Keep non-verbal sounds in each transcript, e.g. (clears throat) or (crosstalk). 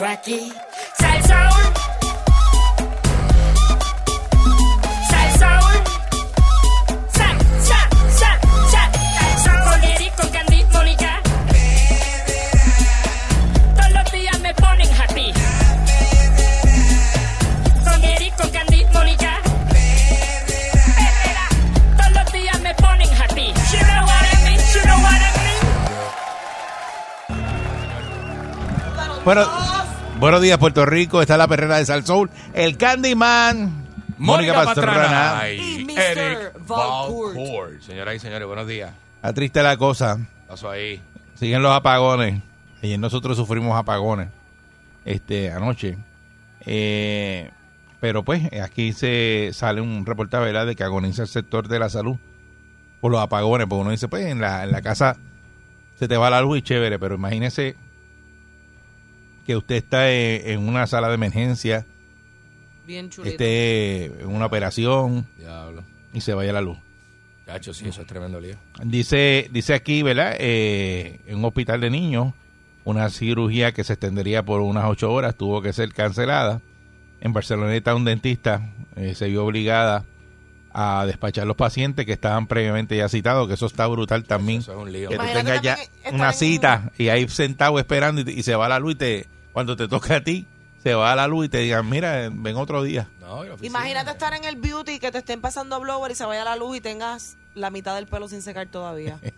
escucho aquí. Salsaul. Salsaul. Sal, sal, sal, sal. Salsaul con Eric, con Candy, Mónica. Todos los días me ponen happy. Todos los días me ponen happy. You know what I mean, you know what I mean. Bueno, buenos días Puerto Rico, está la perrera de Sal Soul, el Candyman, Mónica Pastrana. y Mr. Eric Valcourt. Señoras y señores, buenos días. Está triste la cosa, Paso ahí. siguen los apagones. Ayer nosotros sufrimos apagones este anoche. Eh, pero pues aquí se sale un reportaje ¿verdad? de que agoniza el sector de la salud por los apagones, porque uno dice, pues en la, en la casa se te va la luz y chévere, pero imagínese que usted está en, en una sala de emergencia, Bien chulito. esté en una operación Diablo. y se vaya la luz. Chacho, sí, eso es tremendo lío. Dice, dice aquí, ¿verdad? Eh, en un hospital de niños, una cirugía que se extendería por unas ocho horas tuvo que ser cancelada. En Barceloneta, un dentista eh, se vio obligada a despachar los pacientes que estaban previamente ya citados, que eso está brutal también. Eso es un lío. Que tú tengas ya una en- cita y ahí sentado esperando y, y se va la luz y te, cuando te toca a ti, se va la luz y te digan, mira, ven otro día. No. Imagínate estar en el beauty que te estén pasando blower y se vaya la luz y tengas la mitad del pelo sin secar todavía. (laughs)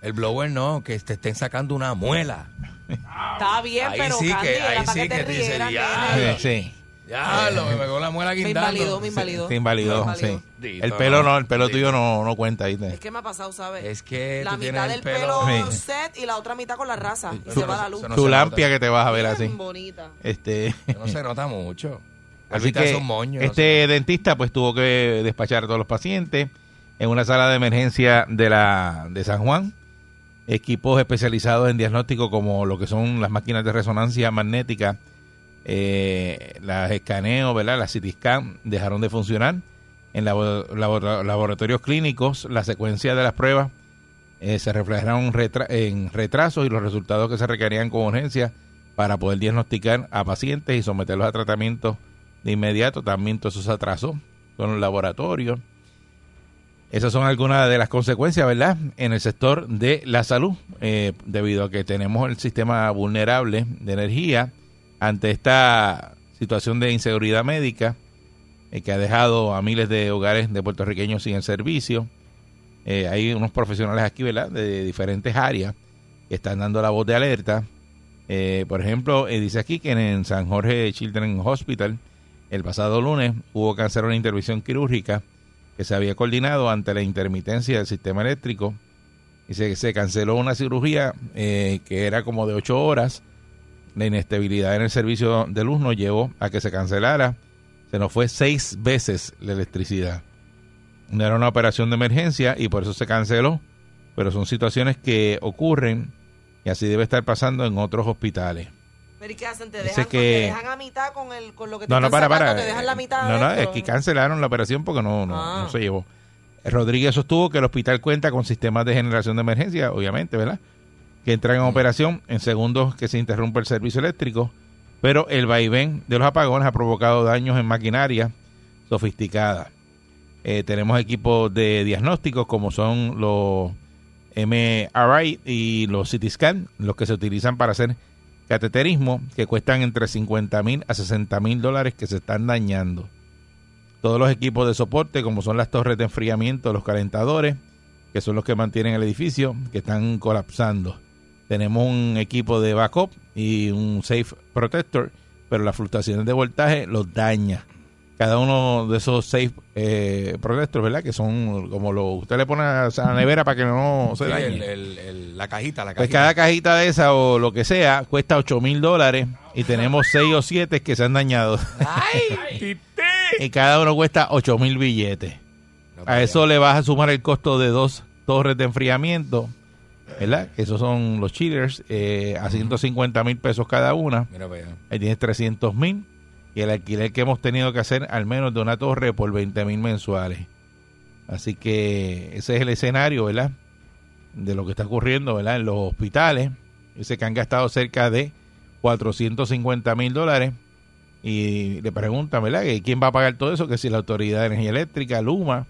El blower no, que te estén sacando una muela. Está bien, Ahí pero sí Candy, que- ahí para sí que te te. Sí. Ya, lo me pegó la muela Me guindando. invalidó, me invalidó. Se invalidó, Me sí. Dito, El pelo no. el pelo Dito. tuyo no, no cuenta. ¿viste? Es que me ha pasado, ¿sabes? Es que la tú mitad del el pelo, pelo- Sí. set y la otra mitad con la raza. Y Eso se va la luz. eso no tu lampia nota. que te vas a ver Bien así. bonita. Este, No se nota mucho. así Ahorita que son moños. no este dentista pues tuvo que despachar a todos los pacientes en una sala de emergencia de la de San Juan. Equipos especializados en diagnóstico como lo que son las máquinas de resonancia magnética, eh, las escaneos, ¿verdad? Las CT scan dejaron de funcionar. En labo- labo- laboratorios clínicos, la secuencia de las pruebas eh, se reflejaron en retrasos y los resultados que se requerían con urgencia para poder diagnosticar a pacientes y someterlos a tratamiento de inmediato. También todo eso se atrasó con los laboratorios. Esas son algunas de las consecuencias, ¿verdad? En el sector de la salud, eh, debido a que tenemos el sistema vulnerable de energía ante esta situación de inseguridad médica eh, que ha dejado a miles de hogares de puertorriqueños sin el servicio. Eh, hay unos profesionales aquí, ¿verdad? De diferentes áreas que están dando la voz de alerta. Eh, por ejemplo, dice aquí que en San Jorge Children's Hospital el pasado lunes hubo que una intervención quirúrgica que se había coordinado ante la intermitencia del sistema eléctrico y se, se canceló una cirugía que era como de ocho horas. La inestabilidad en el servicio de luz nos llevó a que se cancelara. Se nos fue seis veces la electricidad. No era una operación de emergencia y por eso se canceló. Pero son situaciones que ocurren y así debe estar pasando en otros hospitales. Pero ¿y qué hacen? Te dejan, que- te dejan a mitad con, el, con lo que te No, no, para, sacando, para. Te dejan la mitad No, no, es que cancelaron la operación porque no, no, Ah. no se llevó. Rodríguez sostuvo que el hospital cuenta con sistemas de generación de emergencia, obviamente, ¿verdad? Que entran en operación en segundos que se interrumpe el servicio eléctrico, pero el vaivén de los apagones ha provocado daños en maquinaria sofisticada. Eh, tenemos equipos de diagnósticos como son los MRI y los CT scan, los que se utilizan para hacer cateterismo, que cuestan entre 50 mil a 60 mil dólares que se están dañando. Todos los equipos de soporte, como son las torres de enfriamiento, los calentadores, que son los que mantienen el edificio, que están colapsando. Tenemos un equipo de backup y un safe protector, pero las fluctuaciones de voltaje los daña. cada uno de esos seis eh, protectores, ¿verdad? Que son como lo usted le pone a la nevera para que no se Sí, dañe. el- el- el- la cajita, la Pues cajita. cada cajita de esa o lo que sea cuesta 8 mil dólares y tenemos 6 o 7 que se han dañado. (laughs) y cada uno cuesta 8 mil billetes. A eso le vas a sumar el costo de dos torres de enfriamiento, ¿verdad? Esos son los chillers, eh, a 150 mil pesos cada una. Mira para allá. Ahí tienes 300 mil. Y el alquiler que hemos tenido que hacer al menos de una torre por 20 mil mensuales. Así que ese es el escenario, ¿verdad? De lo que está ocurriendo, ¿verdad? En los hospitales. Dice que han gastado cerca de 450 mil dólares. Y le preguntan, ¿verdad? ¿Quién va a pagar todo eso? Que si la Autoridad de Energía Eléctrica, Luma,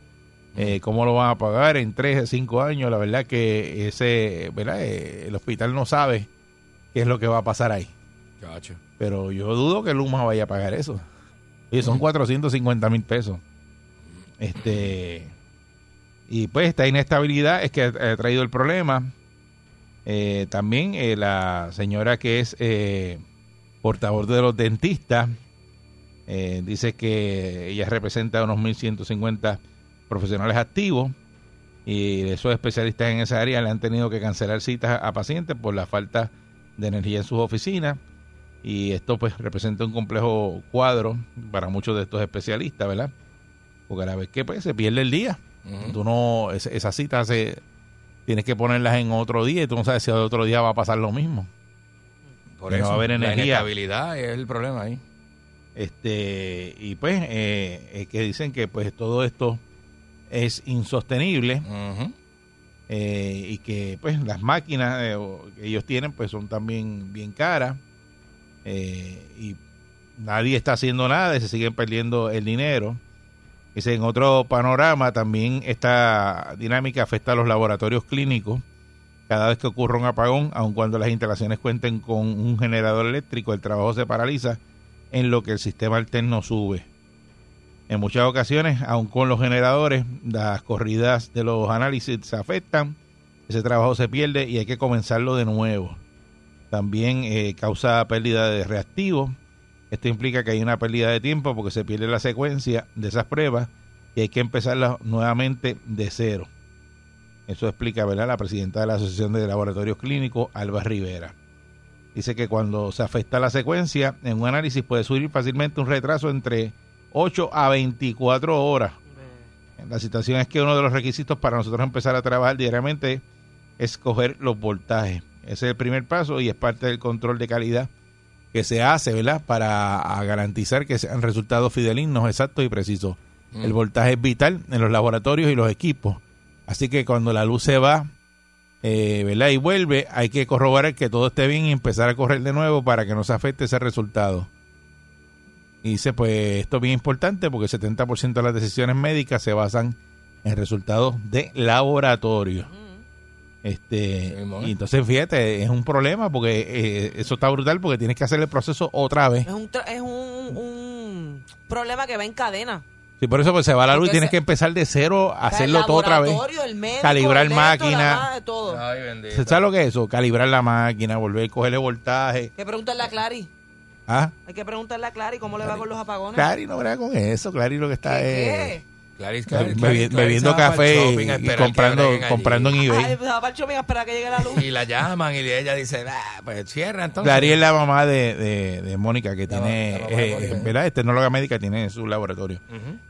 eh, ¿cómo lo van a pagar en 3 o 5 años? La verdad que ese, ¿verdad? Eh, el hospital no sabe qué es lo que va a pasar ahí. Chacho. Pero yo dudo que Luma vaya a pagar eso. Y son 450 mil pesos. Este. Y pues esta inestabilidad es que ha traído el problema. Eh, también eh, la señora que es eh, portavoz de los dentistas dice que ella representa unos 1.150 profesionales activos y esos especialistas en esa área le han tenido que cancelar citas a pacientes por la falta de energía en sus oficinas y esto pues representa un complejo cuadro para muchos de estos especialistas, ¿verdad? Porque a la vez que pues se pierde el día, Ujú. tú no, es- esas citas se, tienes que ponerlas en otro día y tú no sabes si otro día va a pasar lo mismo. Por Que no eso, va a haber la energía. inestabilidad es el problema ahí. Este, y pues eh, eh, que dicen que pues todo esto es insostenible eh, y que pues las máquinas eh, que ellos tienen pues son también bien caras eh, y nadie está haciendo nada y se siguen perdiendo el dinero. Dice, en otro panorama también esta dinámica afecta a los laboratorios clínicos. Cada vez que ocurre un apagón, aun cuando las instalaciones cuenten con un generador eléctrico, el trabajo se paraliza en lo que el sistema alterno sube. En muchas ocasiones, aun con los generadores, las corridas de los análisis se afectan, ese trabajo se pierde y hay que comenzarlo de nuevo. También eh, causa pérdida de reactivos. Esto implica que hay una pérdida de tiempo porque se pierde la secuencia de esas pruebas y hay que empezarlas nuevamente de cero. Eso explica ¿verdad? la presidenta de la Asociación de Laboratorios Clínicos, Alba Rivera. Dice que cuando se afecta la secuencia, en un análisis puede subir fácilmente un retraso entre 8 a 24 horas. La situación es que uno de los requisitos para nosotros empezar a trabajar diariamente es coger los voltajes. Ese es el primer paso y es parte del control de calidad que se hace, ¿verdad? Para garantizar que sean resultados fidelignos, exactos y precisos. El voltaje es vital en los laboratorios y los equipos. Así que cuando la luz se va, eh, ¿verdad? Y vuelve, hay que corroborar que todo esté bien y empezar a correr de nuevo para que no se afecte ese resultado. Y dice, pues esto es bien importante porque el 70% de las decisiones médicas se basan en resultados de laboratorio. Este, y entonces fíjate, es un problema porque eh, eso está brutal porque tienes que hacer el proceso otra vez. Es un, tra- es un, un problema que va en cadena. Sí, por eso pues se va la luz, Porque tienes se- que empezar de cero, a hacerlo todo otra vez. laboratorio, el médico, Calibrar el máquina. ¿Sabes lo que es eso? Calibrar la máquina, volver a cogerle voltaje. Que preguntarle a Clary. Ah, Hay que preguntarle a Clary cómo le va con los apagones. Clary no verá con eso. Clary lo que está ¿Qué, es Clarice, Clarice, Clarice, bebiendo Clarice café y, comprando, comprando en eBay. Ay, va para el shopping a esperar a que llegue la luz. Y la llaman y ella dice, ah, pues cierra entonces. Clary es la mamá de, de, de Mónica que La tiene, mamá eh, Mónica. ¿verdad? Es tecnóloga médica, tiene su laboratorio.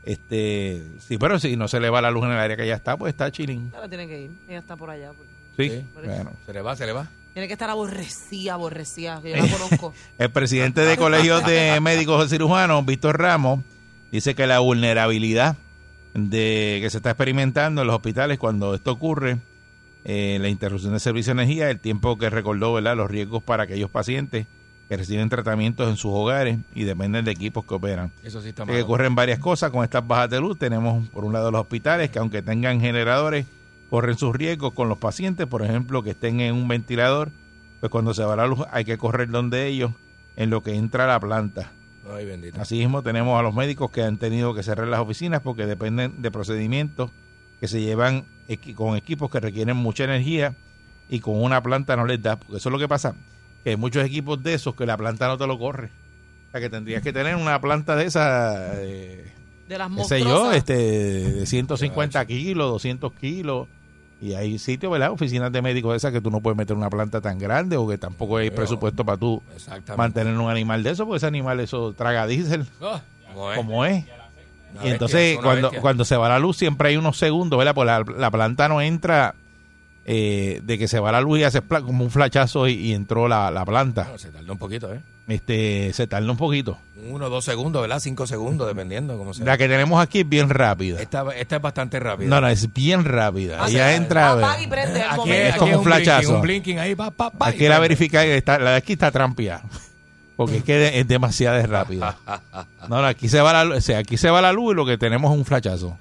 Este, sí, pero si no se le va la luz en el área que ya está, pues está chilling. Ahora tiene que ir. Ella está por allá. por- Sí, Sí. bueno. Se le va, se le va. Tiene que estar aborrecida, aborrecida. Que yo la conozco. (laughs) El presidente de colegios de (laughs) médicos y cirujanos, Víctor Ramos, dice que la vulnerabilidad de que se está experimentando en los hospitales cuando esto ocurre, eh, la interrupción de servicio de energía, el tiempo que recordó, ¿verdad? Los riesgos para aquellos pacientes que reciben tratamientos en sus hogares y dependen de equipos que operan. Eso sí está que mal. ocurren varias cosas con estas bajas de luz. Tenemos, por un lado, los hospitales que, aunque tengan generadores, corren sus riesgos con los pacientes, por ejemplo, que estén en un ventilador, pues cuando se va la luz hay que correr donde ellos en lo que entra a la planta. Ay, bendito. Asimismo, tenemos a los médicos que han tenido que cerrar las oficinas porque dependen de procedimientos que se llevan equi- con equipos que requieren mucha energía y con una planta no les da. Porque eso es lo que pasa, que hay muchos equipos de esos que la planta no te lo corre. O sea, que tendrías que tener una planta de esa eh, De las qué sé yo, monstruosas. este, de 150 kilos, 200 kilos. Y hay sitios, ¿verdad? Oficinas de médicos esas que tú no puedes meter una planta tan grande o que tampoco hay presupuesto para tú mantener un animal de eso, porque ese animal eso traga diésel, Ah, ¿cómo es? como es. Y entonces cuando, bestia. cuando se va la luz siempre hay unos segundos, ¿verdad? Pues la, la planta no entra eh, de que se va la luz y hace como un flachazo y, y entró la, la planta. Bueno, se tarda un poquito, ¿eh? Este, se tarda un poquito. Uno, dos segundos, ¿verdad? Cinco segundos, dependiendo cómo sea. La que tenemos aquí es bien rápida. Esta, esta es bastante rápida. No, no, es bien rápida. Ah, sí. entra. Apaga y prende al Aquí, momento. Es como un un flachazo. Un blinking ahí, pa, pa, pa, y Aquí la verifica, está, la de aquí está trampeada. (laughs) Porque es que de- es demasiado rápida. (laughs) No, no, aquí se va la luz, o sea, aquí se va la luz y lo que tenemos es un flachazo.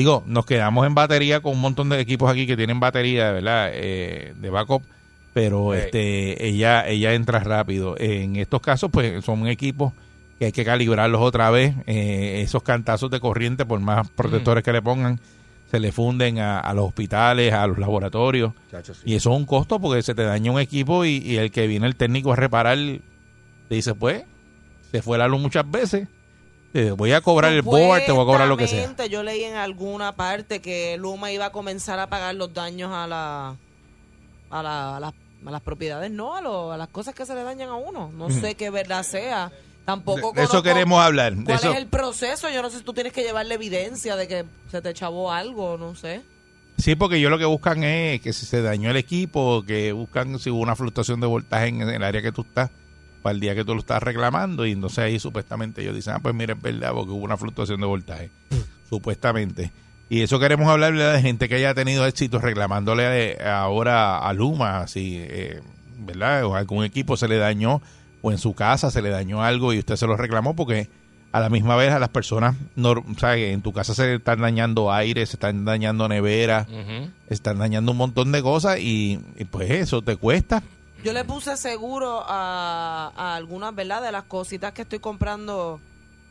Digo, nos quedamos en batería con un montón de equipos aquí que tienen batería, ¿verdad? Eh, de backup, pero Sí. este ella ella entra rápido. En estos casos, pues son equipos que hay que calibrarlos otra vez. Eh, esos cantazos de corriente, por más protectores que le pongan, se le funden a, a los hospitales, a los laboratorios. Chacho, sí. Y eso es un costo porque se te daña un equipo y, y el que viene el técnico a reparar te dice, pues, se fue la luz muchas veces. Eh, voy a cobrar el board, te voy a cobrar lo que sea. Yo leí en alguna parte que Luma iba a comenzar a pagar los daños a la a, la- a las, a las propiedades, no a, lo- a las cosas que se le dañan a uno. No sé qué verdad sea. Tampoco. De, eso queremos hablar. De ¿Cuál eso, es el proceso? Yo no sé si tú tienes que llevarle evidencia de que se te chavó algo, no sé. Sí, porque ellos lo que buscan es que si se dañó el equipo, que buscan si hubo una fluctuación de voltaje en el área que tú estás para el día que tú lo estás reclamando y entonces ahí supuestamente ellos dicen, ah, pues mira, es verdad, porque hubo una fluctuación de voltaje, supuestamente. Y eso queremos hablar ¿verdad? de gente que haya tenido éxito reclamándole eh, ahora a Luma, si, eh, ¿verdad? O algún equipo se le dañó o en su casa se le dañó algo y usted se lo reclamó porque a la misma vez a las personas, nor- o sea, en tu casa se están dañando aire, se están dañando neveras, Ujú. están dañando un montón de cosas y, y pues eso te cuesta. Yo le puse seguro a, a algunas, ¿verdad? De las cositas que estoy comprando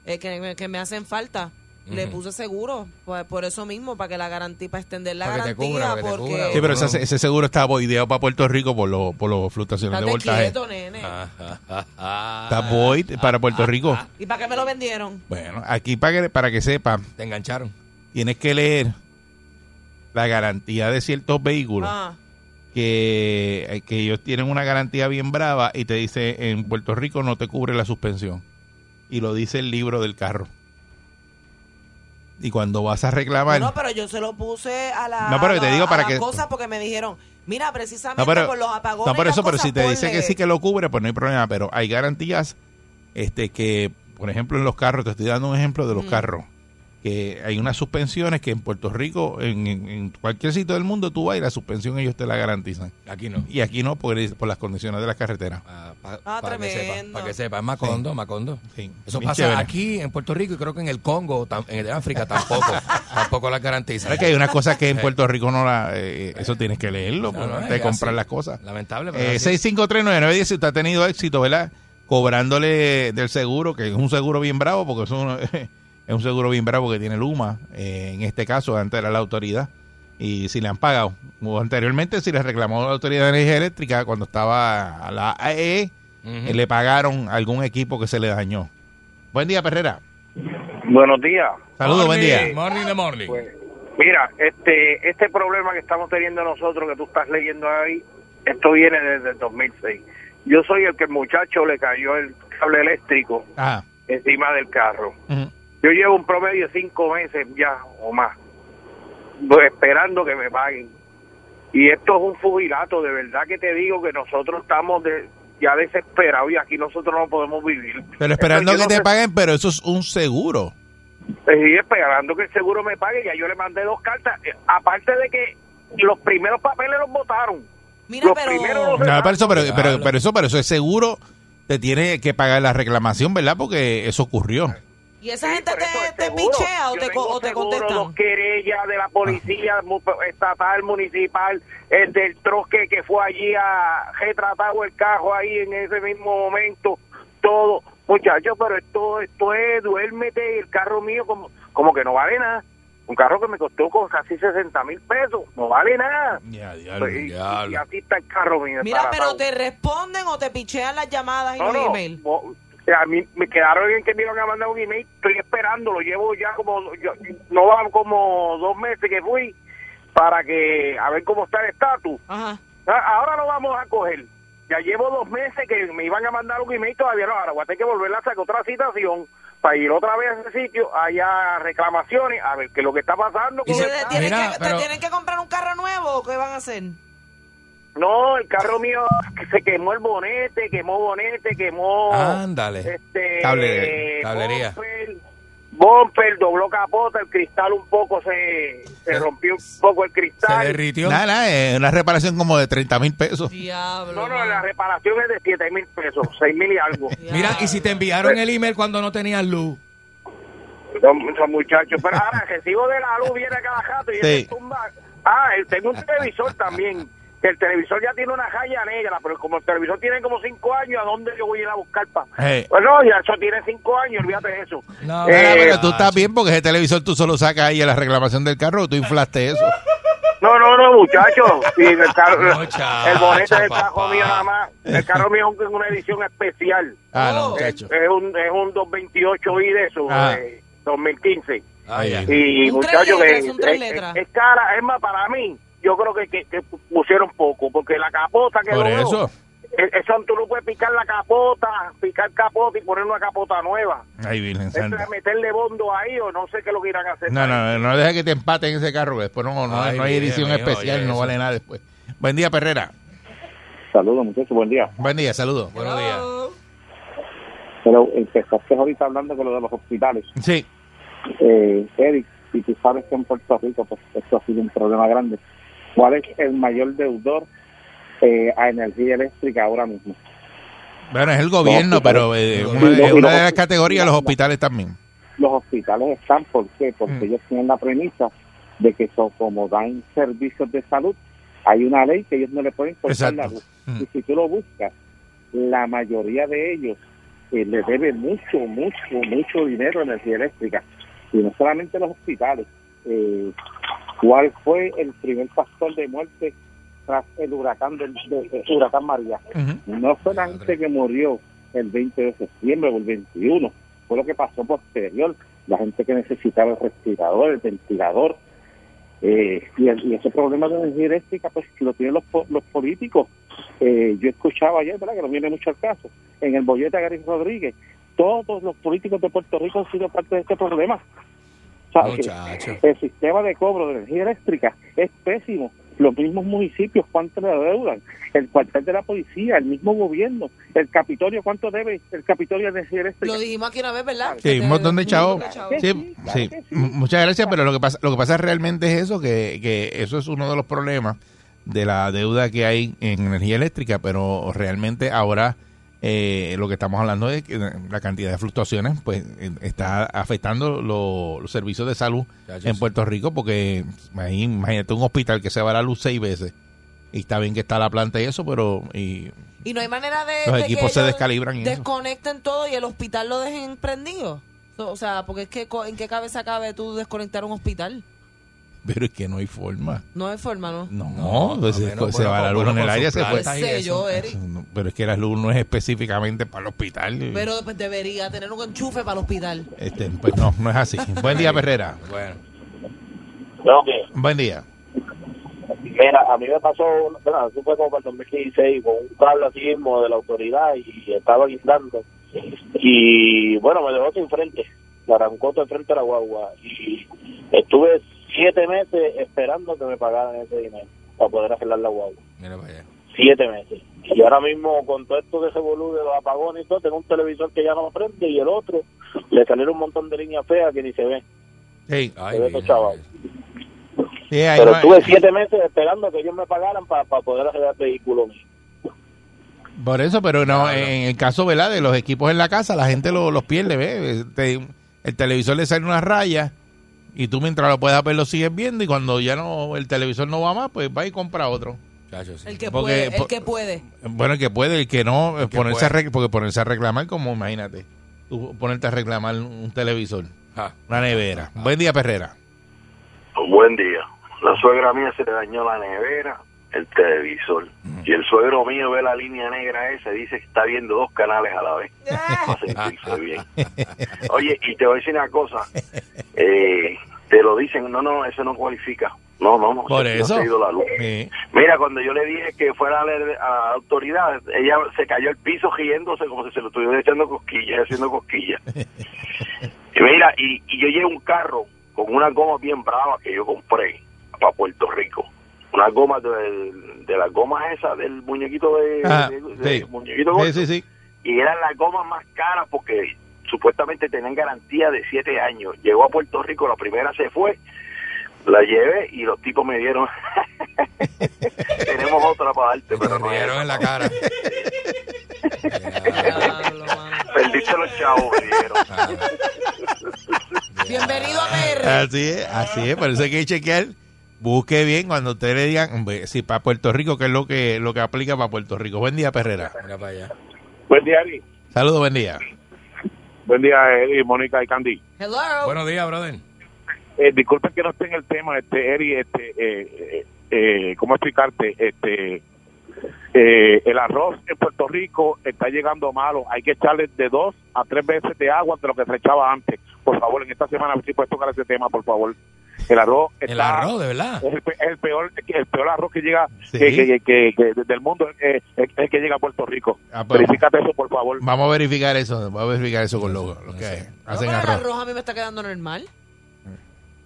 eh, que, me, que me hacen falta. Le puse seguro, pues por eso mismo, para que la garantía, para extender la Para garantía, cubra, porque... cubra. Sí, pero ese, ese seguro está boideado para Puerto Rico por los por los fluctuaciones de voltaje. quieto, nene. Está void para Puerto Rico. ¿Y para qué me lo vendieron? Bueno, aquí para que, para que sepa, Te engancharon. tienes que leer la garantía de ciertos vehículos Ah, que, que ellos tienen una garantía bien brava y te dice en Puerto Rico no te cubre la suspensión. Y lo dice el libro del carro. Y cuando vas a reclamar... no, pero yo se lo puse a la No, pero te digo para que- cosas porque me dijeron, mira, precisamente No, pero, por los apagones no, por eso, pero si te dice ponle- que sí que lo cubre, pues no hay problema. Pero hay garantías este que, por ejemplo, en los carros, te estoy dando un ejemplo de los Mm. carros, que hay unas suspensiones que en Puerto Rico, en, cualquier sitio del mundo tú vas y la suspensión ellos te la garantizan. Aquí no. Y aquí no, por, por las condiciones de las carreteras. Ah, pa- Ah, para que sepa, tremendo. para que sepa, es Macondo, Macondo. Sí, Eso bien pasa chévere. aquí en Puerto Rico y creo que en el Congo, tam- en el África tampoco, (laughs) tampoco las garantizan. ¿Sabes que hay unas cosas que en Puerto Rico no la... eh, eso tienes que leerlo No, no, antes de es comprar las cosas. Lamentable, pero Eh, así. 6539910, si usted ha tenido éxito, ¿verdad? Cobrándole del seguro, que es un seguro bien bravo, porque es un, (laughs) es un seguro bien bravo que tiene Luma, eh, en este caso, antes era la autoridad, y si le han pagado. O anteriormente, si le reclamó la Autoridad de Energía Eléctrica, cuando estaba a la AEE, Ujú. eh, le pagaron algún equipo que se le dañó. Buen día, Perrera. Buenos días. Saludos, buen día. Morning the morning. Pues, mira, este este problema que estamos teniendo nosotros, que tú estás leyendo ahí, esto viene desde el 2006. Yo soy el que el muchacho le cayó el cable eléctrico Ah, encima del carro. Yo llevo un promedio de cinco meses ya o más, pues, esperando que me paguen. Y esto es un fugilato, de verdad que te digo que nosotros estamos de, ya desesperados y aquí nosotros no podemos vivir. pero esperando que no te paguen, pero eso es un seguro. Sí, esperando que el seguro me pague. Ya yo le mandé dos cartas. Eh, Aparte de que los primeros papeles los votaron. Mira, Los pero... primeros los- No, pero eso, pero, pero, pero eso, pero eso es seguro. Te tiene que pagar la reclamación, ¿verdad? Porque eso ocurrió. ¿Y esa Sí, gente te, es te pichea o Yo te, tengo o te seguro, contestan? Dos querellas de la policía mu- estatal, municipal, el del troque que fue allí a retratado el cajo ahí en ese mismo momento, todo. Muchachos, pero esto, esto es, duérmete, el carro mío como, como que no vale nada. Un carro que me costó con casi 60 mil pesos, no vale nada. Ya, Pues, y, diablo. y así está el carro mío. Mira, pero te responden o te pichean las llamadas y No, los no, emails. A mí me quedaron en que me iban a mandar un email, estoy esperando, lo llevo ya como, yo- no van como dos meses que fui para que, a ver cómo está el estatus. Ah, Ahora lo vamos a coger. Ya llevo dos meses que me iban a mandar un email, todavía no. Ahora voy a tener que volver a sacar otra citación para ir otra vez a ese sitio, haya reclamaciones, a ver qué es lo que está pasando. ¿Y con se el te carro. tienen, Mira, que, pero- tienen que comprar un carro nuevo o qué van a hacer? No, el carro mío se quemó el bonete, quemó bonete, quemó... Ándale. Este, Cable- cablería. Bumper, bumper, dobló capota, el cristal un poco se, se Se- rompió un poco el Se cristal. derritió. Nada, nada, una reparación como de 30 mil pesos. Diablo. No, no, la reparación es de 7 mil pesos, 6 mil y algo. (laughs) Mira, y si te enviaron el email cuando no tenías luz. Son, son muchachos, pero ahora el recibo de la luz viene cada rato y Sí. tumba. Ah, tengo un televisor también. Que el televisor ya tiene una raya negra, pero como el televisor tiene como cinco años, ¿a dónde yo voy a ir a buscar pa? Eh. Bueno, ya eso tiene cinco años, olvídate de eso. No, Eh, Mira, pero tú estás bien porque ese televisor tú solo sacas ahí a la reclamación del carro, tú inflaste eso. No, no, no, muchachos. Sí, el, carro, Muchacho, el bonete del carro mío nada más. El carro mío es una edición especial. Ah, no, Oh. muchacho. Es un, es un 228i de eso, Ah. eh, 2015. Ay. Y muchachos, es, es- es cara, es más, para mí, yo creo que, que, que pusieron poco, porque la capota que Por dobló, eso. e- Eso tú no puedes picar la capota, picar capota y poner una capota nueva. Ay, Virgen Santa. es meterle bondo ahí o no sé qué es lo que irán a hacer. No, no, no dejes que te empaten ese carro. Después no, no, Ay, no hay edición mío, especial, oye, no vale nada después. Buen día, Perrera. Saludos, muchachos, buen día. Buen día, saludos. Buenos días. Pero empezaste ahorita hablando con lo de los hospitales. Sí. Eh, Eric, y tú sabes que en Puerto Rico pues esto ha sido un problema grande. ¿Cuál es el mayor deudor eh, a energía eléctrica ahora mismo? Bueno, es el gobierno, pero eh, una, de las categorías, los hospitales también. Los hospitales están, ¿por qué? Porque Mm. ellos tienen la premisa de que son, como dan servicios de salud, hay una ley que ellos no le pueden cortar la luz. Mm. Y si tú lo buscas, la mayoría de ellos eh, le debe mucho, mucho, mucho dinero a energía eléctrica. Y no solamente los hospitales. Eh, ¿Cuál fue el primer factor de muerte tras el huracán del de- de huracán María? No fue la gente que murió el 20 de septiembre o el 21, fue lo que pasó posterior, la gente que necesitaba el respirador, el ventilador, eh, y, el- y ese problema de energía eléctrica pues lo tienen los políticos. Eh, yo escuchaba ayer, ¿verdad? que no viene mucho al caso, en el bollete de Gary Rodríguez, todos los políticos de Puerto Rico han sido parte de este problema. Muchacho. el sistema de cobro de energía eléctrica es pésimo. Los mismos municipios, ¿cuánto le deudan? El cuartel de la policía, el mismo gobierno, el Capitolio, ¿cuánto debe el Capitolio de energía eléctrica? Lo dijimos aquí una vez, ¿verdad? Sí, un montón de chavos. Sí, Sí, claro sí. que sí. M- Muchas gracias, pero lo que pasa, lo que pasa realmente es eso, que, que eso es uno de los problemas de la deuda que hay en energía eléctrica, pero realmente ahora eh, lo que estamos hablando es que la cantidad de fluctuaciones pues está afectando lo- los servicios de salud en. Puerto Rico porque ahí, imagínate un hospital que se va la luz seis veces y está bien que está la planta y eso, pero y Y no hay manera de. Los de equipos que se ellos descalibran y eso. Desconecten todo y el hospital lo dejen prendido. O sea, porque es que co- en qué cabeza cabe tú desconectar un hospital. (laughs) pero es que no hay forma. No hay forma, ¿no? No, No, pues, a se, menos, se bueno, va la luz bueno, en el aire, se fue. Sé eso. yo, Eric. Pero es que la luz no es específicamente para el hospital. Pero pues, debería tener un enchufe para el hospital. Este, pues no, no es así. (laughs) Buen día, Perrera. Bueno. No, que, Buen día. mira, a mí me pasó, bueno, eso fue como para el 2016, con un cable así mismo de la autoridad y estaba guindando. Y bueno, me dejó sin frente, me arrancó de frente a la guagua. Y estuve siete meses esperando que me pagaran ese dinero para poder arreglar la guagua. Mira para allá. Siete meses. Y ahora mismo, con todo esto de ese volumen de los apagones y todo, tengo un televisor que ya no me prende y el otro le salieron un montón de líneas feas que ni se ven. Ay, Se ve Virgen. chaval. sí, ahí Pero estuve siete meses esperando que ellos me pagaran para poder arreglar el vehículo mío. Por eso, pero no, Claro. en el caso ¿verdad? de los equipos en la casa, la gente lo- los pierde, ¿ve? Te- el televisor le sale una raya y tú mientras lo puedas ver lo sigues viendo y cuando ya no el televisor no va más, pues va y compra otro. Chacho, sí. El que Porque- puede, el que puede. Bueno, el que puede, el que no, eh, que ponerse a puede. porque ponerse a reclamar como, imagínate, tú ponerte a reclamar un televisor, una nevera. Buen día, Perrera. Buen día. La suegra mía se le dañó la nevera, el televisor. Y el suegro mío ve la línea negra esa y dice que está viendo dos canales a la vez. (laughs) Para sentirse bien. Oye, y te voy a decir una cosa. Eh, te lo dicen, no, no, eso no cualifica. No, no, no. Por no eso. ha ido la luz. Sí. Mira, cuando yo le dije que fuera a la, a la autoridad, ella se cayó al piso riéndose como si se lo estuviera echando cosquillas, haciendo cosquillas. (laughs) y mira, y, y yo llevo un carro con una goma bien brava que yo compré para Puerto Rico. Una goma de, de las gomas esas del muñequito de, Ajá, de- de- sí. muñequito Sí, gordo. sí, sí. Y eran las gomas más caras porque supuestamente tenían garantía de siete años. Llegó a Puerto Rico, la primera se fue, la llevé y los tipos me dieron, (laughs) tenemos otra para darte, pero no es. en la cara. Perdiste los chavos, me dieron. Bienvenido a PR. Así es, así es. Por eso hay que chequear. Busque bien cuando usted le digan, hombre, si para Puerto Rico, que es lo que lo que aplica para Puerto Rico. Buen día, Perrera. Mira para allá. Buen día, Eri. Saludos, buen día. Buen día, Eri, Mónica y Candy. Hello. Buenos días, brother. Eh, disculpen que no esté en el tema, este, Eri, este, eh, eh, eh, ¿cómo explicarte? Este, eh, el arroz en Puerto Rico está llegando malo. Hay que echarle de dos a tres veces de agua de lo que se echaba antes. Por favor, en esta semana, si puedes tocar ese tema, por favor. El arroz está... El arroz, de verdad. Es el, pe- el peor el peor arroz que llega Sí. que, que- que- que del mundo es el que llega a Puerto Rico. Ah, pues, Verifícate eso, por favor. Vamos a verificar eso. Vamos a verificar eso con los, los que sé. No, hacen pero el arroz. a mí me está quedando normal.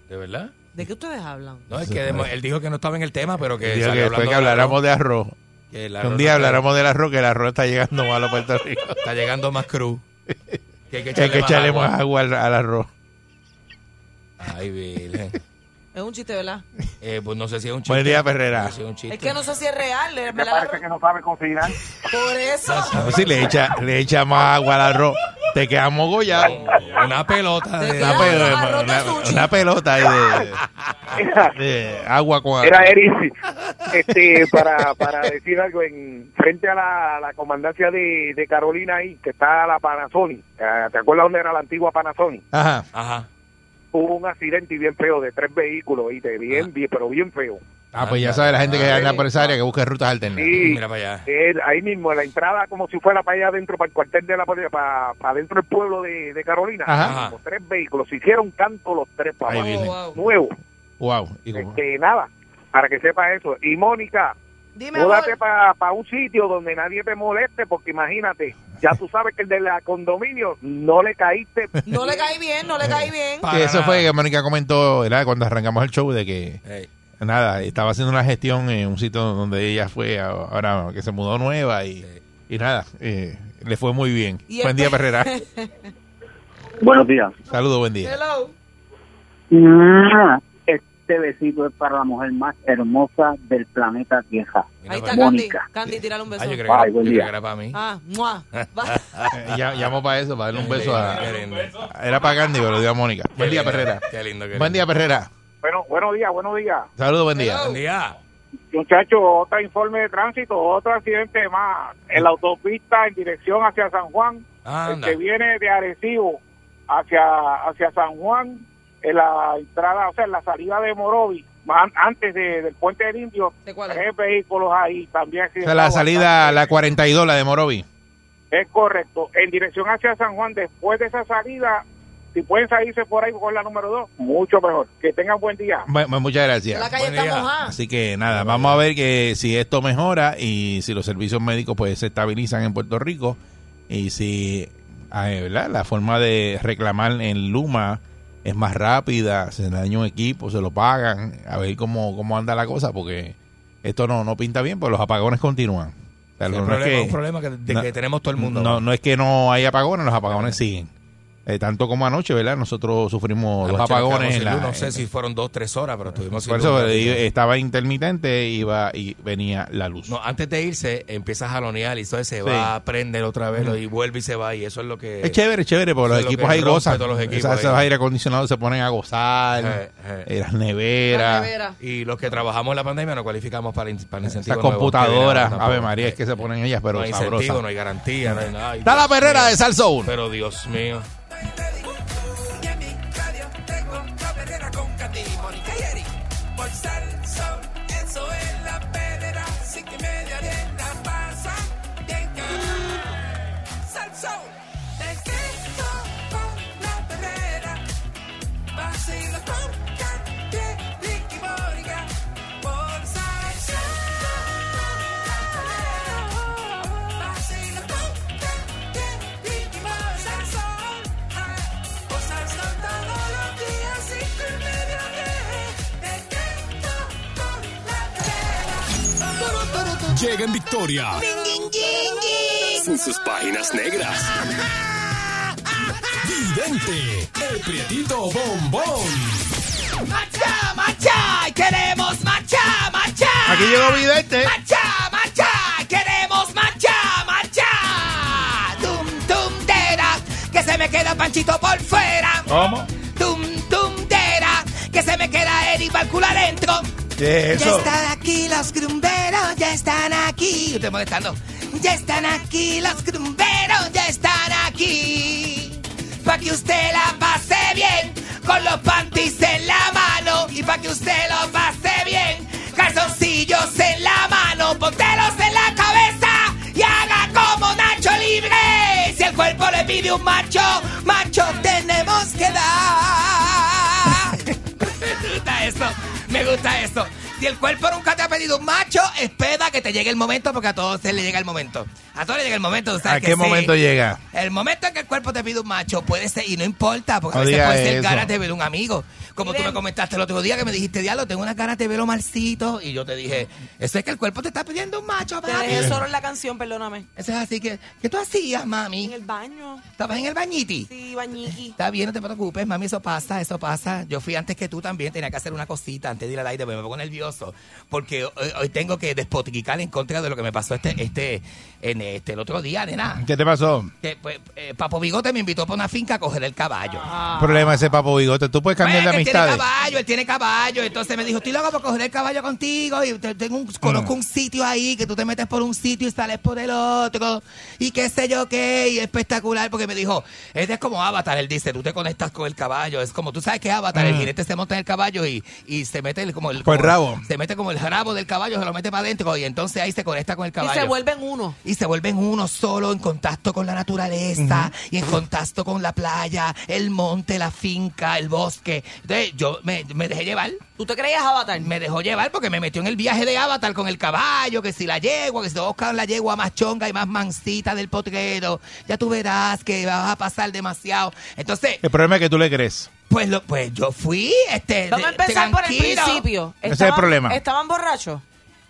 ¿De verdad? ¿De qué ustedes hablan? No, es que él dijo que no estaba en el tema, pero que Dijo salió que después que habláramos de arroz, que el que arroz un día no habláramos del arroz, que el arroz está llegando malo a Puerto (laughs) Rico. Está llegando más cruz. (laughs) Que hay que Que hay echarle, que echarle más más agua. agua al, al arroz. Ay, virgen. Es un chiste, ¿verdad? Eh, pues no sé si es un chiste. Buen día, Perrera. No sé si es un chiste. Es que no sé si es real. Me parece que no sabe cocinar. Por eso. Ver si le echa, le echa más agua al arroz, te quedas mogollado. Una pelota de... queda- Una, una- una pelota ahí de, de agua con Era Eri, este, para, para decir algo, en frente a la, la comandancia de, de Carolina ahí, que está la Panasonic, eh, ¿te acuerdas dónde era la antigua Panasonic? Ajá. Ajá. Hubo un accidente y bien feo de tres vehículos, ¿viste? bien, bien, pero bien feo. Ah, pues ya sabe la gente que anda por esa área que busque rutas alternativas. Sí, Mira para allá. eh, ahí mismo, en la entrada, como si fuera para allá adentro, para el cuartel de la policía, para, para adentro del pueblo de, de Carolina. Ajá. Como tres vehículos, se hicieron canto los tres para nuevos. Wow. Y como- Este, nada, para que sepa eso. Y Mónica, Dime, múdate para un sitio donde nadie te moleste, porque imagínate, ya tú sabes que el de la condominio no le caíste. No le caí bien, no le caí bien. Pa- que eso nada. fue que Mónica comentó ¿verdad? cuando arrancamos el show de que Ey. nada, estaba haciendo una gestión en un sitio donde ella fue ahora que se mudó nueva y, y nada, eh, le fue muy bien. Buen día, pe- Perrera. (laughs) Buenos días. Saludos, buen día. Hello. Este besito es para la mujer más hermosa del planeta Tierra. Ahí está allá. Candy. Mónica. Candy, tírale un beso. Ah, yo creo que, era, buen yo día. creo que era para mí. Ah, mua. (laughs) Va. Eh, ya- llamó para eso, para darle un beso a... Qué lindo. Era para Candy, pero lo dio a Mónica. Buen día, lindo, Perrera. Qué lindo. qué Buen día, lindo. Perrera. Bueno, buenos días, buenos días. Saludos, buen día. Buen día. Muchachos, otro informe de tránsito, otro accidente más en la autopista en dirección hacia San Juan. El Anda. que viene de Arecibo hacia, hacia San Juan, en la entrada, o sea, en la salida de Morovi, más antes de- del puente del Indio, ¿De cuál es? tres vehículos ahí también. Esa es la salida, la 42, la de Morovi. Es correcto. En dirección hacia San Juan, después de esa salida, si pueden salirse por ahí con la número dos, mucho mejor. Que tengan buen día. Bueno, pues muchas La gracias. calle Buen está día. mojada. Así que nada, vamos a ver que si esto mejora y si los servicios médicos pues se estabilizan en Puerto Rico y si ah, eh, ¿verdad? la forma de reclamar en Luma es más rápida, se daña un equipo, se lo pagan, a ver cómo, cómo anda la cosa, porque esto no, no pinta bien, pues los apagones continúan. O sea, Sí, no un es problema, que- un problema que, de no- que tenemos todo el mundo. no, no es que no hay apagones, los apagones siguen. Eh, tanto como anoche, ¿verdad? Nosotros sufrimos los Anoche nos apagones en la, No sé en- si fueron dos, tres horas, pero estuvimos sin por eso luz. eh, estaba intermitente iba y venía la luz. No, antes de irse, empieza a jalonear y entonces se Sí. va a prender otra vez lo- y vuelve y se va. Y eso es lo que. Es chévere, chévere, porque los es lo equipos ahí rompe gozan. todos los equipos Esas- esos ahí. aire acondicionados se ponen a gozar, Eh, eh. eh, las La neveras, nevera. Y los que trabajamos en la pandemia no cualificamos para, para incentivo. esas computadoras. Ave. María, es que se ponen ellas, pero no hay incentivo, sabrosas. no hay garantía, no hay nada. Ay, Está la perrera mío. de Sal Soul. Pero Dios mío. Y en mi radio tengo la perrera con Candy, Mónica y Eric. Por Salsón, eso es Llega en victoria. Con sus páginas negras. Vidente, el prietito bombón. ¡Marcha, marcha! ¡Queremos marcha, marcha! Aquí llegó Vidente. ¡Marcha, marcha! ¡Queremos marcha, marcha! ¡Tum, tum, dera! ¡Que se me queda Panchito por fuera! ¿Cómo? ¡Tum, tum, dera! ¡Que se me queda Eric Balcula adentro! ¿Qué es eso? Los grumberos, ya están aquí. Estoy molestando. Ya están aquí los grumberos, ya están aquí. Pa' que usted la pase bien, con los panties en la mano. Y pa' que usted lo pase bien, calzoncillos en la mano, pontelos en la cabeza y haga como Nacho Libre. Si el cuerpo le pide un macho, macho tenemos que dar. (laughs) Me gusta eso, me gusta eso. Si el cuerpo nunca te ha pedido un macho, espera que te llegue el momento, porque a todos se le llega el momento. A todos le llega el momento, ¿tú sabes ¿A que qué sí. momento llega? El momento en que el cuerpo te pide un macho puede ser, y no importa, porque No a veces puede ser eso. ganas de ver un amigo. Como tú me comentaste el otro día que me dijiste, diablo, tengo unas ganas de ver Omarcito. Y yo te dije, eso es que el cuerpo te está pidiendo un macho, Te papi. dejé solo en la canción, perdóname. Eso es así que, ¿qué tú hacías, mami? En el baño. ¿Estabas en el bañiti? Sí, bañiqui. Está bien, no te preocupes, mami, eso pasa, eso pasa. Yo fui antes que tú también, tenía que hacer una cosita antes de ir al aire, porque me pongo nervioso, porque hoy, hoy tengo que despoticar en contra de lo que me pasó este, este, en este, el otro día, nena. ¿Qué te pasó? Que, pues, eh, Papo Bigote me invitó para una finca a coger el caballo. Problema ese papo bigote. Tú puedes cambiar de Pues, que él tiene amistades. caballo, él tiene caballo. Entonces me dijo, estoy loco por coger el caballo contigo. Y te- tengo un, conozco un sitio ahí que tú te metes por un sitio y sales por el otro. Y qué sé yo qué. Y espectacular porque me dijo, este es como Avatar. Él dice, tú te conectas con el caballo. Es como, tú sabes que Avatar, el Mm. jinete se monta en el caballo y, y se mete el, como el, Por el como- rabo. Se mete como el rabo del caballo, se lo mete para adentro. Y entonces ahí se conecta con el Y caballo se vuelven uno. y se vuelven uno solo en contacto con la naturaleza y en contacto con la playa, el monte, la finca, el bosque. Entonces yo me, me dejé llevar. ¿Tú te creías Avatar? Me dejó llevar porque me metió en el viaje de Avatar con el caballo, que si la yegua, que si buscar la yegua más chonga y más mansita del potrero, ya tú verás que vas a pasar demasiado. Entonces, El problema es que tú le crees. pues, lo, pues yo fui, este, Vamos a empezar por el principio. Ese es el problema. ¿Estaban borrachos?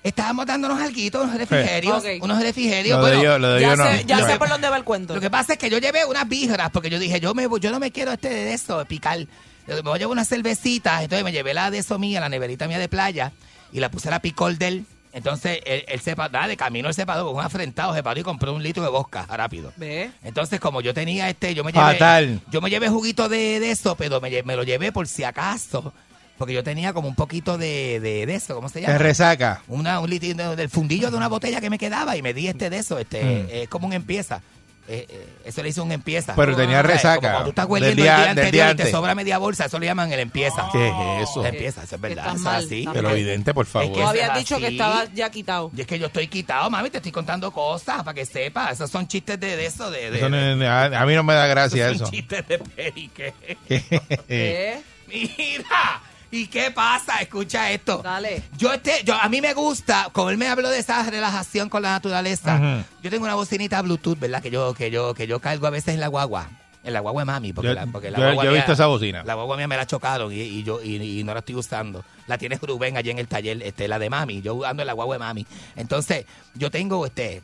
Estábamos dándonos alguitos, unos refrigerios, Ok. unos refrigerios. Lo de bueno, yo, lo de Ya, yo no. sé, ya Yo- sé por dónde va el cuento. Lo que pasa es que yo llevé unas birras porque yo dije, yo me voy- yo no me quiero este de eso, de picar. Yo Me voy a llevar unas cervecitas, entonces me llevé la de eso mía, la neverita mía de playa, y la puse a la picol del. Entonces él, él se pa- nada, de camino él se paró con un afrentado, se paró y compró un litro de bosca rápido. ¿Ve? Entonces, como yo tenía este, yo me llevé. Fatal. Yo me llevé juguito de, de eso, pero me, lle- me lo llevé por si acaso. Porque yo tenía como un poquito de, de, de eso, ¿cómo se llama? Te resaca. una, un litro del fundillo de una botella que me quedaba y me di este de eso, este, Mm. es como un empieza. Eh, eh, eso le hizo un empieza. Pero tenía ¿Sabes? resaca Como cuando tú estás del hueliendo día- el día del anterior día y te sobra media bolsa, eso le llaman el empieza. ¿Qué es eso? El empieza, eso es verdad. eso es así. Pero evidente, por favor. Es Tú eso habías es dicho que estaba ya quitado. Y es que yo estoy quitado, mami, te estoy contando cosas para que sepas. Esos son chistes de, de eso, de, de, Eso no a, a mí no me da gracia son eso. chistes de perique. (laughs) ¿Qué? Mira, ¿y qué pasa? Escucha esto. Dale. Yo este, yo a mí me gusta, como él me habló de esa relajación con la naturaleza. Yo tengo una bocinita Bluetooth, ¿verdad? Que yo que yo que yo cargo a veces en la guagua. En la guagua de mami, porque, Yo- la, porque la yo- guagua yo he mía- visto esa bocina. La guagua mía me la chocaron y, y yo y, y no la estoy usando. La tiene Rubén allí en el taller, este, la de mami. Yo ando en la guagua de mami. Entonces, yo tengo este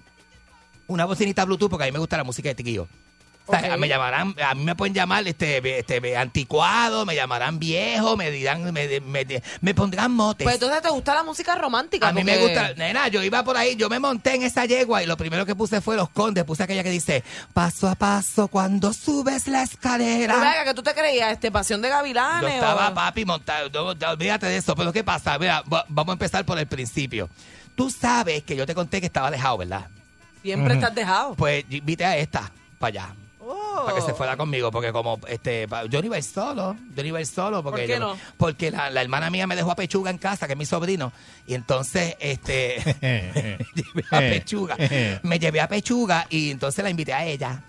una bocinita Bluetooth porque a mí me gusta la música de Tiquillo. O sea, Ok. Me llamarán, a mí me pueden llamar este, este anticuado, me llamarán viejo, me dirán, me, me, me pondrán motes. Pues entonces te gusta la música romántica. A mí me gusta, nena, yo iba por ahí, yo me monté en esa yegua y lo primero que puse fue los condes, puse aquella que dice, paso a paso cuando subes la Pero escalera. venga, que tú te creías, este, Pasión de Yo Gavilanes. estaba, o- papi, montado, no, no, olvídate de eso, pero ¿qué pasa? Mira, va- vamos a empezar por el principio. Tú sabes que yo te conté que estaba dejado, ¿verdad? Siempre estás dejado. Pues invité a esta para allá. Oh. Para que se fuera conmigo, porque como este yo no iba a ir solo, yo no iba a ir solo porque ¿Por qué yo- no? porque la, la hermana mía me dejó a Pechuga en casa, que es mi sobrino, y entonces este (laughs) llevé a Pechuga, me llevé a Pechuga y entonces la invité a ella.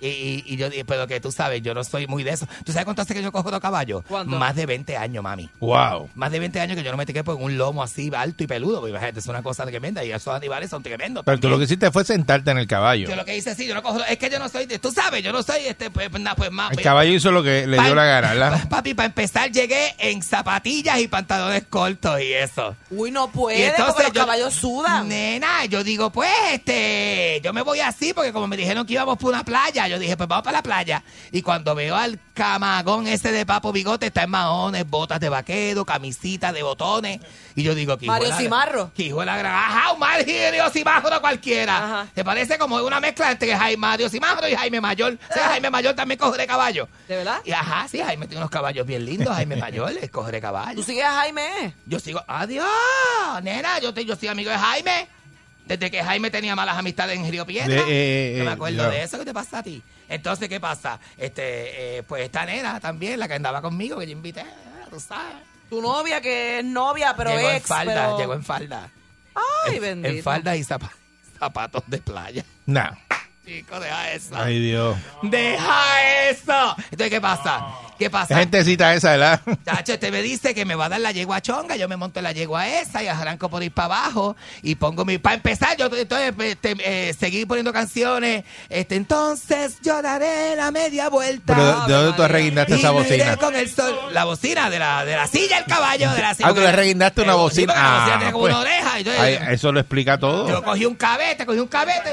Y, y, y yo dije, pero que tú sabes, yo no soy muy de eso. ¿Tú sabes cuánto hace que yo cojo dos caballos? ¿Cuánto? Más de 20 años, mami. Wow. Más de 20 años que yo no me quepo en un lomo así alto y peludo. Porque imagínate, es una cosa tremenda. Y esos animales son tremendos. Pero tú lo que hiciste fue sentarte en el caballo. Yo lo que hice, sí, yo no cojo. Es que yo no soy. de- Tú sabes, yo no soy este. Pues, nada, pues más. El caballo hizo lo que le dio la gana, ¿verdad? Papi, para empezar, llegué en zapatillas y pantalones cortos y eso. Uy, no Y puede, entonces porque los yo- caballos sudan. Nena, yo digo, pues, este, yo me voy así porque como me dijeron que íbamos por una playa, yo dije, pues vamos para la playa. Y cuando veo al camagón ese de Papo Bigote, está en maones, botas de vaquero, camisita de botones. Y yo digo, hijo Mario Cimarro. Que hijo de la gran... Ajá, un Mario Cimarro cualquiera. Ajá. ¿Te parece como una mezcla entre Jaime Mario Cimarro y Jaime Mayor? O sea, Jaime Mayor también coge de caballo. ¿De verdad? Y ajá, sí, Jaime tiene unos caballos bien lindos. Jaime Mayor es coge de caballo. ¿Tú sigues a Jaime? Yo sigo, adiós, nena, yo, te, yo soy amigo de Jaime. Desde que Jaime tenía malas amistades en Río Piedra. De- eh, no me eh, acuerdo ya. de eso. ¿Qué te pasa a ti? Entonces, ¿qué pasa? Este, eh, pues esta nena también, la que andaba conmigo, que yo invité, tú sabes. Tu novia, que es novia, pero llegó en ex. falda, pero... llegó en falda. Ay, en, bendito. en falda y zapa- (laughs) zapatos de playa. Nah. Chico, deja eso. Ay, Dios. ¡Deja eso! Entonces, ¿qué pasa? ¿Qué pasa? Gentecita esa, ¿verdad? Chacho, este me dice que me va a dar la yegua chonga, yo me monto la yegua esa y arranco por ir para abajo y pongo mi... Para empezar, yo entonces este, eh, seguí poniendo canciones, este entonces yo daré la media vuelta. Pero, ¿de dónde tú arreguindaste esa bocina? con el sol. La bocina de la, de la silla, el caballo, de la silla. Ah, tú le reguindaste una Eh, bocina. la bocina Ah, tiene como pues. una oreja. y yo- Ay, eso lo explica todo. yo cogí un cabete, cogí un cabete.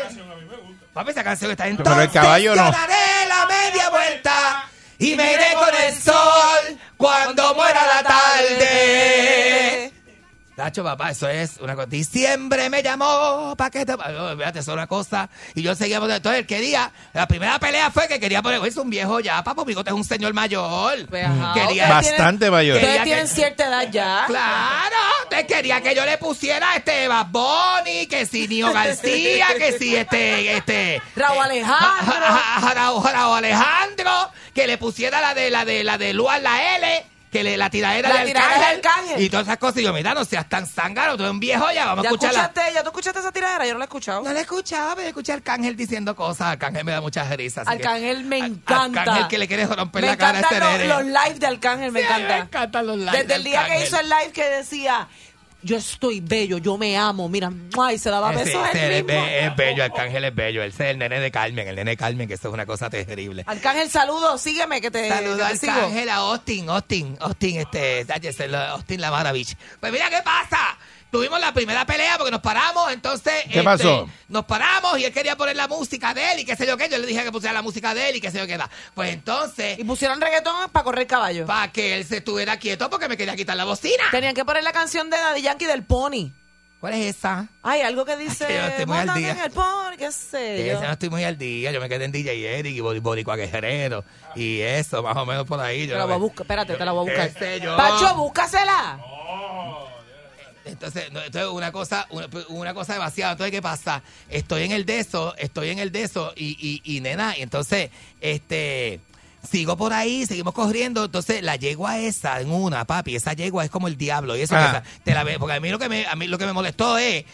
Papi, esa canción está en Pero el caballo no. Yo daré la media vuelta y me iré con el sol cuando muera la tarde. Tacho, papá, eso es una cosa. Diciembre me llamó pa' que te. Fíjate, eso es una cosa. Y yo seguía. Entonces él quería. La primera pelea fue que quería poner. Es un viejo ya, papo Bigote es un señor mayor. Pues, ajá, Quería. ustedes Bastante tienen- mayor. Ustedes que- tienen cierta edad ya. Claro, te quería que yo le pusiera este Bad Bunny, que si Nio García, que si este, este. Raúl Alejandro. Ja- ja- Raúl- Alejandro, que le pusiera la de la de la de Lua la L, que le la tiradera La de tiradera de Arcángel, Arcángel. y todas esas cosas. Y yo, mira, no seas tan zángano, tú eres un viejo ya, vamos ¿Ya a escucharla. escuchaste, ¿Ya tú escuchaste esa tiradera? Yo no la he escuchado. No la escuchaba, pero escuché a Arcángel diciendo cosas. Arcángel me da muchas risas. así que- Arcángel me encanta. Arcángel que le quiere romper me la cara a nene. los, los live de Arcángel, me Sí, encanta. me encantan los lives Desde de el día que Arcángel. hizo el live que decía, yo estoy bello, yo me amo, mira, y se daba besos ese él es, mismo. es bello, Arcángel es bello. Él es el nene de Carmen, el nene de Carmen, que eso es una cosa terrible. Arcángel, saludos, sígueme que te, que sigo. Arcángel, a Austin, Austin, Austin, este, Austin la Maravich. Pues mira qué pasa. Tuvimos la primera pelea porque nos paramos, entonces. ¿Qué este, pasó? Nos paramos y él quería poner la música de él y qué sé yo qué. Yo le dije que pusiera la música de él y qué sé yo qué da. Pues entonces, Y pusieron reggaetón para correr caballo. para que él se estuviera quieto porque me quería quitar la bocina. Tenían que poner la canción de Daddy Yankee del Pony. ¿Cuál es esa? Ay, algo que dice, Ay, yo estoy muy al "Móntate día". en el Pony, qué sé yo. ese no estoy muy al día. Yo me quedé en DJ Eric y Bori- Boricua Guerrero. Y eso, más o menos por ahí. Yo Te la no voy a buscar, espérate, te la voy a buscar. ¿Qué sé yo? Pacho, búscasela. Entonces, no, entonces una cosa, una, una cosa demasiado. Entonces, ¿qué pasa? Estoy en el de eso, estoy en el de eso y, y, y nena, y entonces, este, sigo por ahí, seguimos corriendo. Entonces, la yegua esa, en una, papi, esa yegua es como el diablo. Y eso, Ah. que esa- te la ve, porque a mí lo que me, a mí lo que me molestó es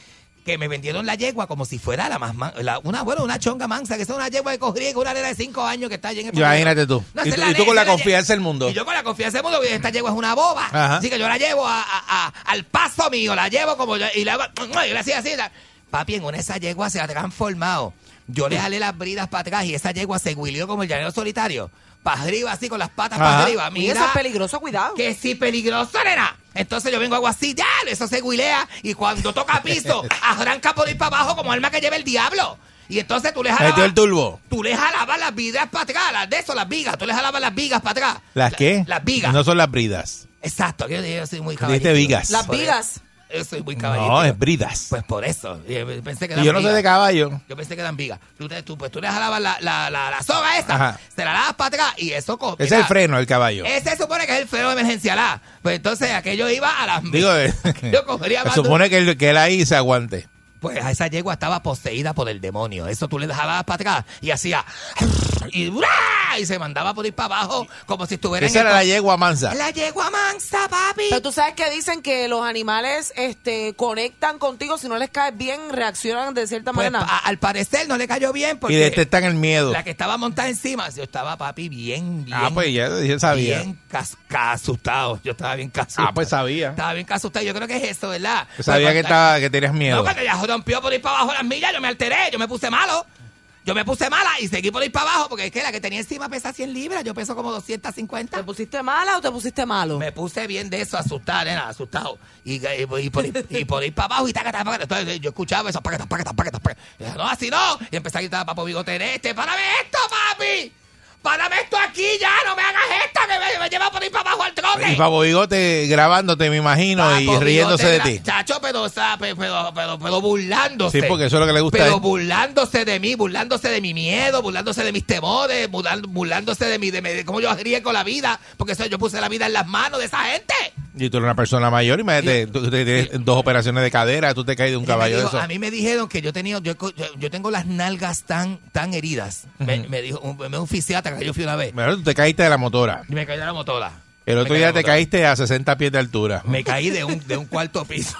que me vendieron la yegua como si fuera la más man- la- una bueno una chonga mansa que es una yegua de corría con una nena de cinco años que está allí en el Imagínate tú. No, y, tú es la y tú con la la confianza del mundo. y yo con la confianza del mundo, esta yegua es una boba. Ajá. Así que yo la llevo a, a- a- al paso mío, la llevo como yo, y la (clears throat) y le hacía así. la- Papi, en una esa yegua se ha transformado. Yo le jalé las bridas para atrás y esa yegua se huilió como el llanero solitario. Para arriba, así con las patas Ajá. para arriba. Y Mira, eso es peligroso, cuidado. que sí, peligroso, nena. Entonces yo vengo hago así, ya, eso se huilea. Y cuando toca piso, (laughs) arranca por ir para abajo como alma que lleva el diablo. Y entonces tú le Metió jalabas, el turbo. tú le jalabas las vigas para atrás, las de eso, las vigas. Tú le jalabas las vigas para atrás. ¿Las La- qué? Las vigas. No son las bridas. Exacto, yo, yo soy muy Dijiste caballito. vigas. Las vigas. Eso, Yo soy muy caballito. No, es bridas. Pues por eso. y Pensé que y eran yo no soy de caballo. Yo pensé que eran vigas. Tú, tú, pues tú le jalabas la, la, la, la soga esa, Ajá. se la lavas para atrás y eso... co- Ese es mira, el freno, el caballo. Ese supone que es el freno emergencial A. Pues entonces aquello iba a las... Digo, (laughs) eh, Yo cogería se más de- supone que él, que él ahí se aguante. Pues a esa yegua estaba poseída por el demonio. Eso tú le jalabas para atrás y hacía... Y, y se mandaba por ir para abajo como si estuviera Esa en el era la yegua mansa. La yegua mansa, papi. Pero tú sabes que dicen que los animales este, conectan contigo, si no les caes bien, reaccionan de cierta Pues, manera. a- al parecer no le cayó bien porque Y detectan el miedo. la que estaba montada encima, yo estaba, papi, bien, bien. Ah, pues ya, ya sabía. Bien cas- casustado. Yo estaba bien casustado. Ah, pues sabía. Estaba bien casustado. Yo creo que es eso, ¿verdad? Sabía Pues, que, estaba, que tenías miedo. No, ya rompió por ir para abajo las millas, yo me alteré, yo me puse malo. Yo me puse mala y seguí por ir para abajo porque es que la que tenía encima pesa 100 libras, yo peso como 250. ¿Te pusiste mala o te pusiste malo? Me puse bien de eso, asustado, nena, asustado. Y, y, y por, ir, y por ir para abajo y taca, taca, taca. Entonces yo escuchaba eso, paqueta. Y dije, no, así no. Y empecé a gritar a Papo Bigote este, ¡párame esto, papi! ¡Párame esto aquí ya! ¡No me hagas esto que me, me lleva por ir para abajo al trote! Y Pavo Bigote grabándote, me imagino, y Papo riéndose de ti. Chacho, pero, o sea, pe- pero, pero, pero burlándose. Sí, porque eso es lo que le gusta a Pero él. burlándose de mí, burlándose de mi miedo, burlándose de mis temores, burlándose de mi, de, cómo yo con la vida, porque eso, yo puse la vida en las manos de esa gente. Y tú eres una persona mayor, imagínate, tú, tú tienes dos operaciones de cadera, tú te caes de un caballo de dijo- eso. A mí me dijeron que yo tenía, yo, yo, tengo las nalgas tan, tan heridas. me, me dijo, un, me un fisiatra que yo fui una vez. Mira, tú te caíste de la motora. Y me caí de la motora. El otro día de te caíste a 60 pies de altura. Me caí de un, de un cuarto piso.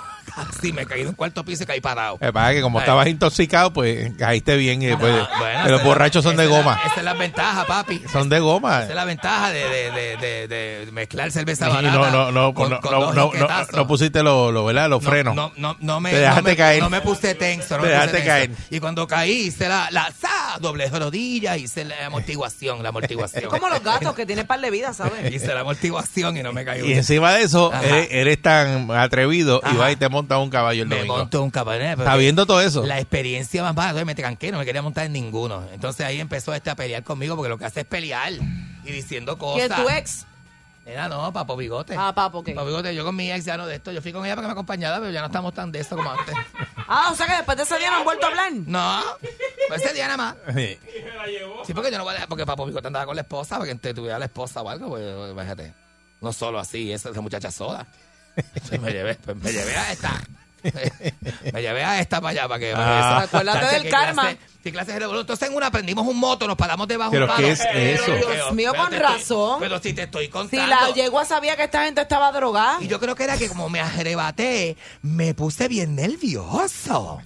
(laughs) Sí, me caí de un cuarto piso y caí parado. Me pasa que como Ay. estabas intoxicado, pues caíste bien y después Ah, bueno, los borrachos son de goma. esa es la ventaja, papi. Son de goma. Esa es la ventaja de, de, de, de, de mezclar cerveza Y barata. no, no, no, con- no, con no, dos no, no, pusiste los lo, ¿verdad? los No, frenos. No, no, no me, Te dejaste no me, caer. No me puse tenso. No Te dejaste tenso. caer. Y cuando caí, hice la, la sa, doble rodilla, hice la amortiguación, la amortiguación. (laughs) Es como los gatos que tienen par de vidas, ¿sabes? Hice la amortiguación y no me caí. Y encima de eso, eres, eres tan atrevido y vas y te montas un caballo el me domingo. monto un caballo. Está viendo todo eso. La experiencia más baja, me tranqué, no me quería montar en ninguno. Entonces ahí empezó este a pelear conmigo porque lo que hace es pelear y diciendo ¿Qué cosas. es tu ex? Era no, Papo Bigote. Ah, papo, ¿qué? Papo Bigote, yo con mi ex ya no de esto. Yo fui con ella para que me acompañara, pero ya no estamos tan de esto como antes. (laughs) Ah, o sea que después de ese día no han vuelto a hablar. No, pues ese día nada más. (laughs) Sí. Sí, porque yo no voy a dejar, porque Papo Bigote andaba con la esposa, porque te tuviera la esposa o algo, pues fíjate. No solo así, esa, esa muchacha sola. Me llevé, pues, me llevé a esta. (laughs) me llevé a esta para allá para que. Ah. Acuérdate del karma. clase- qué clase de revolución. Entonces en una prendimos un moto, nos paramos debajo Pero de un palo. ¿qué es eso? Dios mío, con estoy- razón. pero si te estoy Si contando. la yegua sabía que esta gente estaba drogada. Y yo creo que era que como me arrebaté, me puse bien nervioso.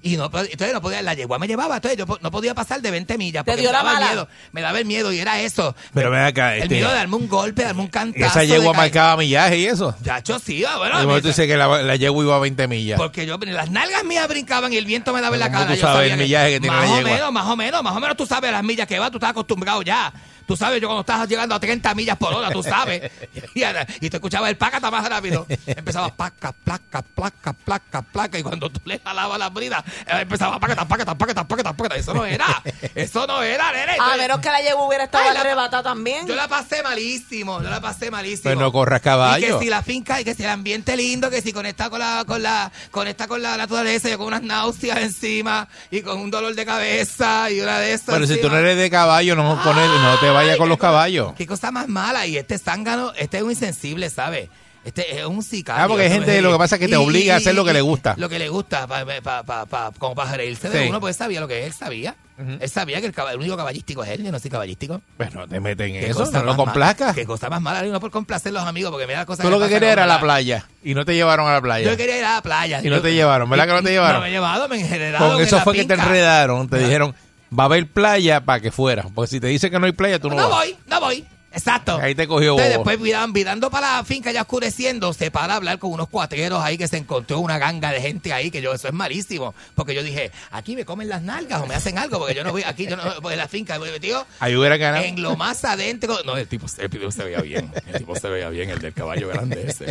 Y no, entonces no podía, la yegua me llevaba, entonces yo no podía pasar de 20 millas. ¿Te porque dio me la daba mala? miedo. Me daba el miedo y era eso. Pero ven acá, El este, miedo de darme un golpe, darme un cantazo. esa yegua marcaba millaje y eso. Chacho, sí, ah, Y bueno. de momento me- dice que la, la yegua iba a 20 millas. porque yo, las nalgas mías brincaban y el viento me daba en la ¿Cómo cara. tú Yo sabes sabía el millaje que tiene más la o yegua? menos, más o menos, más o menos tú sabes las millas que va, tú estás acostumbrado ya. Tú sabes, yo cuando estás llegando a 30 millas por hora, tú sabes. (laughs) Y, y tú escuchabas el pácata más rápido. Empezaba placa, placa, placa, placa, placa. Y cuando tú le jalabas la brida, eh, empezaba pácata, pácata, pácata, pácata, pácata. Eso no era. Eso no era, nene. A menos que la yegua hubiera estado arrebatada también. Yo la pasé malísimo, yo la pasé malísimo. Pues no corras Y caballo. que si la finca, y que si el ambiente lindo, que si conecta con la, con la, conecta con la naturaleza, yo con unas náuseas encima, y con un dolor de cabeza, y una de esas. Pero si tú no eres de caballo, no, con él, no te vayas con los caballos. Qué cosa más mala, y este zángano, este es un insensible, ¿sabes? Este es un sicario. Ah, porque hay gente, lo que pasa es que te y- obliga a hacer lo que le gusta. Lo que le gusta, pa, pa, pa, pa- como para reírse de Sí. uno, pues sabía lo que él sabía. Él sabía que el, único caballístico es él, yo no soy caballístico. Pero no te meten en eso, no lo complazcas. Qué cosa más mala, no por complacer los amigos, porque mira la cosa Tú lo que querías era la la- playa y no te llevaron a la playa. Yo quería ir a la playa. Y no te llevaron, ¿verdad que no te llevaron? No me he llevado, me Con eso fue que te enredaron, te dijeron, va a haber playa para que fuera. Porque si te dice que no hay playa, tú no, No vas. voy, no voy. Exacto. Ahí te cogió Entonces, después, virando para la finca ya oscureciendo, se para a hablar con unos cuatreros ahí que se encontró una ganga de gente ahí, que yo, eso es malísimo. Porque yo dije, aquí me comen las nalgas o me hacen algo, porque yo no voy, aquí yo no voy en la finca, voy metido Ahí hubiera ganado. en lo más adentro. No, el tipo, el tipo se veía bien. El tipo se veía bien, el del caballo grande ese.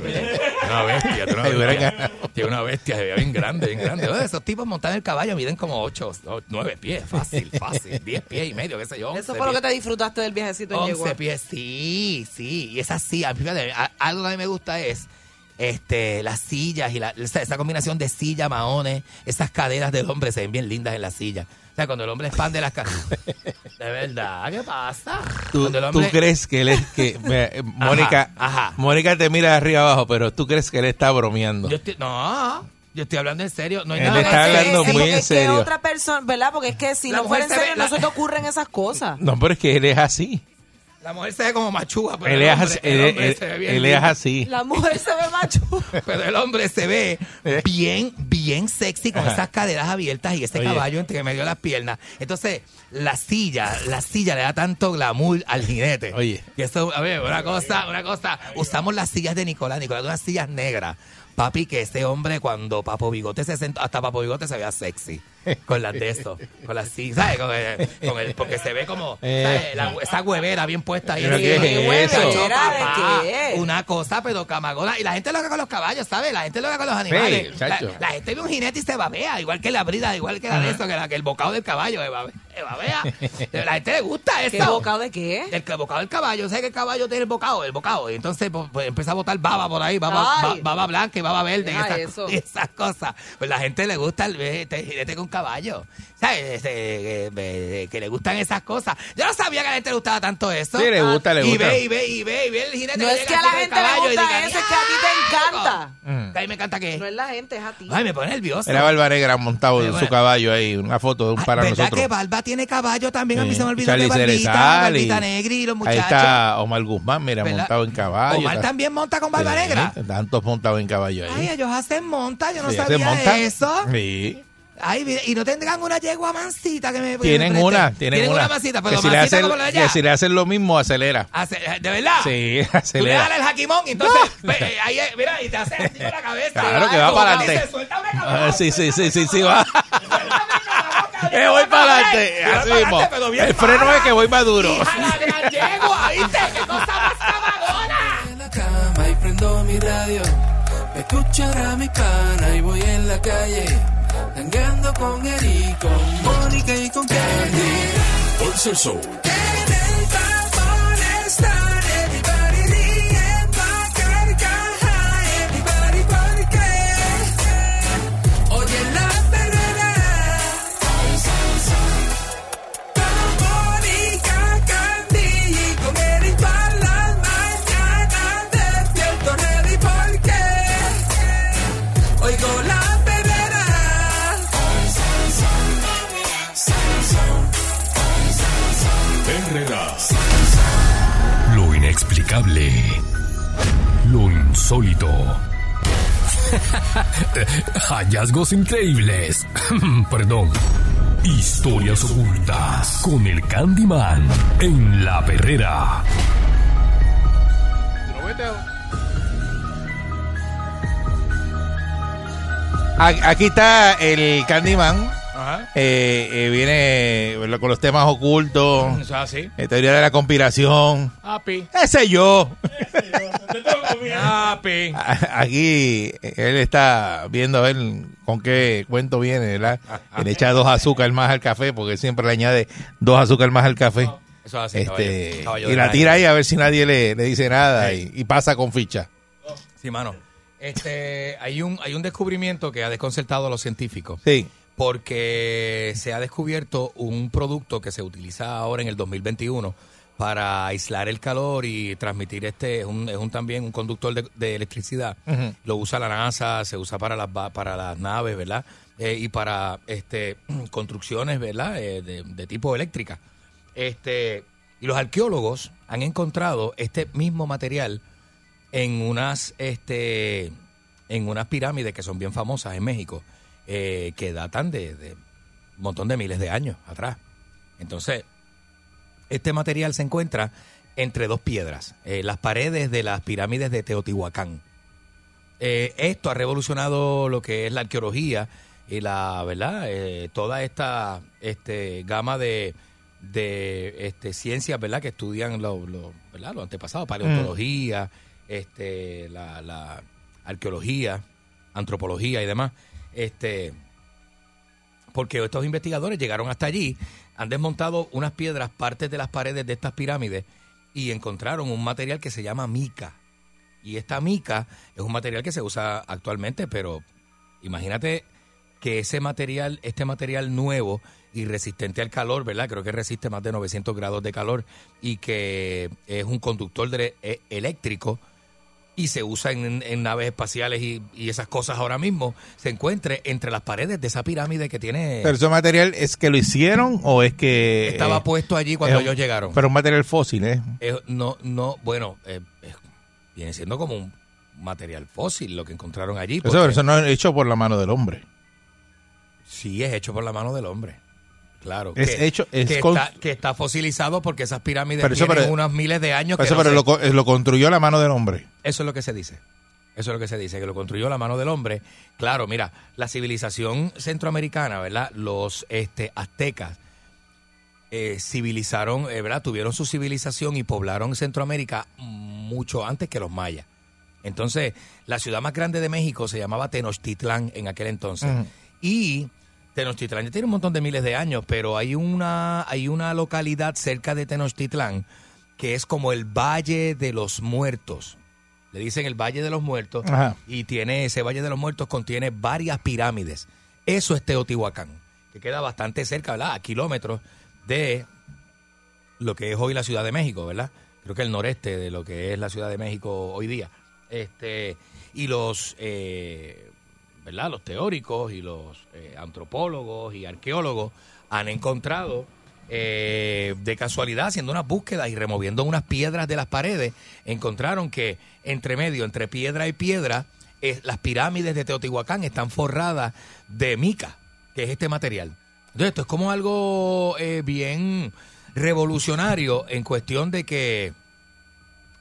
Una bestia, tiene una Ahí hubiera bestia. ganado. Tiene una bestia, se veía bien grande, bien grande. Oye, esos tipos montan el caballo miden como 8, 9 pies, fácil, fácil. 10 pies y medio, qué sé yo. Eso 11 fue lo que pies. te disfrutaste del viajecito en 11 yegua. pies, sí, sí. Y es así. a- fíjate, a- algo que a mí me gusta es este las sillas y la, esa, esa combinación de silla, maones, esas caderas del hombre se ven bien lindas en la silla. O sea, cuando el hombre expande las caderas. (laughs) De verdad, ¿qué pasa? ¿Tú, crees que él es que (laughs) me- eh, Mónica ajá. Mónica te mira de arriba abajo, pero tú crees que él está bromeando. Yo estoy- no, Yo estoy hablando en serio. No hay Él nada está hablando muy en es que serio. otra persona, ¿verdad? Porque es que si La no fuera en serio, ve- no se te ocurren esas cosas. No, pero es que él es así. La mujer se ve como machúa, pero Él el es hombre, así. el Él, hombre él- se ve bien él es así. La mujer se ve macho. (laughs) Pero el hombre se ve bien, bien sexy con Ajá. esas caderas abiertas y ese Oye. caballo entre medio de las piernas. Entonces, la silla, la silla le da tanto glamour al jinete. Oye. Y eso, a ver, una cosa, una cosa. Usamos las sillas de Nicolás, Nicolás, unas sillas negras. Papi, que ese hombre cuando Papo Bigote se sentó, hasta Papo Bigote se veía sexy. Con las de eso. Con las sillas, ¿sabes? Con el, con el- porque se ve como, Eh. ¿sabes? La- esa huevera bien puesta ahí. Una cosa, pero camagona. Y la gente loca con los caballos, ¿sabes? La gente loca con los animales. Sí, la, gente ve un jinete y se babea, igual que la brida, igual que la de eso, que, la, que el bocado del caballo se babe- se babea. La gente le gusta eso. ¿Qué bocado de qué? El, el bocado del caballo, sé que el caballo tiene el bocado, el bocado. Y entonces pues, pues, empieza a botar baba por ahí, baba, Ay. ba- baba blanca y baba verde y esas, (laughs) esas cosas. Pues la gente le gusta el este jinete con caballo. ¿Sabes? Este, eh, eh, que le gustan esas cosas. Yo no sabía que a la gente le gustaba tanto eso. Sí, le gusta, le y gusta. Ve, y ve, y ve, y ve el jinete. No es que a la gente le y gusta diga, eso, es que a ti te encanta. Mm. Que a mí me encanta que. No es la gente, es a ti. Ay, me pone nervioso. Era Barba Negra montado en su caballo ahí, una foto de un Ay, para ¿Verdad nosotros. que Barba tiene caballo también? A mí Sí. se me olvidó Charlie de Barbita, Cerezal y- Barbita Negri y los Ahí está Omar Guzmán, mira, ¿Verdad? montado en caballo. Omar Está- también monta con Barba Sí, Negra. Tantos montados en caballo Ay, ahí. ellos hacen monta, yo no Sí, ¿se sabía eso. Sí. Ay, y no tendrán una yegua mansita que me que me Tienen presten? una, tienen, una. mansita, que pero si le mansita hacen, como la de que si le hacen lo mismo, acelera. ¿De verdad? Sí, Tú le (laughs) acelera. das el jaquimón y entonces, (laughs) eh, ahí, eh, mira, y te hace así con la cabeza. Claro que va para que adelante. dice, "Suéltame, Ah, cabrón". sí, sí, sí, sí, sí, va. Eh, (laughs) voy para adelante. Así mismo. El freno para. es que voy más duro. Hija la gran yegua, ¿viste? ¡Qué cosa más camadona! en la cama y prendo mi radio. Me escuchará mi pana y voy en la calle. Tangando con Eric, con Mónica y con Candy. Pulse el inexplicable. Lo insólito. (laughs) Hallazgos increíbles. (laughs) Perdón. Historias ocultas con el Candyman en la perrera. Aquí está el Candyman. Ajá. Eh, eh, viene con los temas ocultos, Eso es así. eh, teoría de la conspiración. Happy. Ese yo. (laughs) Aquí él está viendo a ver con qué cuento viene, ¿verdad? Que le echa dos azúcar más al café, porque él siempre le añade dos azúcar más al café. Eso es así, Este, caballo. Caballo y la tira ahí a ver si nadie le, le dice nada y, y pasa con ficha. Sí, mano. Este, hay un, hay un descubrimiento que ha desconcertado a los científicos. Sí. Porque se ha descubierto un producto que se utiliza ahora en el 2021 para aislar el calor y transmitir este, es un, es un también un conductor de, de electricidad. Lo usa la NASA, se usa para las, para las naves, ¿verdad? Eh, y para este, (clears throat) construcciones, ¿verdad? Eh, de, de tipo eléctrica. Este, y los arqueólogos han encontrado este mismo material en unas este en unas pirámides que son bien famosas en México eh, que datan de, de un montón de miles de años atrás. Entonces este material se encuentra entre dos piedras eh, las paredes de las pirámides de Teotihuacán. Eh, esto ha revolucionado lo que es la arqueología y la verdad Eh, toda esta este gama de de este, ciencias verdad que estudian lo, lo- los antepasados paleontología este la, la arqueología antropología y demás este porque estos investigadores llegaron hasta allí han desmontado unas piedras partes de las paredes de estas pirámides y encontraron un material que se llama mica y esta mica es un material que se usa actualmente, pero imagínate que ese material, este material nuevo y resistente al calor, ¿verdad? Creo que resiste más de 900 grados de calor y que es un conductor de- e- eléctrico, y se usa en, en naves espaciales y, y esas cosas ahora mismo, se encuentre entre las paredes de esa pirámide que tiene... Pero ese material es que lo hicieron o es que estaba eh, puesto allí cuando es ellos llegaron. Pero un material fósil, ¿eh? Eh, no, no, bueno, eh, viene siendo como un material fósil lo que encontraron allí. Eso no es hecho por la mano del hombre. Sí, es hecho por la mano del hombre. Claro. Es que, hecho- es que, con- está, que está fosilizado porque esas pirámides Pero eso, tienen pero- unos miles de años. que Eso, no pero se- lo, co- lo construyó la mano del hombre. Eso es lo que se dice. Eso es lo que se dice, que lo construyó la mano del hombre. Claro, mira, la civilización centroamericana, ¿verdad? Los este, aztecas eh, civilizaron, eh, ¿verdad? Tuvieron su civilización y poblaron Centroamérica mucho antes que los mayas. Entonces, la ciudad más grande de México se llamaba Tenochtitlán en aquel entonces. Y Tenochtitlán ya tiene un montón de miles de años, pero hay una, hay una localidad cerca de Tenochtitlán que es como el Valle de los Muertos. Le dicen el Valle de los Muertos Ajá. y tiene ese Valle de los Muertos contiene varias pirámides. Eso es Teotihuacán, que queda bastante cerca, ¿verdad? A kilómetros de lo que es hoy la Ciudad de México, ¿verdad? Creo que el noreste de lo que es la Ciudad de México hoy día. Este y los eh, ¿verdad? Los teóricos y los eh, antropólogos y arqueólogos han encontrado eh, de casualidad, haciendo unas búsquedas y removiendo unas piedras de las paredes, encontraron que entre medio, entre piedra y piedra, eh, las pirámides de Teotihuacán están forradas de mica, que es este material. Entonces, esto es como algo eh, bien revolucionario en cuestión de que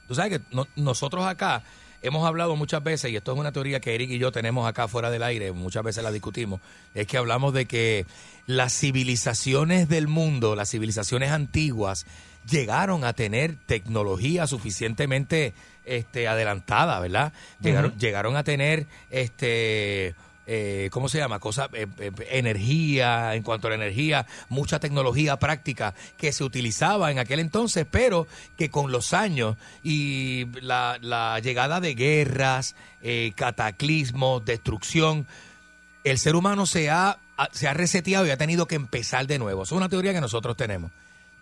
Tú sabes que no- nosotros acá hemos hablado muchas veces, y esto es una teoría que Eric y yo tenemos acá fuera del aire, muchas veces la discutimos, es que hablamos de que las civilizaciones del mundo, las civilizaciones antiguas, llegaron a tener tecnología suficientemente este, adelantada, ¿verdad? Llegaron, llegaron a tener este eh, ¿cómo se llama? Cosa, eh, eh, energía, en cuanto a la energía, mucha tecnología práctica que se utilizaba en aquel entonces, pero que con los años y la, llegada de guerras, cataclismos, destrucción, el ser humano se ha, se ha reseteado y ha tenido que empezar de nuevo. Es una teoría que nosotros tenemos.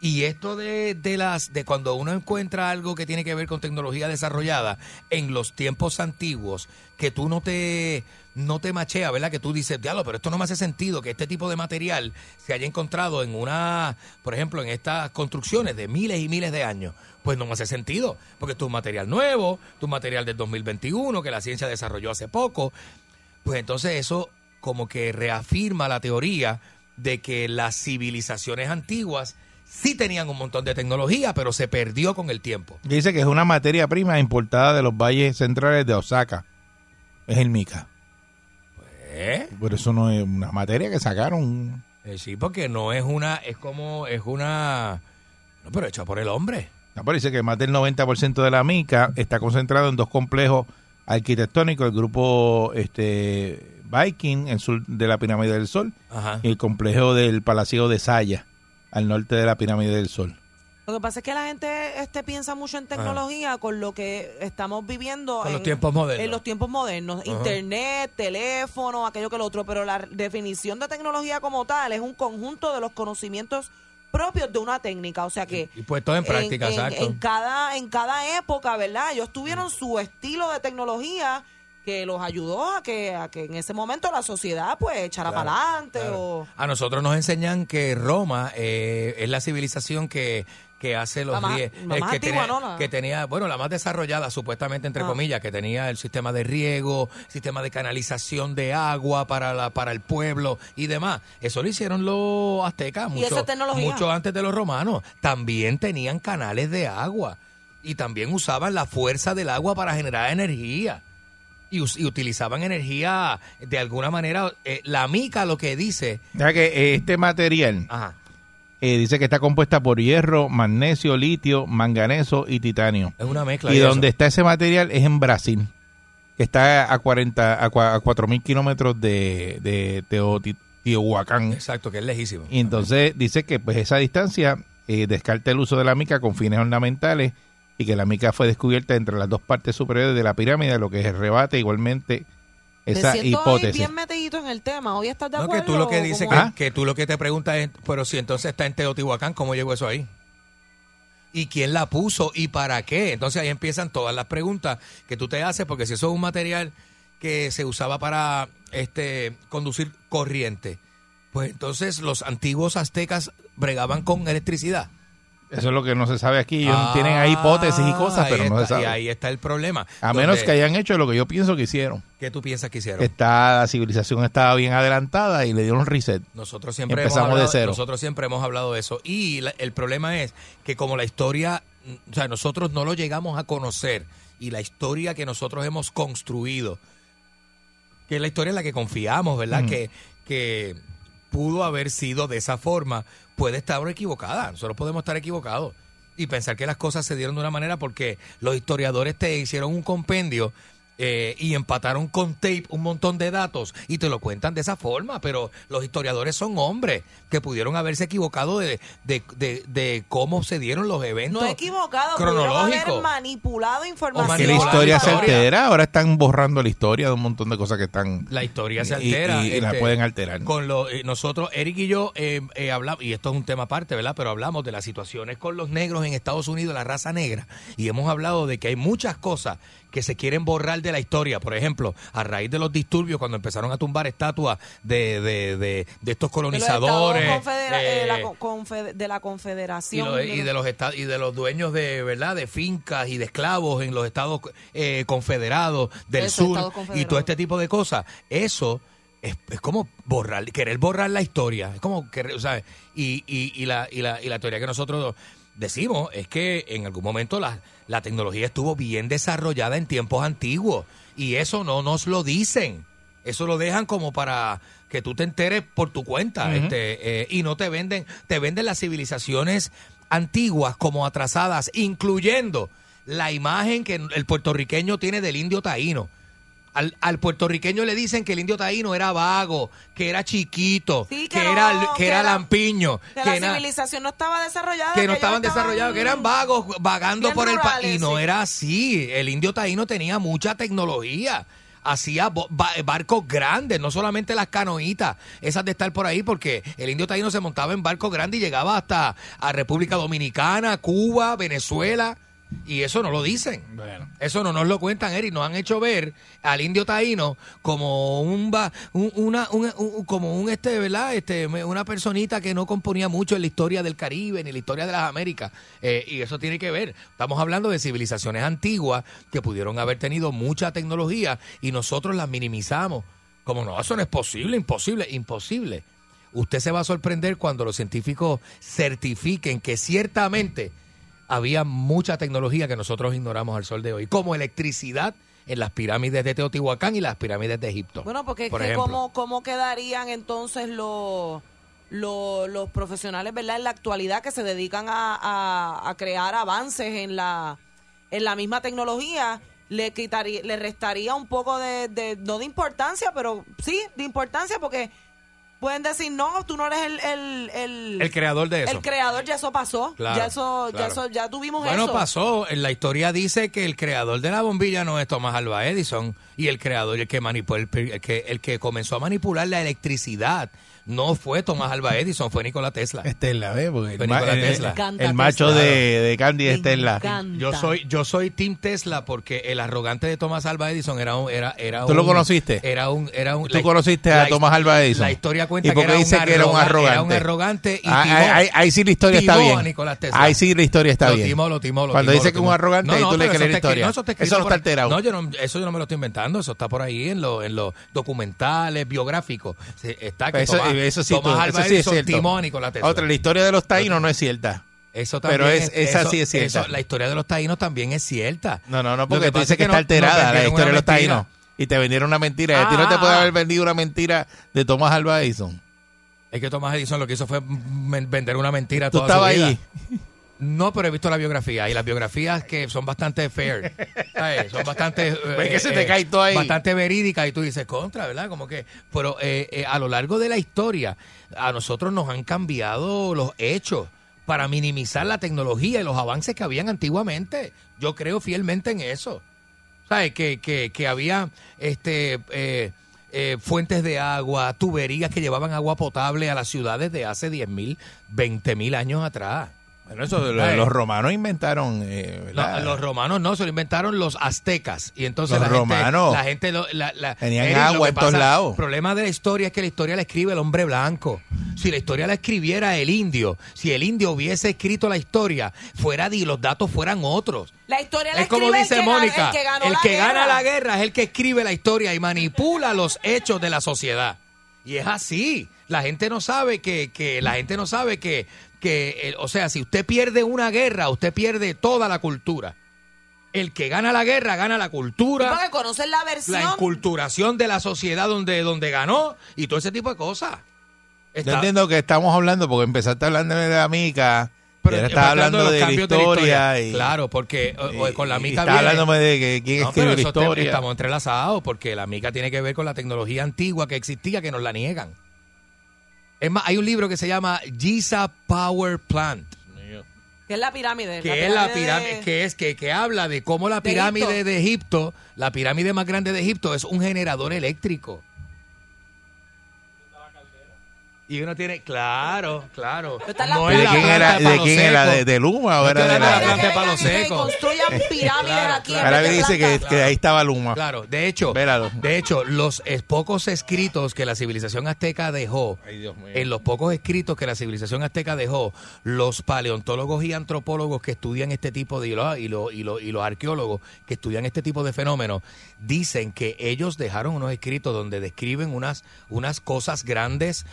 Y esto de, de las de cuando uno encuentra algo que tiene que ver con tecnología desarrollada en los tiempos antiguos, que tú no te no te machea, ¿verdad? Que tú dices, diablo, pero esto no me hace sentido que este tipo de material se haya encontrado en una, por ejemplo, en estas construcciones de miles y miles de años. Pues no me hace sentido, porque esto es un material nuevo, tu material del 2021 que la ciencia desarrolló hace poco. Pues entonces eso como que reafirma la teoría de que las civilizaciones antiguas sí tenían un montón de tecnología, pero se perdió con el tiempo. Dice que es una materia prima importada de los valles centrales de Osaka. Es el mica. ¿Eh? Pero eso no es una materia que sacaron. Eh, sí, porque no es una, es como, es una, no, pero hecha por el hombre. No, pero dice que más del 90% de la mica está concentrado en dos complejos arquitectónicos, el grupo este Viking, en sur de la Pirámide del Sol, Ajá. y el complejo del Palacio de Saya, al norte de la Pirámide del Sol. Lo que pasa es que la gente este piensa mucho en tecnología con lo que estamos viviendo Con en los tiempos modernos. En los tiempos modernos, Ajá. internet, teléfono, aquello que lo otro, pero la definición de tecnología como tal es un conjunto de los conocimientos propios de una técnica, o sea que Y puesto en práctica, en, exacto. en cada en cada época, ¿verdad? Ellos tuvieron su estilo de tecnología que los ayudó a que a que en ese momento la sociedad pues echara Claro, para adelante claro. o A nosotros nos enseñan que Roma eh, es la civilización que, que hace los más- la eh, más que, antigua, tenía, ¿no? La- que tenía, bueno, la más desarrollada supuestamente entre Ah. comillas, que tenía el sistema de riego, sistema de canalización de agua para la para el pueblo y demás. Eso lo hicieron los aztecas ¿Y mucho, mucho antes de los romanos. También tenían canales de agua y también usaban la fuerza del agua para generar energía y, us- y utilizaban energía de alguna manera. eh, la mica lo que dice. Ya que este material Ajá. Eh, dice que está compuesta por hierro, magnesio, litio, manganeso y titanio. Es una mezcla. Y de donde eso. está ese material es en Brasil, que está a 40 a, cua- a 4000 kilómetros de, de Teoti- Teotihuacán. Exacto, que es lejísimo. Y entonces dice que pues esa distancia eh, descarta el uso de la mica con fines ornamentales y que la mica fue descubierta entre las dos partes superiores de la pirámide, lo que rebate igualmente esa Me siento hoy hipótesis. bien metidito en el tema. Hoy estás de No, acuerdo. que tú lo que dices, que, es? que tú lo que te preguntas es, pero si entonces está en Teotihuacán, ¿cómo llegó eso ahí? ¿Y quién la puso y para qué? Entonces ahí empiezan todas las preguntas que tú te haces, porque si eso es un material que se usaba para este conducir corriente, pues entonces los antiguos aztecas bregaban con electricidad. Eso es lo que no se sabe aquí. Ellos tienen ahí hipótesis y cosas, Ah, pero ahí no se sabe. Y ahí está el problema. A menos que hayan hecho lo que yo pienso que hicieron. ¿Qué tú piensas que hicieron? Esta la civilización estaba bien adelantada y le dieron reset. Nosotros siempre Empezamos hemos de cero. Nosotros siempre hemos hablado de eso. Y la- el problema es que como la historia, o sea, nosotros no lo llegamos a conocer y la historia que nosotros hemos construido, que es la historia en la que confiamos, ¿verdad? Que, que pudo haber sido de esa forma, puede estar equivocada. Nosotros podemos estar equivocados y pensar que las cosas se dieron de una manera porque los historiadores te hicieron un compendio eh, y empataron con tape un montón de datos y te lo cuentan de esa forma, pero los historiadores son hombres que pudieron haberse equivocado de, de, de- de cómo se dieron los eventos. No equivocado, pudieron cronológico. haber manipulado información. Que la historia se altera. Ahora están borrando la historia de un montón de cosas que están. La historia se y- altera. Y, y la este, pueden alterar. Con lo, eh, nosotros, Eric y yo, eh, eh, hablamos, y esto es un tema aparte, ¿verdad? Pero hablamos de las situaciones con los negros en Estados Unidos, la raza negra, y hemos hablado de que hay muchas cosas que se quieren borrar de la historia. Por ejemplo, a raíz de los disturbios, cuando empezaron a tumbar estatuas de, de, de, de estos De colonizadores. estados eh, eh, la co- confe- de la y, confederación. lo- y de los esta- y de los dueños de verdad de fincas y de esclavos en los estados eh, confederados del sur estados y todo este tipo de cosas eso es, es como borrar querer borrar la historia es como querer, ¿sabes? Y, y, y la, y, la, y la teoría que nosotros decimos es que en algún momento la, la tecnología estuvo bien desarrollada en tiempos antiguos y eso no nos lo dicen. Eso lo dejan como para que tú te enteres por tu cuenta este eh, y no te venden te venden las civilizaciones antiguas como atrasadas incluyendo la imagen que el puertorriqueño tiene del indio taíno al, al puertorriqueño le dicen que el indio taíno era vago, que era chiquito, Sí, que, que no, era, que que era la- lampiño, Que la civilización no estaba desarrollada. que no estaban desarrollados, que eran vagos, vagando por el país. Y no sí. era así. El indio taíno tenía mucha tecnología. Hacía barcos grandes, no solamente las canoitas, esas de estar por ahí, porque el indio taíno se montaba en barcos grandes y llegaba hasta a República Dominicana, Cuba, Venezuela. Y eso no lo dicen. Eso no nos lo cuentan, Eric. Nos han hecho ver al indio taíno como un, un- una, un- un- como un este, ¿verdad? Este, una personita que no componía mucho en la historia del Caribe ni la historia de las Américas. Eh, y eso tiene que ver. Estamos hablando de civilizaciones antiguas que pudieron haber tenido mucha tecnología y nosotros las minimizamos. Como no, eso no es posible, imposible, imposible. Usted se va a sorprender cuando los científicos certifiquen que ciertamente había mucha tecnología que nosotros ignoramos al sol de hoy, como electricidad en las pirámides de Teotihuacán y las pirámides de Egipto. Bueno, porque por es que cómo, cómo quedarían entonces los, los, los profesionales, ¿verdad? En la actualidad que se dedican a, a- a crear avances en la, en la misma tecnología, le quitaría, le restaría un poco de, de- no de importancia, pero sí, de importancia porque pueden decir, no, tú no eres el... El, el, El creador de eso. El creador, ya eso pasó. Claro, ya eso, ya eso, ya tuvimos Bueno, eso. pasó. En la historia dice que el creador de la bombilla no es Thomas Alva Edison y el creador, el que manipuló, el, el que, el que comenzó a manipular la electricidad, no fue Thomas Alva Edison, fue Nikola Tesla. Estela, ¿ves? Porque Fue el, ma- Nikola el- Tesla. el macho Tesla. de, de Candy es Estela. Yo soy, yo soy Team Tesla porque el arrogante de Thomas Alva Edison era un, era, era ¿Tú lo un- conociste? Era un, era un. ¿Tú la- conociste la a Thomas Alva Edison? La historia cuenta ¿Y por que qué era dice un que era un arroga- arrogante? Era un arrogante y Ah, timó- ahí, ahí- ahí sí la historia está bien. a Nikola Tesla. Ahí sí la historia está Lo bien. timó, lo timó, lo Cuando timó, dice lo que un timó. arrogante, ahí tú le crees eso la historia. No, eso, Eso no está alterado. No, yo no, eso yo no me lo estoy inventando. Eso está por ahí en, lo- en los documentales biográficos. Está que Eso, sí, Tomás tú- Alva eso sí es cierto. timó a Nikola Tesla. Otra, la historia de los taínos no es cierta. Eso también Pero es- esa eso- sí es cierta. eso- la historia de los taínos también es cierta. No, no, no, porque que tú dices es que, está no- alterada la historia de los mentira. taínos. Y te vendieron una mentira. a ti no te Ah, puede ah. haber vendido una mentira de Thomas Alva Edison. Es que Tomás Edison lo que hizo fue vender una mentira Tú toda su estabas vida. ahí. (laughs) No, pero he visto la biografía y las biografías que son bastante fair, ¿sabes? son bastante (laughs) eh, Ves que se te cae todo ahí. bastante verídicas y tú dices contra, ¿verdad? Como que, pero eh, eh, a lo largo de la historia a nosotros nos han cambiado los hechos para minimizar la tecnología y los avances que habían antiguamente. Yo creo fielmente en eso. ¿Sabes? Que, que, que había este eh, eh, fuentes de agua, tuberías que llevaban agua potable a las ciudades de hace 10 mil, 20 mil años atrás. Bueno, eso, lo- los romanos inventaron, eh, los romanos no, se lo inventaron los aztecas. Y entonces Los la romanos. gente, la gente lo- la- la- Tenían Eric, agua que en todos pasa- lados. El problema de la historia es que la historia la escribe el hombre blanco. Si la historia la escribiera el indio, si el indio hubiese escrito la historia, fuera y los datos fueran otros. La historia la Es como escribe el dice que gana- Mónica, el que el la que guerra. gana la guerra es el que escribe la historia y manipula los hechos de la sociedad. Y es así. La gente no sabe que, que la gente no sabe que, que eh, o sea, si usted pierde una guerra, usted pierde toda la cultura. El que gana la guerra gana la cultura, Porque conocen la la versión. enculturación de la sociedad donde, donde ganó y todo ese tipo de cosas. Yo Está- entiendo que estamos hablando, porque empezaste hablando de la mica, pero ahora estás hablando los de la cambios historia. y, Claro, porque o- o con la mica estás viene- hablándome de que quién No, escribe pero la historia. estamos entrelazados porque la mica tiene que ver con la tecnología antigua que existía que nos la niegan. Es más, hay un libro que se llama Giza Power Plant, Que es la pirámide. que es la pirámide, que es que, que habla de cómo la De pirámide Egipto. de Egipto, la pirámide más grande de Egipto es un generador eléctrico. Y uno tiene, claro, claro. No ¿De quién era? de ¿De palo quién era? ¿De, de Luma o No era de la la...? planta de palo seco. construyan (laughs) pirámides Claro, aquí. Ahora me dice que, ahí estaba Luma. Claro, de hecho, Véralo. de hecho, los pocos escritos que la civilización azteca dejó, Ay, Dios mío. en los pocos escritos que la civilización azteca dejó, los paleontólogos y antropólogos que estudian este tipo de y los, y los, y los- y los arqueólogos que estudian este tipo de fenómenos dicen que ellos dejaron unos escritos donde describen unas unas cosas grandes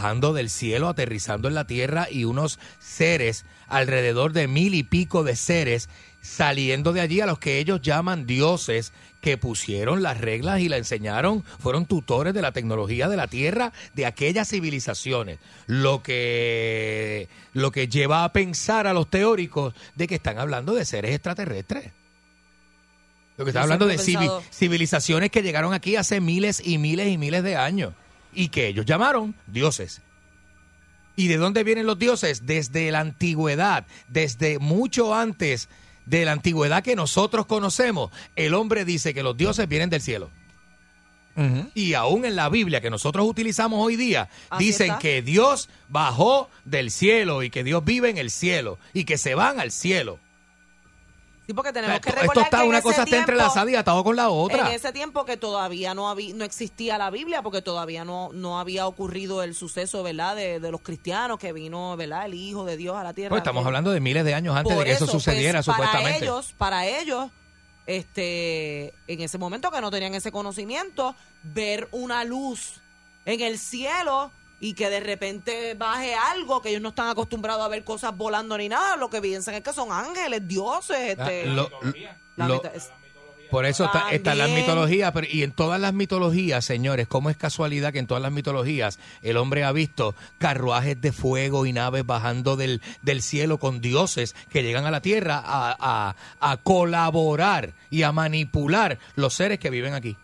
bajando del cielo, aterrizando en la tierra y unos seres alrededor de mil y pico de seres saliendo de allí a los que ellos llaman dioses que pusieron las reglas y la enseñaron, fueron tutores de la tecnología de la Tierra de aquellas civilizaciones. Lo que, lo que lleva a pensar a los teóricos de que están hablando de seres extraterrestres. Lo que está Yo hablando de pensado- civilizaciones que llegaron aquí hace miles y miles y miles de años y que ellos llamaron dioses. ¿Y de dónde vienen los dioses? Desde la antigüedad, desde mucho antes de la antigüedad que nosotros conocemos. El hombre dice que los dioses vienen del cielo. Y aún en la Biblia que nosotros utilizamos hoy día, Así dicen está. que Dios bajó del cielo y que Dios vive en el cielo y que se van al cielo. Sí, porque O sea, tenemos que esto, recordar está, que en una ese cosa está tiempo- entrelazada y atado con la otra. En ese tiempo que todavía no había, no existía la Biblia, porque todavía no, no había ocurrido el suceso, ¿verdad? De, de los cristianos que vino, ¿verdad? El Hijo de Dios a la tierra. Pues estamos hablando de miles de años antes de que eso, eso, sucediera, pues, supuestamente. Para ellos, para ellos, este, en ese momento que no tenían ese conocimiento, ver una luz en el cielo y que de repente baje algo que ellos no están acostumbrados a ver cosas volando ni nada, lo que piensan es que son ángeles, dioses, Ah, este, lo- la lo- mita- es- Por eso está, está en las mitologías, pero y en todas las mitologías, señores, ¿cómo es casualidad que en todas las mitologías el hombre ha visto carruajes de fuego y naves bajando del, del cielo con dioses que llegan a la tierra a, a- a colaborar y a manipular los seres que viven aquí?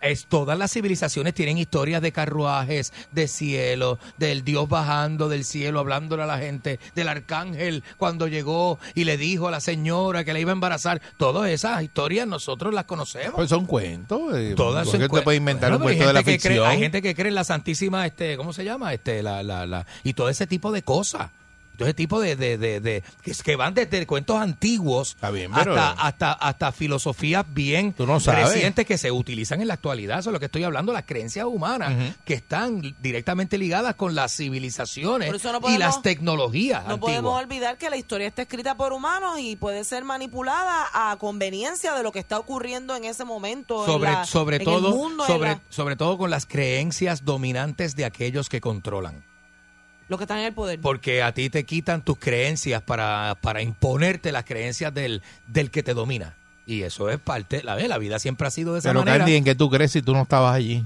Es, todas las civilizaciones tienen historias de carruajes, de cielo, del Dios bajando del cielo, hablándole a la gente, del arcángel cuando llegó y le dijo a la señora que la iba a embarazar. Todas esas historias nosotros las conocemos. Pues son cuentos. eh, Todas ¿por qué son te puedes inventar Bueno, un cuento de la cree- ficción? hay gente que cree en la Santísima, este, ¿cómo se llama? Este, la, la, la, y todo ese tipo de cosas. Todo ese tipo de, de, de, de- que, que van desde cuentos antiguos bien, pero- hasta, hasta, hasta filosofías bien Tú no sabes. recientes que se utilizan en la actualidad. Eso es lo que estoy hablando, las creencias humanas que están directamente ligadas con las civilizaciones y las tecnologías No podemos olvidar que la historia está escrita por humanos y puede ser manipulada a conveniencia de lo que está ocurriendo en ese momento. en Sobre, la- sobre en el todo, mundo, en sobre, la- sobre todo con las creencias dominantes de aquellos que controlan. Lo que está en el poder. Porque a ti te quitan tus creencias para, para imponerte las creencias del, del que te domina. Y eso es parte, la, la vida siempre ha sido de esa Pero manera. Candy, ¿en qué tú crees si tú no estabas allí?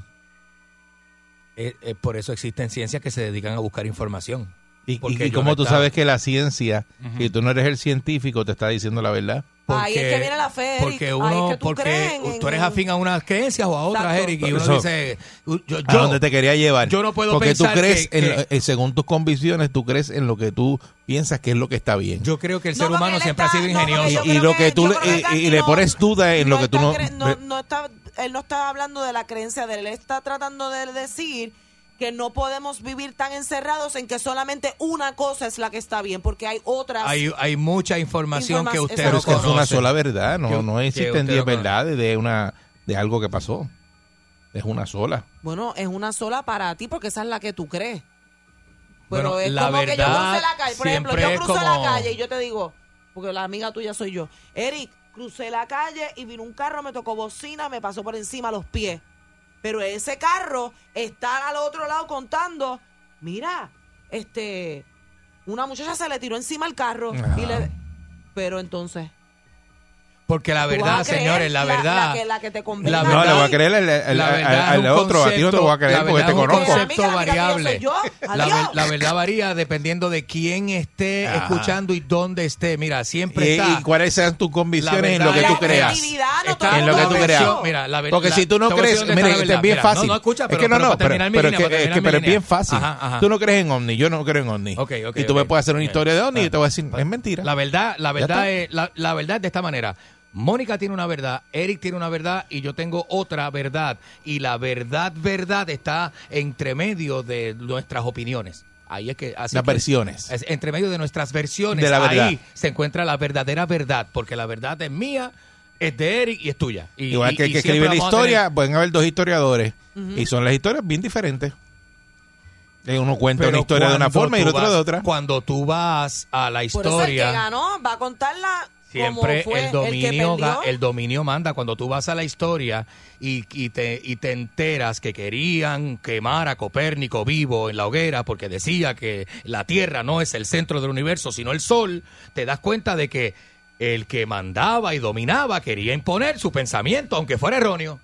Eh, eh, por eso existen ciencias que se dedican a buscar información. ¿Y, Porque y no tú estaba. sabes que la ciencia, si tú no eres el científico, te está diciendo la verdad? Ahí es que viene la fe, Eric. Porque uno, es que tú porque tú eres en- afín a unas creencias o a otras, Exacto. Eric, y uno Eso- dice, yo, yo, ¿A dónde te quería llevar? yo no puedo Porque pensar tú crees, que- en que- lo- eh, según tus convicciones, tú crees en lo que tú piensas que es lo que está bien. yo creo que el No, ser porque humano siempre está- ha sido porque ingenioso. y, lo que que- tú y- y le pones duda en lo que tú no, no está, él no está hablando de la creencia de él, él está tratando de decir que no podemos vivir tan encerrados en que solamente una cosa es la que está bien, porque hay otras. Hay, hay mucha información que usted Pero no es que es una conoce. sola verdad, no, Que- no existen usted diez no conoce. verdades de una de algo que pasó. Es una sola. Bueno, es una sola para ti porque esa es la que tú crees. Pero Bueno, es la como que yo verdad cruce la calle. Por ejemplo, yo como- la calle y yo te digo, porque la amiga tuya soy yo. Eric, crucé la calle y vino un carro, me tocó bocina, me pasó por encima los pies. Pero ese carro está al otro lado contando, mira, este, una muchacha se le tiró encima al carro Ajá. y le... Pero entonces... Porque la verdad, señores, la verdad. La, que, la que te convenga. la no, le voy a creer al, al- la verdad otro. a ti no te voy a creer la porque te verdad es un conozco. concepto Amiga, variable. yo yo. La, la verdad varía dependiendo de quién esté Ajá. escuchando y dónde esté. Mira, siempre Y, está. y cuáles sean tus convicciones La en lo que tú creas. no el En lo que tú creas. Mira, la Porque la- si tú no crees, mire, la este es bien Mira, fácil. No, no, escucha, pero, es que no, no, pero, es que, que- pero bien fácil. Ajá, ajá. Tú no crees en ovni, yo no creo en ok, y tú me puedes hacer una historia de ovni y yo te voy a decir, es mentira. La verdad, la verdad es, la, la verdad es de esta manera. Mónica tiene una verdad, Eric tiene una verdad y yo tengo otra verdad. Y la verdad, verdad está entre medio de nuestras opiniones. Ahí es que así Las que- versiones. es entre medio de nuestras versiones. De la verdad. Ahí se encuentra la verdadera verdad, porque la verdad es mía, es de Eric y es tuya. Y, Igual que el que escribe la a historia, tener- pueden haber dos historiadores. Y son las historias bien diferentes. Eh, Uno cuenta Pero una historia de una forma y el otro de otra. Cuando tú vas a la Por eso el que historia. ganó va a contarla Siempre como fue el dominio, el que ga- perdió. el dominio manda. Cuando tú vas a la historia y, y te, y te enteras que querían quemar a Copérnico vivo en la hoguera porque decía que la Tierra no es el centro del universo, sino el Sol, te das cuenta de que el que mandaba y dominaba quería imponer su pensamiento, aunque fuera erróneo.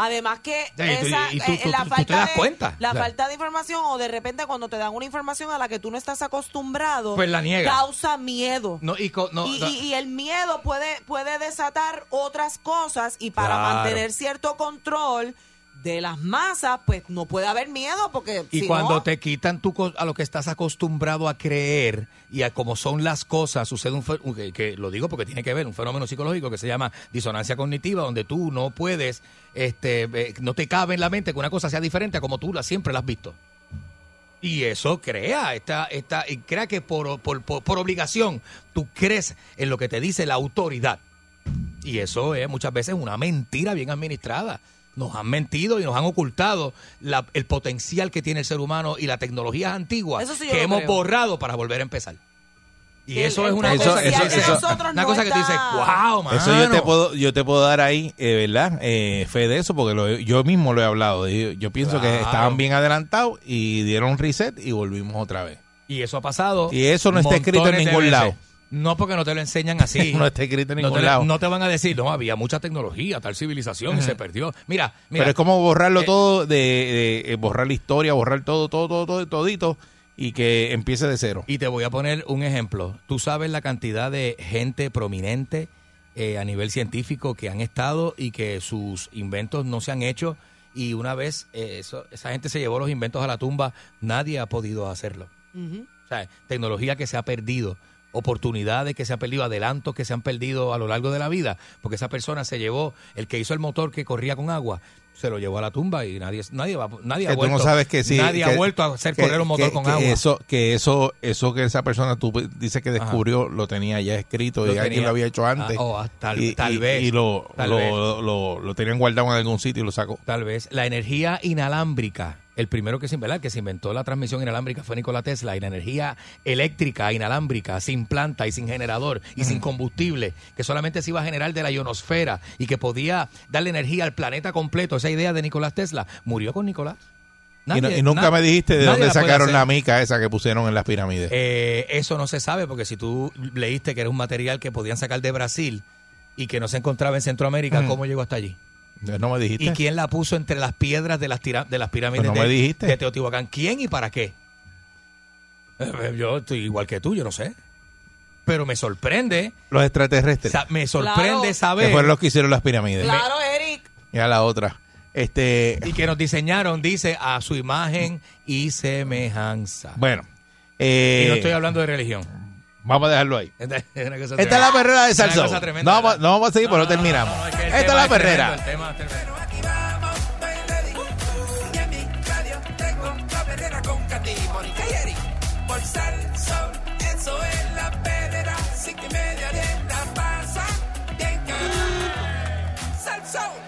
Además que Sí, esa, y tú- eh, tú- la tú te falta das de, cuenta. la O sea. falta de información o de repente cuando te dan una información a la que tú no estás acostumbrado, Pues la niegas. causa miedo. No, y co- no, y, no- y- y el miedo puede, puede desatar otras cosas y para Claro. mantener cierto control de las masas, pues no puede haber miedo porque Y si cuando no, te quitan tu co- a lo que estás acostumbrado a creer y a cómo son las cosas, sucede un fe- un- que, que lo digo porque tiene que ver un fenómeno psicológico que se llama disonancia cognitiva, donde tú no puedes, este, eh, no te cabe en la mente que una cosa sea diferente a como tú la siempre la has visto. Y eso crea, esta, esta, y crea que por, por, por, por obligación tú crees en lo que te dice la autoridad. Y eso es muchas veces una mentira bien administrada. Nos han mentido y nos han ocultado la- el potencial que tiene el ser humano y las tecnologías antiguas Eso sí que hemos creo. borrado para volver a empezar. Y el- eso es una Eso- cosa, eso- que, eso- nosotros una no cosa que tú está- dices, wow, mano. Eso yo te puedo, yo te puedo dar ahí, eh, ¿verdad? Eh, fe de eso, porque lo- yo mismo lo he hablado. Yo, yo pienso que estaban bien adelantados y dieron reset y volvimos otra vez. Y eso ha pasado. Y eso no está escrito en ningún veces. lado. No porque no te lo enseñan así. (laughs) No está escrito en No ningún te, lado. no te van a decir, no, había mucha tecnología, tal civilización y se perdió. Mira, mira. Pero es como borrarlo eh, todo, de, de- eh, borrar la historia, borrar todo, todo, todo, todo, todito y que empiece de cero. Y te voy a poner un ejemplo. Tú sabes la cantidad de gente prominente eh, a nivel científico que han estado y que sus inventos no se han hecho. Y una vez eh, eso- esa gente se llevó los inventos a la tumba, nadie ha podido hacerlo. O sea, tecnología que se ha perdido, oportunidades que se han perdido, adelantos que se han perdido a lo largo de la vida, porque esa persona se llevó, el que hizo el motor que corría con agua, se lo llevó a la tumba y nadie nadie va, nadie ha tú vuelto, no sabes que sí. nadie que- ha vuelto a hacer que- correr un motor con que agua. Eso, que eso, eso que esa persona tú dices que Ajá. descubrió, lo tenía ya escrito Lo y alguien lo había hecho antes. Ah, oh, ah, tal- y, tal y- vez, Y lo, tal lo, vez. lo- lo tenían guardado en algún sitio y lo sacó. Tal vez la energía inalámbrica, el primero que se, ¿verdad? que se inventó la transmisión inalámbrica fue Nikola Tesla y la energía eléctrica inalámbrica, sin planta y sin generador y sin combustible, que solamente se iba a generar de la ionosfera y que podía darle energía al planeta completo, esa idea de Nicolás Tesla, murió con Nicolás. y, no- Nadie- y nunca me dijiste de dónde sacaron la mica esa que pusieron en las pirámides. Eh, eso no se sabe porque si tú leíste que era un material que podían sacar de Brasil y que no se encontraba en Centroamérica, Mm. ¿cómo llegó hasta allí? no me dijiste. ¿Y quién la puso entre las piedras de las, tira- de las pirámides Pues no me dijiste. de Teotihuacán? ¿Quién y para qué? Eh, Yo estoy igual que tú, yo no sé. Pero me sorprende, Los extraterrestres. sa- me sorprende Claro. que saber fueron los que hicieron las pirámides. Claro, Eric. Y a la otra. Este, y que nos diseñaron, dice, a su imagen y semejanza. Bueno. No eh, estoy hablando de religión. Vamos a dejarlo ahí. (laughs) Esta es la perrera de Salsón. No, vamos a seguir, no, pero no, terminamos. Es que Esta es la perrera. Es So.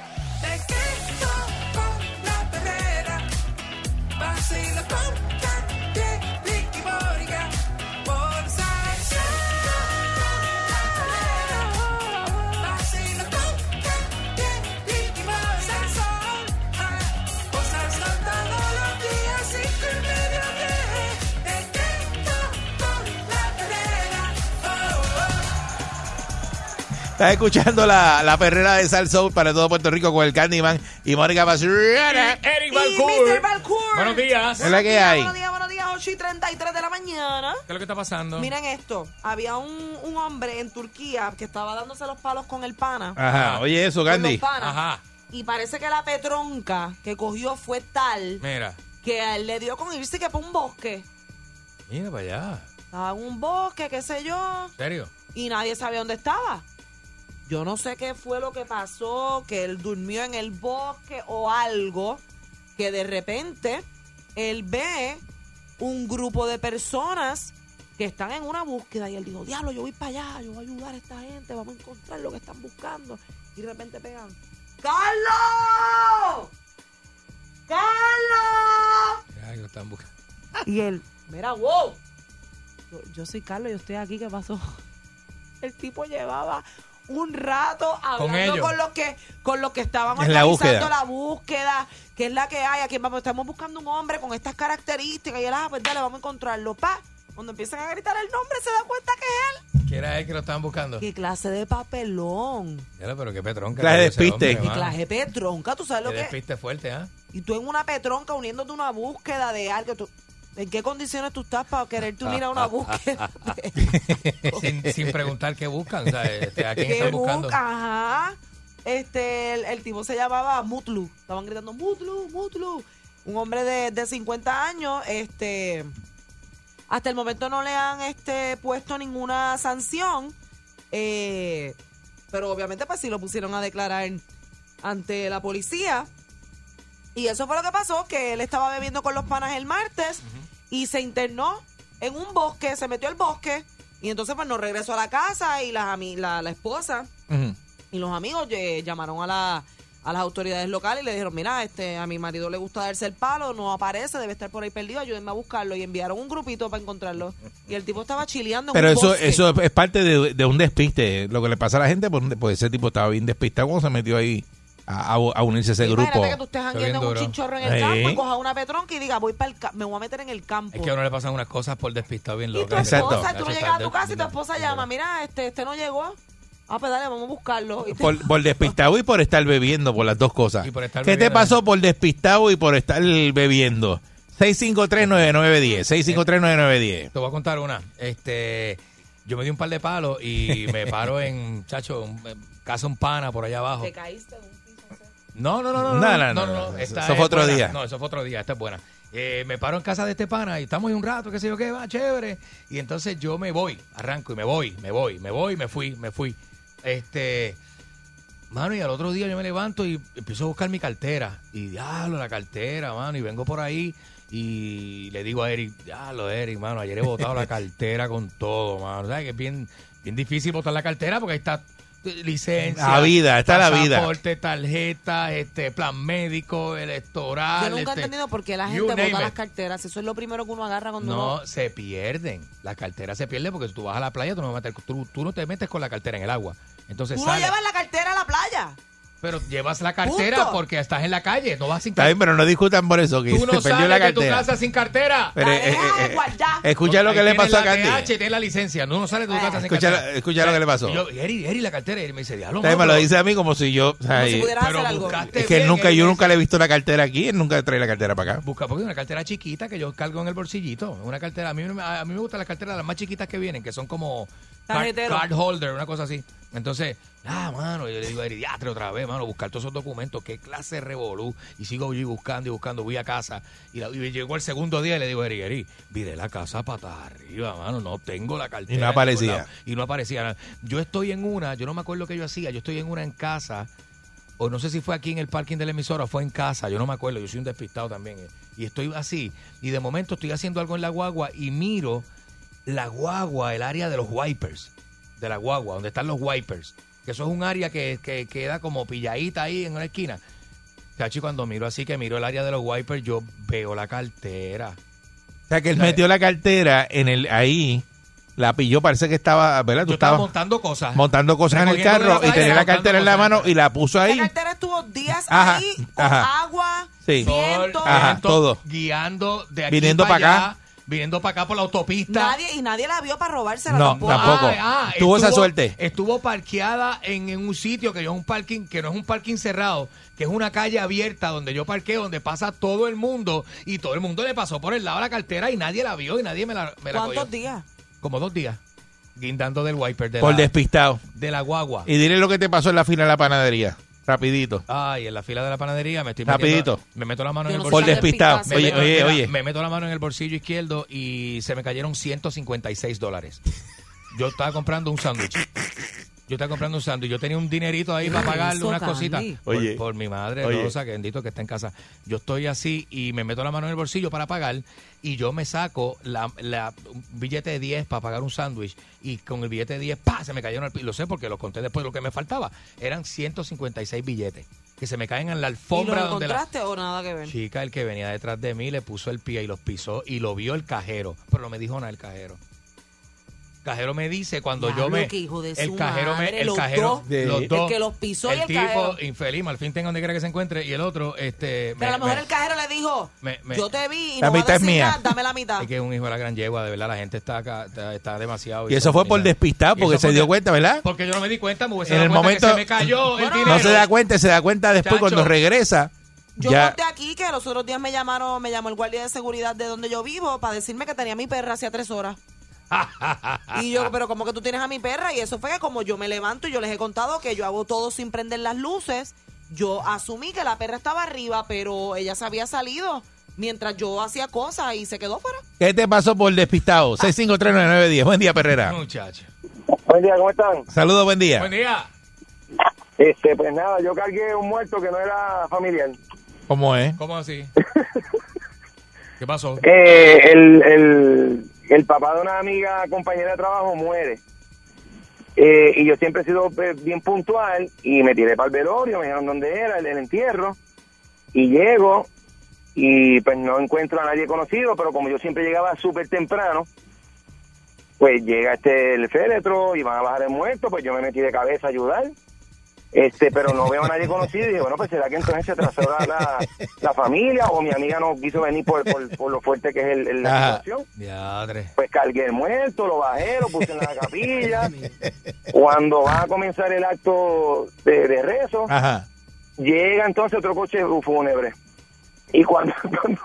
Estás escuchando la, la perrera de Sal Soul para todo Puerto Rico con el Candyman y Mónica Basurana. Eric Y Mr. Balcour. Buenos días. Es la que hay. Buenos días, buenos días, 8 y 33 de la mañana. ¿Qué es lo que está pasando? Miren esto, había un, un hombre en Turquía que estaba dándose los palos con el pana. Ajá, oye eso, con los Candy. panas. Ajá. Y parece que la petronca que cogió fue tal Mira. que a él le dio con irse que por un bosque. Mira para allá. Estaba en un bosque, qué sé yo, ¿En serio? y nadie sabía dónde estaba. Yo no sé qué fue lo que pasó, que él durmió en el bosque o algo, que de repente él ve un grupo de personas que están en una búsqueda y él dijo, diablo, yo voy para allá, yo voy a ayudar a esta gente, vamos a encontrar lo que están buscando. Y de repente pegan, ¡Carlos! ¡Carlos! Están buscando. Y él, mira, wow. Yo, yo soy Carlos, yo estoy aquí, ¿qué pasó? (laughs) El tipo llevaba un rato hablando ellos. con, los que con los que estaban En la organizando búsqueda. la búsqueda, que es la que hay. Aquí vamos, estamos buscando un hombre con estas características. Y él, ah, pues dale, vamos a encontrarlo. Pa, cuando empiezan a gritar el nombre, se da cuenta que es él. ¿Quién era él que lo estaban buscando? ¿Qué clase de papelón? Mira, pero qué petronca. Clase de despiste. ¿Qué clase de petronca? ¿Tú sabes lo Qué que es? despiste fuerte, ¿ah? Y tú en una petronca uniéndote a una búsqueda de algo. tú- ¿En qué condiciones tú estás para quererte unir a una búsqueda? (laughs) sin, sin preguntar qué buscan. O sea, este, ¿a quién ¿Qué están buscando? busca? Ajá. Este, el, el tipo se llamaba Mutlu. Estaban gritando Mutlu, Mutlu. Un hombre de, de 50 años. Este, hasta el momento no le han este, puesto ninguna sanción. eh, pero obviamente pues sí lo pusieron a declarar ante la policía. Y eso fue lo que pasó, que él estaba bebiendo con los panas el martes y se internó en un bosque, se metió al bosque y entonces pues no regresó a la casa y la, ami- la, la esposa y los amigos eh, llamaron a, la, a las autoridades locales y le dijeron, mira, este a mi marido le gusta darse el palo, no aparece, debe estar por ahí perdido, ayúdenme a buscarlo. Y enviaron un grupito para encontrarlo. Y el tipo estaba chileando en Pero un eso, bosque. eso es parte de, de un despiste. Lo que le pasa a la gente, pues, pues ese tipo estaba bien despistado cuando se metió ahí a, unirse a ese grupo. Imagínate que tú estés Está jangueando en un duro. chinchorro en el Sí. campo y cojas una petronca y diga, voy para el me voy a meter en el campo. Es que a uno le pasan unas cosas por despistado bien y tu locas. Exacto. esposa, tú llegas a tu casa y tu esposa llama, mira, este, este no llegó. Ah, pues dale, vamos a buscarlo. Y te- Por, (laughs) por despistado y por estar bebiendo, por las dos cosas. Y por estar ¿Qué te bebiendo, pasó por despistado y por estar bebiendo? 653-9910. 653-9910. Te voy a contar una. Este, yo me di un par de palos y me paro en, chacho, un- en casa un pana por allá abajo. te caíste un. No, no, no, no, No, no, no, no, no, no. esta Eso fue otro buena. día. No, eso fue otro día, esta es buena. Eh, me paro en casa de este pana y estamos ahí un rato, qué sé yo qué, va, chévere. Y entonces yo me voy, arranco y me voy, me voy, me voy, me fui, me fui. Este, mano, y al otro día yo me levanto y empiezo a buscar mi cartera. Y diablo, la cartera, mano, y vengo por ahí y le digo a Eric, diablo, Eric, mano, ayer he botado la cartera con todo, mano. ¿Sabes que es bien, bien difícil botar la cartera porque ahí está licencia, La vida, está la vida. pasaporte, tarjeta, este plan médico, electoral. Yo nunca he este, entendido por qué la gente bota las carteras. Eso es lo primero que uno agarra cuando No, uno... se pierden. La cartera se pierde porque si tú vas a la playa, tú no, vas a meter- tú, tú no te metes con la cartera en el agua. Entonces Tú no sale. llevas la cartera a la playa. Pero llevas la cartera Punto. porque estás en la calle, no vas sin Está bien, cartera. pero no discutan por eso, que Tú se no perdió sales la de tu cartera. casa sin cartera. Pero, La eh, eh, eh, escucha lo que le pasó a la Candy. TH, tienes la licencia, no, no sales de tu casa sin Escucha, cartera. la- escucha lo que le pasó. Y yo, Eri, Eri, la cartera. Y él me dice, diablo, me lo dice a mí como si yo... o sea, Como si pero hacer algo. es que bien, nunca, yo nunca le he visto la cartera aquí, él nunca trae la cartera para acá. Busca, porque es una cartera chiquita que yo cargo en el bolsillito. Una cartera, a mí, me- a mí me gustan las carteras las más chiquitas que vienen, que son como Tarjetero. card holder, una cosa así. Entonces, ah, mano, yo le digo a Eri, diatre otra vez, mano, buscar todos esos documentos, qué clase de revolú. Y sigo allí buscando y buscando, voy a casa. Y, la- y llegó el segundo día y le digo a Eri, Eri, viré la casa patas arriba, mano, no tengo la cartera. Y no aparecía. Y no aparecía. Yo estoy en una, yo no me acuerdo qué yo hacía, yo estoy en una en casa o no sé si fue aquí en el parking de la emisora o fue en casa, yo no me acuerdo, yo soy un despistado también. eh, Y estoy así, y de momento estoy haciendo algo en la guagua y miro la guagua, el área de los wipers, de la guagua, donde están los wipers, que eso es un área que, que queda como pilladita ahí en una esquina. Chachi, cuando miro así, que miro el área de los wipers, yo veo la cartera. O sea, que él metió la cartera en el ahí, la pilló, parece que estaba, ¿verdad? Tú Yo estaba estabas montando cosas. montando cosas en el carro y la tenía la cartera en la mano y la puso La ahí. cartera estuvo días Ajá, ahí con ajá. agua, Sí. viento. Ajá, viento, todo. Guiando de aquí Viniendo para para allá, acá. Viniendo para acá por la autopista. Nadie, y nadie la vio para robársela No, tampoco. tampoco. Ah, Tuvo esa estuvo- suerte. Estuvo parqueada en, en un sitio que yo es un parking, que no es un parking cerrado, que es una calle abierta donde yo parqueo, donde pasa todo el mundo y todo el mundo le pasó por el lado de la cartera y nadie la vio y nadie me la, me ¿Cuántos días? Como dos días. Guindando del wiper de, Por la, despistado. de la guagua. Y dile lo que te pasó en la fila de la panadería. Rapidito. Ay, en la fila de la panadería me estoy Rapidito. metiendo- me meto la mano Yo en el no Por sé bolsillo. despistado. Me Oye, meto, oye, mira, oye. me meto la mano en el bolsillo izquierdo y se me cayeron 156 dólares. Yo estaba comprando un sándwich. Yo estaba comprando un sándwich. Yo tenía un dinerito ahí para pagarle unas cositas. Por, mi madre, Oye. Rosa, que bendito que está en casa. Yo estoy así y me meto la mano en el bolsillo para pagar y yo me saco la, la- un billete de 10 para pagar un sándwich y con el billete de 10, ¡pa! Se me cayeron al piso. Lo sé porque lo conté después de lo que me faltaba. Eran 156 billetes que se me caen en la ¿Y alfombra lo donde la, o nada que ver? Chica, el que venía detrás de mí le puso el pie y los pisó y lo vio el cajero, pero no me dijo nada el cajero. Cajero me dice cuando Diablo, yo me qué hijo de el su cajero madre, me el los cajero dos. De- los El dos que los pisó y el tipo cajero. infeliz, al fin tenga donde quiera que se encuentre y el otro este Pero a me- lo mejor me- el cajero le dijo, me- me- yo te vi y La no a mitad es decir mía. nada, dame la mitad. es que es un hijo de la gran yegua, de verdad, la gente está acá, está, está demasiado. Y eso fue por Y porque se porque- dio cuenta, ¿verdad? Porque yo no me di cuenta, me En el momento- que se me cayó el dinero. No se da cuenta, se da cuenta después Chacho. cuando regresa. Yo ya. conté aquí que los otros días me llamaron, me llamó el guardia de seguridad de donde yo vivo para decirme que tenía a mi perra hacía tres horas. Y yo, pero como que tú tienes a mi perra, y eso fue que como yo me levanto y yo les he contado que yo hago todo sin prender las luces, yo asumí que la perra estaba arriba, pero ella se había salido mientras yo hacía cosas y se quedó fuera. ¿Qué te pasó por despistado? 6539910. Buen día, Perrera. Muchacho. Buen día, ¿cómo están? Saludos, buen día. Buen día. Este, pues nada, yo cargué un muerto que no era familiar. ¿Cómo es? ¿Cómo así? (laughs) ¿Qué pasó? Eh, el, el, el papá de una amiga, compañera de trabajo, muere. Eh, y yo siempre he sido eh, bien puntual y me tiré para el velorio, me dijeron dónde era, el, el entierro. Y llego y pues no encuentro a nadie conocido, pero como yo siempre llegaba súper temprano, pues llega este el féretro y van a bajar el muerto, pues yo me metí de cabeza a ayudar. Este, pero no veo a nadie conocido y dije, bueno, pues será que entonces se atrasó la, la, la familia o mi amiga no quiso venir por, por, por lo fuerte que es el, el- la situación. Pues cargué el muerto, lo bajé, lo puse en la capilla. (laughs) Cuando va a comenzar el acto de, de rezo, Ajá. llega entonces otro coche fúnebre. Y cuando, (laughs) cuando,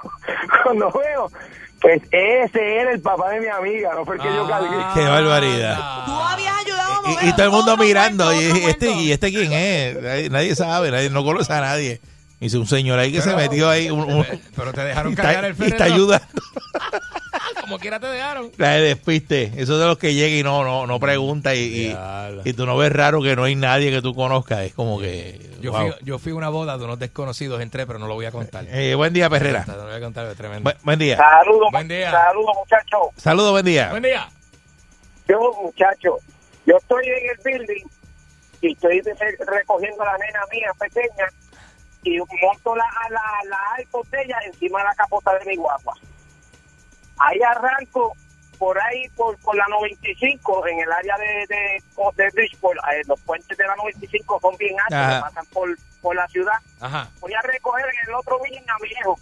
cuando veo, pues ese era el papá de mi amiga, no fue el que yo cargué. Ah. Qué barbaridad. Tú habías ayudado a mover Y, y todo el mundo mirando. muerto, Y este, muerto. ¿y este quién es? Nadie, nadie sabe, nadie, no conoce a nadie. Dice un señor ahí que se metió ahí. un- un- Pero te dejaron y, cargar el y féretro. está ayudando. (laughs) Como quiera te dejaron. La de despiste. Eso de los que llega y no, no, no pregunta y, y, y tú no ves raro que no hay nadie que tú conozcas. Es como que. Yo, wow. fui, yo fui a una boda de unos desconocidos, entré, pero no lo voy a contar. Eh, buen día, Perrera. No lo voy a contar, es tremendo. Buen, buen día. Saludos, Buen día. saludos muchachos. Saludos, buen día. Buen día. Yo, muchacho, yo estoy en el building y estoy recogiendo a la nena mía pequeña y monto la, la, la iPod de ella encima de la capota de mi guagua. Ahí arranco por ahí, por, por la 95, en el área de, de, de Bridgeport. Eh, los puentes de la 95 son bien altos, pasan por, por la ciudad. Ajá. Voy a recoger en el otro building a mi hijo.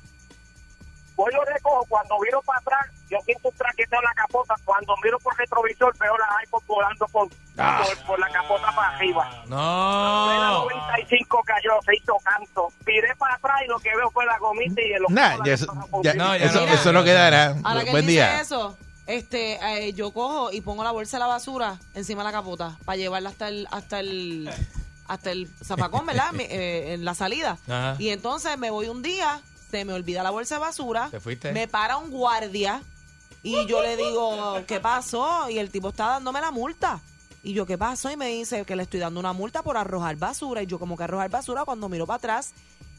Voy lo recojo, cuando miro para atrás, yo siento un traqueteo en la capota. Cuando miro por retrovisor, veo la iPod volando por, por, por la capota para arriba. La No. 95 cayó, se hizo canto. Tiré para atrás y lo que veo fue la gomita y el Nah, ojo. ya eso, ya- No, ya eso, no. eso no quedará. Ahora que él Buen dice día. eso, este, eh, yo cojo y pongo la bolsa de la basura encima de la capota para llevarla hasta el, hasta el, hasta el zapacón, ¿verdad? Mi- (laughs) eh, en la salida. Ajá. Y entonces me voy un día, se me olvida la bolsa de basura, ¿Te fuiste? me para un guardia y yo le digo, ¿qué pasó? Y el tipo está dándome la multa. Y yo, ¿qué pasó? Y me dice que le estoy dando una multa por arrojar basura. Y yo, como que arrojar basura, cuando miro para atrás,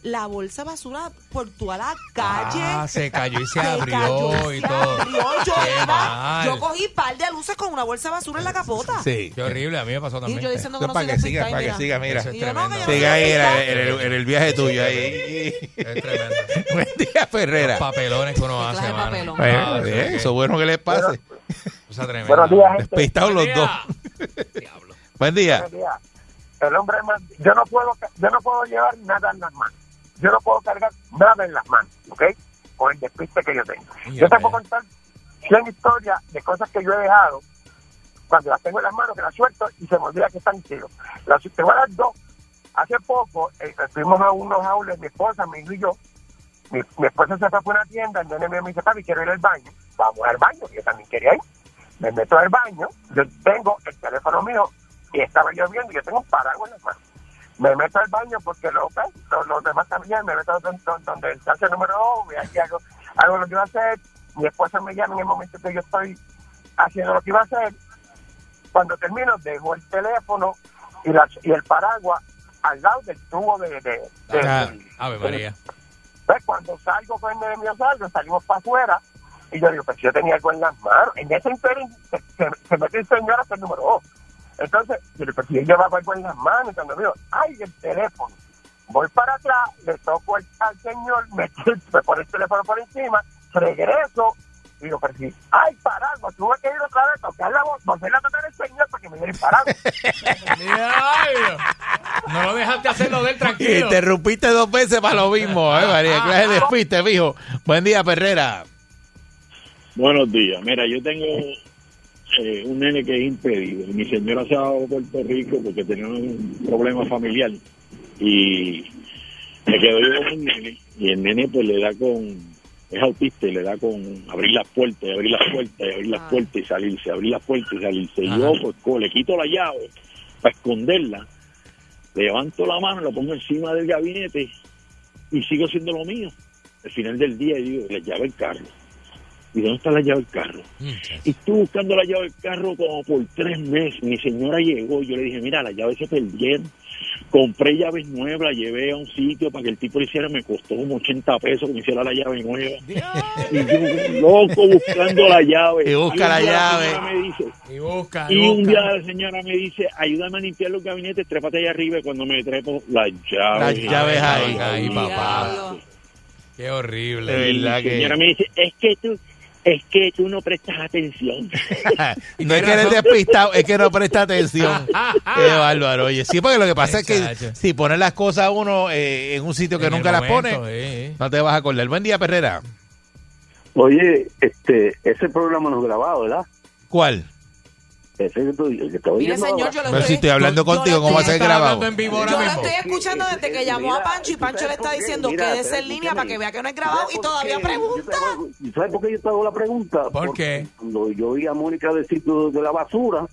la bolsa de basura por toda la calle. Ah, se cayó y se (laughs) Se abrió cayó, y se todo. abrió. Yo, mal. yo cogí par de luces con una bolsa de basura en la capota. Sí. Qué horrible, a mí me pasó también. Y yo diciendo que Eso no para que siga, para que siga, mira. Es yo, no, que tremendo. no Siga ahí en el, en el- viaje tuyo. Ahí. Es tremendo. (laughs) Buen día, Ferrera. Los papelones que uno hace, mano. Ah, bien, eso es bueno que les pase. Cosa tremenda. Buenos días, gente. Despistados los Buen dos. día. Diablo. Buen día. Buenos días. El hombre más, yo no puedo, yo no puedo llevar nada en las manos. Yo no puedo cargar nada en las manos, ¿ok? Con el despiste que yo tengo. Yo te puedo contar 100 historias de cosas que yo he dejado cuando las tengo en las manos, que las suelto y se me olvida que están tiros. Las, te voy a dar dos. Hace poco eh, fuimos a unos aules, mi esposa, mi hijo y yo. Mi, mi esposa se fue por una tienda, el nene me dice, papi, quiero ir al baño. Vamos al baño, yo también quería ir. Me meto al baño, yo tengo el teléfono mío y estaba lloviendo y yo tengo un paraguas en las manos. Me meto al baño porque lo, pues, los, los demás también, me meto donde, donde el número dos, y aquí hago, hago lo que iba a hacer. Mi esposa me llama en el momento que yo estoy haciendo lo que iba a hacer. Cuando termino, dejo el teléfono y, la, y el paraguas al lado del tubo de... de, de- Ah, Ave María. pues cuando salgo con el mío salgo, salimos para afuera y yo digo, pues yo tenía algo en las manos. En ese interín se, se, se mete el señor hasta el número dos. Entonces, digo, yo llevaba algo en las manos, y cuando veo, ay, el teléfono. Voy para atrás, le toco al, al señor, (laughs) me, me pone el teléfono por encima, regreso, y digo, pero si, ay, paraguas, tuve que ir otra vez, tocar la voz, volver a tocar el señor para que me diera el paraguas. (laughs) No lo dejaste hacerlo de él tranquilo. Interrumpiste dos veces para lo mismo, ¿eh, María? Clase de despiste, mijo. Buen día, Ferrera. Buenos días. Mira, yo tengo eh, un nene que es impedido. Mi señora se ha dado a Puerto Rico porque tenía un problema familiar y me quedo yo con un nene y el nene pues le da con es autista y le da con abrir las puertas y abrir las puertas y abrir las Ah. puertas y salirse, abrir las puertas y salirse. Y yo pues co- le quito la llave para esconderla, levanto la mano, la pongo encima del gabinete y sigo haciendo lo mío. Al final del día digo, la llave del carro. ¿Y dónde está la llave del carro? Y estuve buscando la llave del carro como por tres meses. Mi señora llegó y yo le dije, mira, las llaves se perdieron. Compré llaves nuevas, la llevé a un sitio para que el tipo lo hiciera. Me costó como 80 pesos que me hiciera la llave nueva. Y yo, loco, buscando la llave. Y busca un la día llave. señora me dice, Y busca, y un busca. día la señora me dice, ayúdame a limpiar los gabinetes, trépate allá arriba. Y cuando me trepo, las llaves. Las llaves ahí. Ay, papá. Qué horrible. Que- señora me dice, es que tú, es que tú no prestas atención. (laughs) no es que eres despistado, es que no presta atención. (laughs) Qué bárbaro. Oye, sí, porque lo que pasa es que si pones las cosas uno eh, en un sitio que En nunca las momento, pone, eh, no te vas a acordar. Buen día, Ferrera. Oye, este, ese programa no es grabado, ¿verdad? ¿Cuál? Ese tú el que está Mire, señor, yo lo Pero estoy... si estoy hablando contigo, ¿cómo va a estoy- ser grabado? hablando en vivo ahora Yo lo estoy escuchando desde que llamó a Pancho y ¿tú Pancho le está diciendo que es pero en línea para que vea que no es grabado y ¿Sabes todavía pregunta. Te hago- ¿y ¿Sabes por qué yo te hago la pregunta? ¿Por Porque qué? Cuando yo oí a Mónica decir de la basura,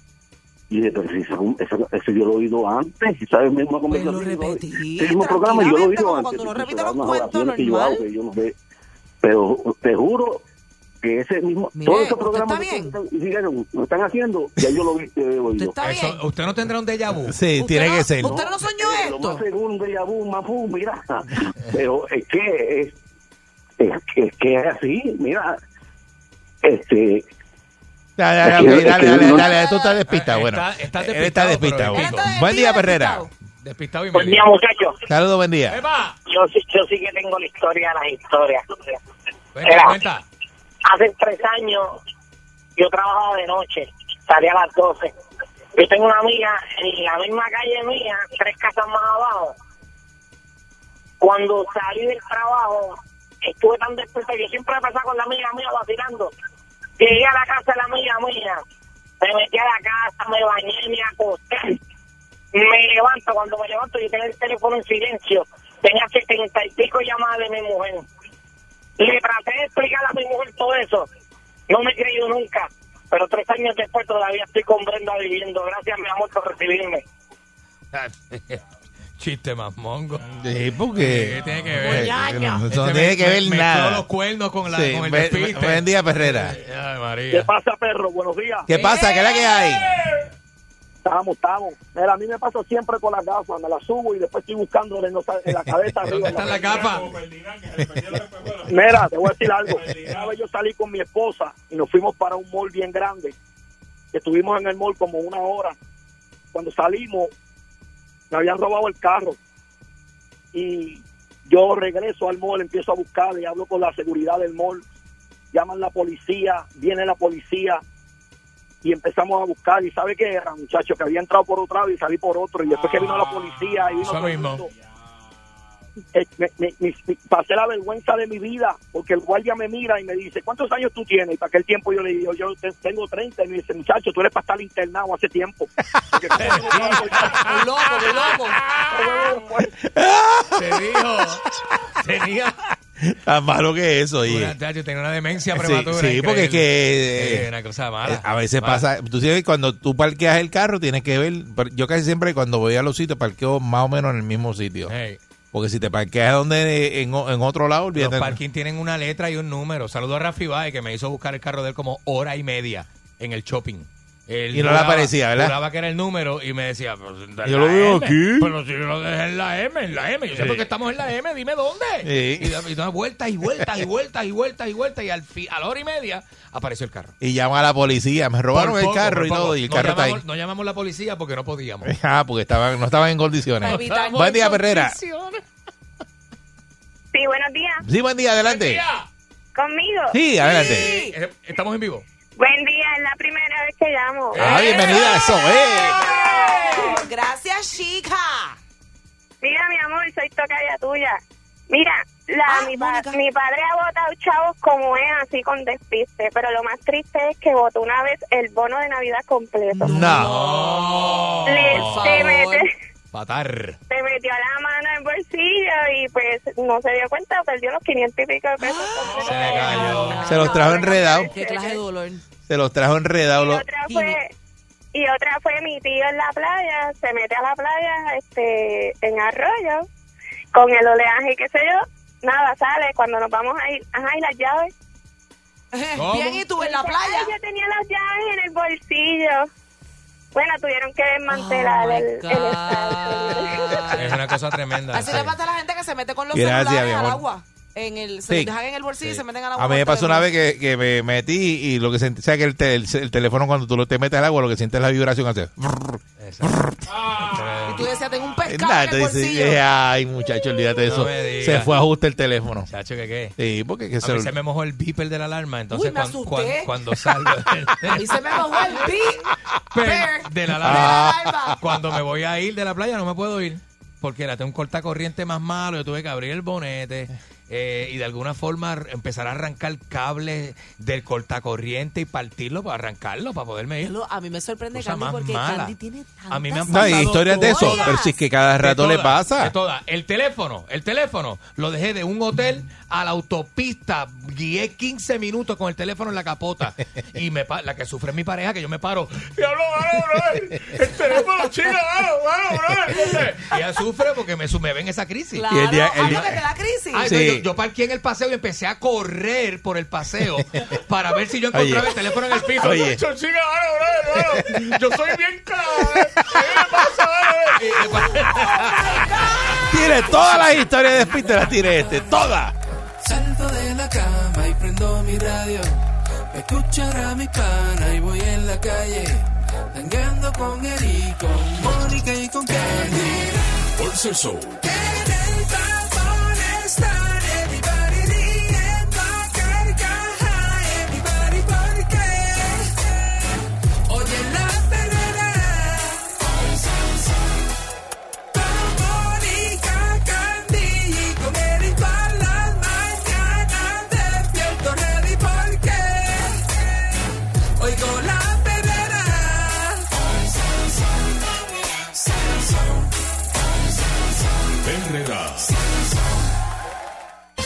y dije, pero si eso, eso, eso yo lo he oído antes, ¿sabes? Misma Pues lo conversación. repetí, Ese mismo programa yo lo he oído como antes. cuando uno repite los cuentos, que yo normal. hago, que yo no sé. Pero te juro que ese mismo, Mire, todos esos ¿usted programas está que bien? están, dijeron, lo están haciendo, ya yo lo he ¿Usted está bien? ¿Usted no tendrá un déjà vu? Sí, ¿Usted tiene no- que ser. ¿Usted no soñó esto? más seguro, un déjà vu, mira. (laughs) Pero es que es, es, que- es que es así, mira. Este, Dale, dale, Es que- ok, es dale, que dale, no- dale, tú estás despistado. Eh, Bueno, está- está él está despistado, despistado. pero Él está Buen día, despistado. Ferrera. Despistado y Buen día, muchachos. Saludos, buen día. Yo, sí- yo sí que tengo la historia de las historias. Cuenta. Hace tres años yo trabajaba de noche, salía a las 12. Yo tengo una amiga en la misma calle mía, tres casas más abajo. Cuando salí del trabajo, estuve tan despierta que siempre pasaba con la amiga mía vacilando. Llegué a la casa de la amiga mía, me metí a la casa, me bañé, me acosté. Me levanto, cuando me levanto yo tenía el teléfono en silencio. Tenía setenta y pico llamadas de mi mujer. Le traté de explicar a mi mujer todo eso. No me creyó nunca. Pero tres años después todavía estoy con Brenda viviendo. Gracias, mi amor, por recibirme. (laughs) Chiste más mongo. Sí, porque. ¿Qué tiene que ver? Eh, no, Este no me- tiene que me- ver mezcló nada. los cuernos con, la, Sí, con el buen- despiste. buen día, Ferrera. Ay, ¿Qué María. pasa, perro? Buenos días. ¿Qué pasa? ¿Qué es la que hay? Estamos, estamos. Mira, a mí me pasa siempre con las gafas, me las subo y después estoy buscando en, la cabeza (laughs) arriba. ¿Dónde las gafas? Mira, te voy a decir algo. Una vez yo salí con mi esposa y nos fuimos para un mall bien grande. Estuvimos en el mall como una hora. Cuando salimos, me habían robado el carro. Y yo regreso al mall, empiezo a buscar y hablo con la seguridad del mall. Llaman la policía, viene la policía y empezamos a buscar. ¿Y sabe qué era, muchacho? Que había entrado por otro lado y salí por otro. Y después que vino la policía y vino Eso mismo. mundo, eh, me- me- me- me- pasé la vergüenza de mi vida porque el guardia me mira y me dice, ¿cuántos años tú tienes? Y para aquel tiempo yo le digo, yo te- tengo 30 y me dice, muchacho, tú eres para estar internado hace tiempo. Porque tú eres un loco, loco. Te dijo. Tenía. (laughs) Tan malo que eso. Una, tacho, tenía una demencia Sí, prematura. sí, porque es que eh, Sí, una cosa mala. eh, a veces Mala. pasa, tú sabes, cuando tú parqueas el carro tienes que ver, yo casi siempre cuando voy a los sitios parqueo más o menos en el mismo sitio. Porque si te parqueas donde en, o- en otro lado, Los olvídate. parking tienen una letra y un número. Saludo a Rafi Bae, que me hizo buscar el carro de él como hora y media en el shopping. Él Y no le aparecía, ¿verdad? Juraba que era el número y me decía, pues, Yo lo veo M. aquí. Pero si yo lo dejé en la M, en la M. Yo sé Sí. por qué estamos en la M, dime dónde. Sí. Y, da- y vueltas y vueltas y vueltas y vueltas y vueltas y al fi- a la hora y media apareció el carro. Y llama a la policía, me robaron el carro y todo, y el no carro está ahí. No llamamos a la policía porque no podíamos. (laughs) Ah, porque estaban, no estaban en condiciones. Buen día, Perrera. Sí, buenos días. Sí, buen día, adelante. ¿Conmigo? Sí, adelante. Eh, Estamos en vivo. Buen día, es la primera vez que llamo. Ah, bienvenida, eso, eh. Gracias, chica. Mira, mi amor, soy tocaya tuya. Mira, la, Ah, mi, pa- mi padre ha votado chavos como es, así con despiste, pero lo más triste es que votó una vez el bono de Navidad completo. No. Le, Por se, favor. mete- Patar. se metió la mano en el bolsillo y pues no se dio cuenta, perdió los 500 y pico de pesos. Se le cayó. Se los trajo enredados. Qué clase de dolor. Se los trajo enredados. Y los- otra fue y otra fue mi tío en la playa, se mete a la playa este en arroyo con el oleaje y qué sé yo, nada sale cuando nos vamos a ir, ajá, y las llaves. ¿Cómo? (laughs) Bien, ¿y tú en la playa? "Ay, yo tenía las llaves en el bolsillo. Bueno, tuvieron que desmantelar Oh, el, el estadio. Es una cosa tremenda. Así sí. le pasa a la gente que se mete con los Gracias, celulares al agua. En el, se Sí. los dejan en el bolsillo y se meten al agua. A mí me pasó una vez que, que me metí y lo que sentí, o sea que el, te- el, el teléfono cuando tú lo te metes al agua, lo que sientes es la vibración hace. Y tú decías, tengo un pescado en el bolsillo. ay, muchacho, olvídate de No eso. Se fue a ajuste el teléfono. Chacho, ¿qué qué? Sí, porque que A se, mí se me mojó el beeper de la alarma, entonces Uy, me cuan- asusté. cuan- cuando salgo (laughs) mí se me mojó el beat. de la Ah. alarma, cuando me voy a ir de la playa no me puedo ir porque la tengo un cortacorriente más malo, yo tuve que abrir el bonete eh, y de alguna forma empezar a arrancar cables del cortacorriente y partirlo para arrancarlo, para poderme ir. Lo- A mí me sorprende Cosa Candy más porque mala. Candy tiene A mí me han No, hay historias de eso, pero si es que cada rato le pasa. de todas. El teléfono, el teléfono, lo dejé de un hotel a la autopista. Guié 15 minutos con el teléfono en la capota. Y me pa- la que sufre es mi pareja, que yo me paro. Diablo, mano, brother, El teléfono, chica, mano, mano, brother. Y ella sufre porque me, me ven esa crisis. Claro, Y el día- el ah, día- da crisis. Ay, Sí. no, yo, yo parqué en el paseo y empecé a correr por el paseo para ver si yo encontraba Oye. el teléfono en el piso. Oye. Yo, chica, brother, mano, yo soy bien claro. ¿Qué me pasa, mano? Y- y- Tiene todas las historias de despiste, las tiene este, todas. De la cama y prendo mi radio. Me escuchará mi pana y voy en la calle. Tangueando con Eric, con Mónica y con Candy. Por Show.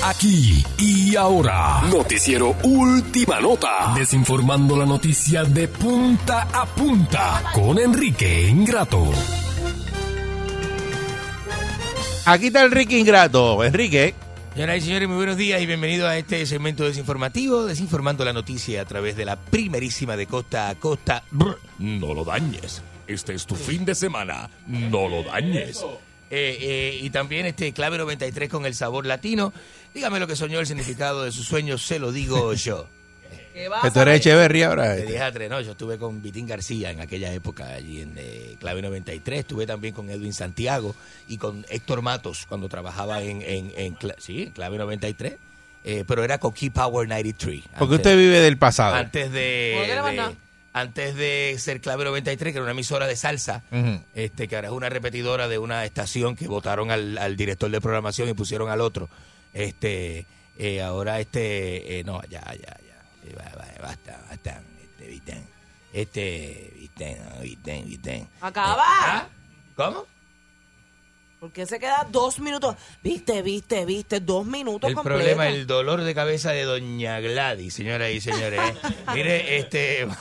Aquí y ahora. Noticiero Última Nota. Desinformando la noticia de punta a punta con Enrique Ingrato. Aquí está Enrique Ingrato. Enrique. Señoras y señores, muy buenos días y bienvenidos a este segmento desinformativo, desinformando la noticia a través de la primerísima de costa a costa. Brr, No lo dañes. Este es tu fin de semana. No lo dañes. Eh, eh, y también este clave 93 con el sabor latino. Dígame lo que soñó el significado de sus sueños, se lo digo (laughs) yo. Que tú eres Echeverry ahora. De este. 10 a 3, no, yo estuve con Vitín García en aquella época allí en eh, Clave 93, estuve también con Edwin Santiago y con Héctor Matos cuando trabajaba en, en, en sí, en Clave 93, eh, pero era con Key Power 93. Porque Antes- usted vive del pasado. Antes de. Antes de ser Clave 93, que era una emisora de salsa, este que ahora es una repetidora de una estación que votaron al, al director de programación y pusieron al otro. Este, eh, ahora este, eh, no, ya, ya, ya, Eh, ba- ba- basta, basta, este, Vitén, este, Vitén, no, Vitén, Vitén. Acaba. ¿Ah? ¿Cómo? ¿Por qué se queda dos minutos? Viste, viste, viste, dos minutos El completos. problema, el dolor de cabeza de Doña Gladys, señoras y señores. ¿eh? (laughs) Mire, este. (laughs)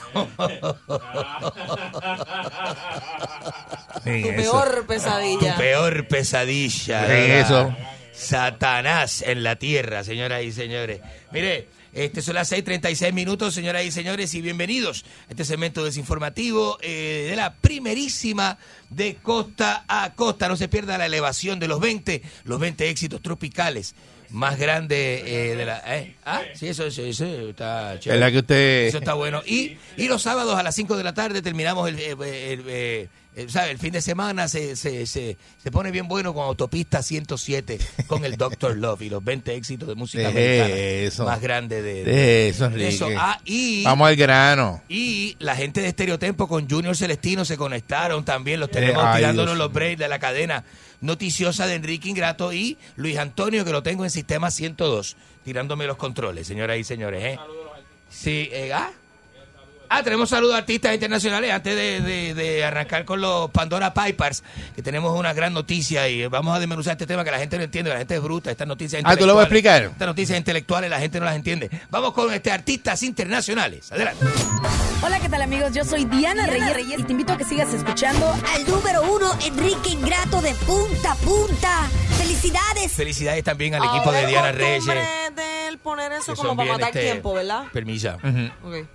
Tu peor pesadilla. Tu peor pesadilla. Eso. Satanás en la tierra, señoras y señores. Mire, este son las 6:36 minutos, señoras y señores, y bienvenidos a este segmento desinformativo eh, de la primerísima de costa a costa. No se pierda la elevación de los 20, los 20 éxitos tropicales más grandes eh, de la. ¿eh? Ah, sí, eso, eso, eso está chévere. ¿Verdad que usted- Eso está bueno. Y, y los sábados a las 5 de la tarde terminamos el, eh, el, eh, eh, ¿sabe? el fin de semana. Se, se, se, se pone bien bueno con Autopista 107 con el Doctor Love y los 20 éxitos de música (laughs) americana eso. más grandes de, Deje eso, de Enrique. Ah, y, Vamos al grano. y la gente de Estereotempo con Junior Celestino se conectaron también. Los tenemos Eh, ay, tirándonos Dios los breaks de la cadena noticiosa de Enrique Ingrato y Luis Antonio, que lo tengo en sistema 102, tirándome los controles, señoras y señores. ¿eh? Sí, eh, ah. Ah, tenemos saludos a artistas internacionales antes de, de- de arrancar con los Pandora Pipers, que tenemos una gran noticia y vamos a desmenuzar este tema que la gente no entiende, la gente es bruta, estas noticias Ah, ¿tú lo vas a explicar? Estas noticias intelectuales la gente no las entiende. Vamos con este artistas internacionales. Adelante. Hola, ¿qué tal amigos? Yo soy Diana, Reyes, y te invito a que sigas escuchando Al número uno, Enrique Ingrato de punta a punta. ¡Felicidades! Felicidades también al Ahora equipo de Diana Reyes. de él poner eso que como para matar este, tiempo, ¿verdad? Permisa. Ok.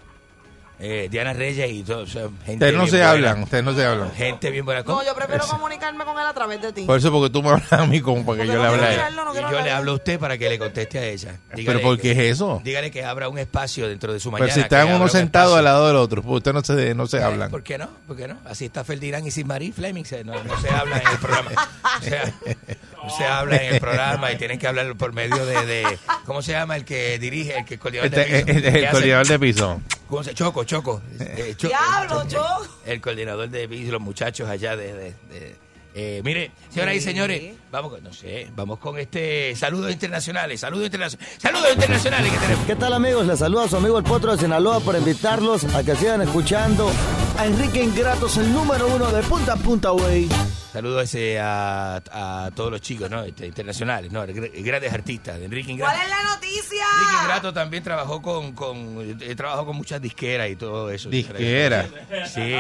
Eh, Diana Reyes y todo, o sea, gente Ustedes no se buena. hablan, ustedes no se hablan. Gente bien buena. No, yo prefiero comunicarme con él a través de ti. Por eso, porque tú me hablas a mí como para que yo le hable a él. Y yo le hablo a usted para que le conteste a ella. ¿Pero por qué es eso? Dígale que abra un espacio dentro de su mañana. Pero si están uno un sentado espacio. al lado del otro, pues ustedes no se, no se Eh, hablan. ¿Por qué no? ¿Por qué no? Así está Ferdinand y Marie Fleming. se- No, no se habla en el programa. (laughs) O sea, no se habla en el programa y tienen que hablar por medio de, de- ¿cómo se llama el que dirige, el que el coordinador de Este, piso? este es ¿Qué el coordinador de piso. ¿Cómo se Choco, Choco. Eh, Cho- Diablo, yo. El coordinador de piso, los muchachos allá de... de- de- eh, mire, señoras y Sí. señores, vamos con, no sé, vamos con este saludos internacionales, saludos internacionales, saludos internacionales que tenemos. ¿Qué tal amigos? Les saluda su amigo el Potro de Sinaloa por invitarlos a que sigan escuchando a Enrique Ingratos, el número uno de punta a punta, güey. Saludos ese a, a todos los chicos, ¿no? Este, internacionales, ¿no? Gr- Grandes artistas. de Enrique Ingrato. ¿Cuál es la noticia? Enrique Ingrato también trabajó con, con eh, trabajó con muchas disqueras y todo eso. Disquera. Sí.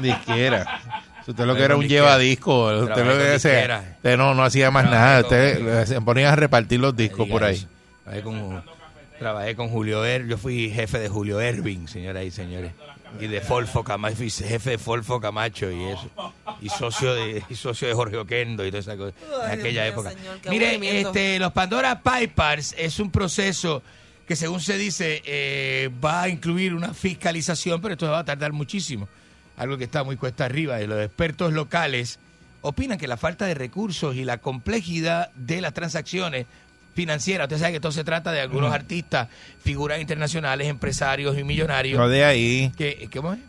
Disquera. Si usted lo que era un disquera. llevadisco, usted lo que disquera. usted no, no hacía más Trabajé nada, usted se ponía a repartir los discos por ahí. Trabajé con, trabajé con Julio Er, yo fui jefe de Julio Erving, señoras y señores. Y de Folfo Camacho, fui jefe de Folfo Camacho y eso. Y socio de, y socio de Jorge Oquendo y toda esa cosa. Ay, en aquella época. señor, Mire, este, los Pandora Pipers es un proceso que según se dice eh, va a incluir una fiscalización, pero esto va a tardar muchísimo. Algo que está muy cuesta arriba. Y los expertos locales opinan que la falta de recursos y la complejidad de las transacciones financieras, usted sabe que esto se trata de algunos artistas, figuras internacionales, empresarios y millonarios. No de ahí. Que, ¿Cómo es?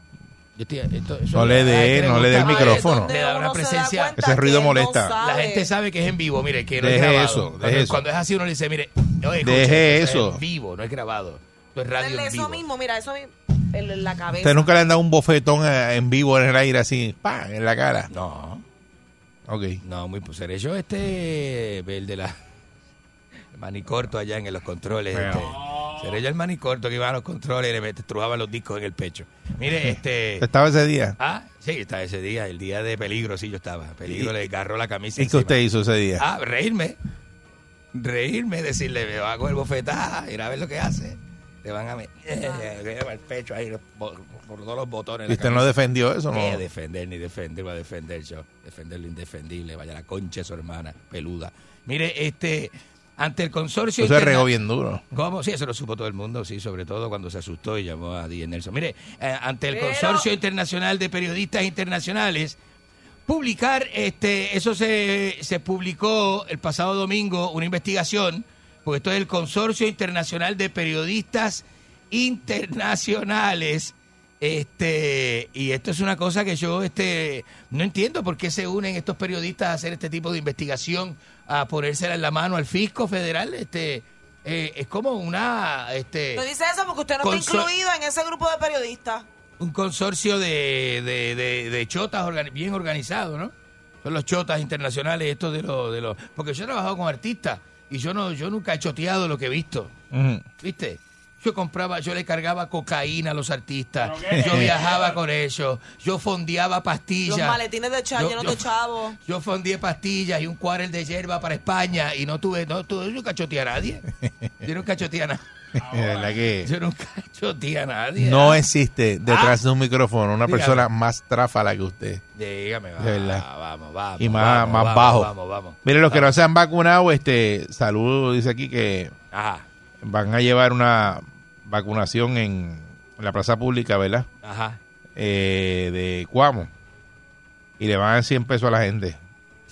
Yo estoy- esto- No le dé, no le dé el micrófono. Le da una da Ese ruido no molesta. La gente sabe que es en vivo, mire, que no es Deje grabado. eso, cuando, deje eso. cuando es así uno le dice, mire, oye, Deje escucha, eso. Es en vivo, no es grabado. Esto es radio Denle en eso mismo, mira, eso mismo. En la cabeza. ¿Usted nunca le han dado un bofetón eh, en vivo en el aire así, pa, en la cara? No. Ok. No, muy pues seré yo este el de la el manicorto allá en los controles. Bueno. Este, seré yo el manicorto que iba a los controles y le met- trujaba los discos en el pecho. Mire, (laughs) este ¿Usted estaba ese día? Ah, sí, estaba ese día, el día de peligro, sí yo estaba. Peligro ¿Y- le agarró la camisa. ¿Y qué encima. usted hizo ese día? Ah, reírme. Reírme, decirle, me va a coger bofetada, ir a ver lo que hace. Le van a meter (laughs) el pecho ahí por, por todos los botones. ¿Y usted no defendió eso, no? Eh, defender ni defender, va a defender yo. Defender lo indefendible. Vaya la concha de su hermana, peluda. Mire, este, ante el consorcio. Eso se regó bien duro. ¿Cómo? Sí, eso lo supo todo el mundo, sí, sobre todo cuando se asustó y llamó a D. Nelson. Mire, eh, ante el Pero- Consorcio Internacional de Periodistas Internacionales, publicar, este, eso se, se publicó el pasado domingo, una investigación, porque esto es el Consorcio Internacional de Periodistas Internacionales. Este, y esto es una cosa que yo este, no entiendo por qué se unen estos periodistas a hacer este tipo de investigación, a ponérsela en la mano al fisco federal. Este, eh, es como una este, No dice eso porque usted no está incluido en ese grupo de periodistas. un consorcio de, de, de- de chotas organi- bien organizado, ¿no? Son los chotas internacionales, estos de los, de los. Porque yo he trabajado con artistas y yo no, yo nunca he choteado lo que he visto. ¿Viste? Yo compraba, yo le cargaba cocaína a los artistas, yo viajaba con ellos, yo fondeaba pastillas. Los maletines de chavo, Yo- yo- de chavo. Yo fondeé pastillas y un cuarel de hierba para España y no tuve, no tuve, yo nunca choteé a nadie. Yo nunca choteé a nadie. (laughs) Verdad que Yo nunca choteé a nadie. no Ah. existe detrás de un micrófono una Dígame. persona más tráfala que usted. Dígame, va, vamos, vamos. y más, vamos, más vamos, bajo. Vamos, vamos. Mire, los que no se han vacunado, este, salud dice aquí que Ajá, van a llevar una vacunación en la plaza pública, ¿verdad? ajá. Eh, de Cuamo. Y le van a dar 100 pesos a la gente.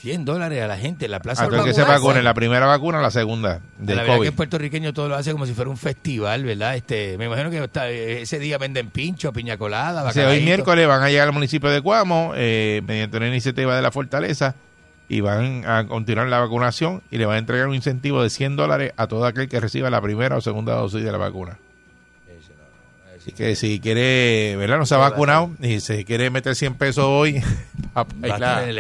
100 dólares a la gente en la plaza A todo el que se vacune, la primera vacuna, la segunda, La del verdad que COVID. el puertorriqueño todo lo hace como si fuera un festival, ¿verdad? Este, me imagino que está- ese día venden pincho, piña colada, O sea, hoy miércoles van a llegar al municipio de Cuamo eh, mediante una iniciativa de la Fortaleza y van a continuar la vacunación y le van a entregar un incentivo de 100 dólares a todo aquel que reciba la primera o segunda dosis de la vacuna. Así que si quiere, ¿verdad? No se ha vacunado y se quiere meter 100 pesos hoy (laughs) para a en el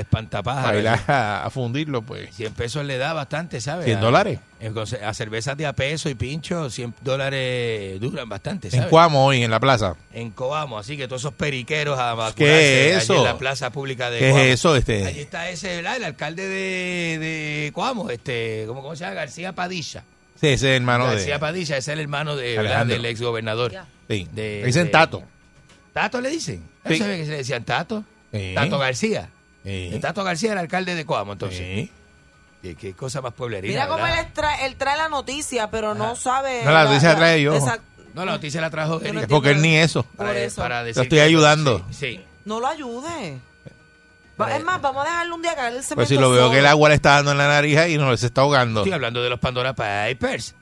ir a, a fundirlo, pues. 100 pesos le da bastante, ¿sabes? 100 A- dólares. Entonces, a cervezas de a peso y pincho, 100 dólares duran bastante, En ¿sabes? Cuamo hoy, en la plaza. En Coamo, así que todos esos periqueros a vacunarse ¿Qué es allí eso? en la plaza pública de ¿Qué es Coamo. eso, este? Allí está ese, ¿verdad? El alcalde de, de Coamo, este, ¿cómo, cómo se llama? García Padilla. Sí, ese es el hermano García de... Padilla, ese es el hermano de, ¿verdad? Alejandro. del ex gobernador. Sí. De- Le dicen de- Tato. ¿Tato le dicen? Sí. ¿No sabía que se le decían Tato? Sí. Tato García. Sí. El Tato García era alcalde de Coamo, entonces. Sí. Qué, qué cosa más pueblerina, Mira cómo él, él trae la noticia, pero no sabe. No, la noticia la trae yo. Exacto. No, la noticia la trajo él. Es porque él ni eso. Para, Por eso. para decir Lo estoy que- ayudando. Sí, sí. No lo ayude. Va- es más, vamos a dejarle un día que él se Pues si lo veo solo. que el agua le está dando en la nariz y no se está ahogando. Estoy hablando de los Pandora Papers.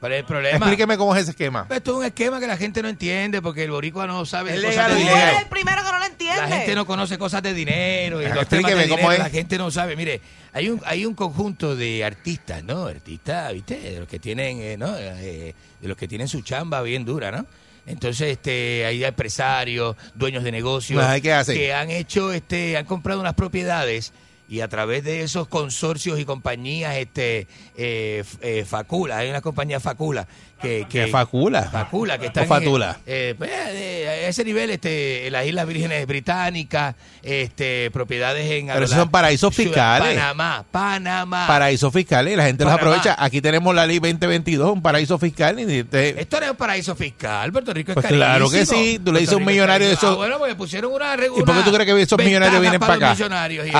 ¿Cuál es el problema? Explíqueme cómo es ese esquema. Pues Esto es un esquema que la gente no entiende porque el boricua no sabe ¿Es de legal cosas de o Tú dinero. eres el primero que no lo entiende. La gente no conoce cosas de dinero y Ajá, los temas de explíqueme cómo dinero es. la gente no sabe. Mire, hay un hay un conjunto de artistas, ¿no? Artistas, ¿viste? De los que tienen, eh, ¿no? Eh, de los que tienen su chamba bien dura, ¿no? Entonces, este, hay empresarios, dueños de negocios Ajá, ¿qué hacen? que han hecho, este, han comprado unas propiedades y a través de esos consorcios y compañías, este, eh, eh, Facula, hay una compañía Facula que, que ¿Qué facula? Facula, que ¿O está en- fatula? eh, pues, eh, a ese nivel, este, en las Islas Vírgenes Británicas, este, propiedades en Pero esos son paraísos fiscales. Panamá, Panamá. Paraísos fiscales y la gente los aprovecha. Aquí tenemos la ley 2022, un paraíso fiscal. Y usted- Esto no es un paraíso fiscal, Puerto Rico es Pues claro que sí, tú le dices a un millonario de carísimo. esos- Ah, bueno, porque pusieron una, ¿Y por qué tú crees que esos millonarios vienen para acá? Millonarios y eso.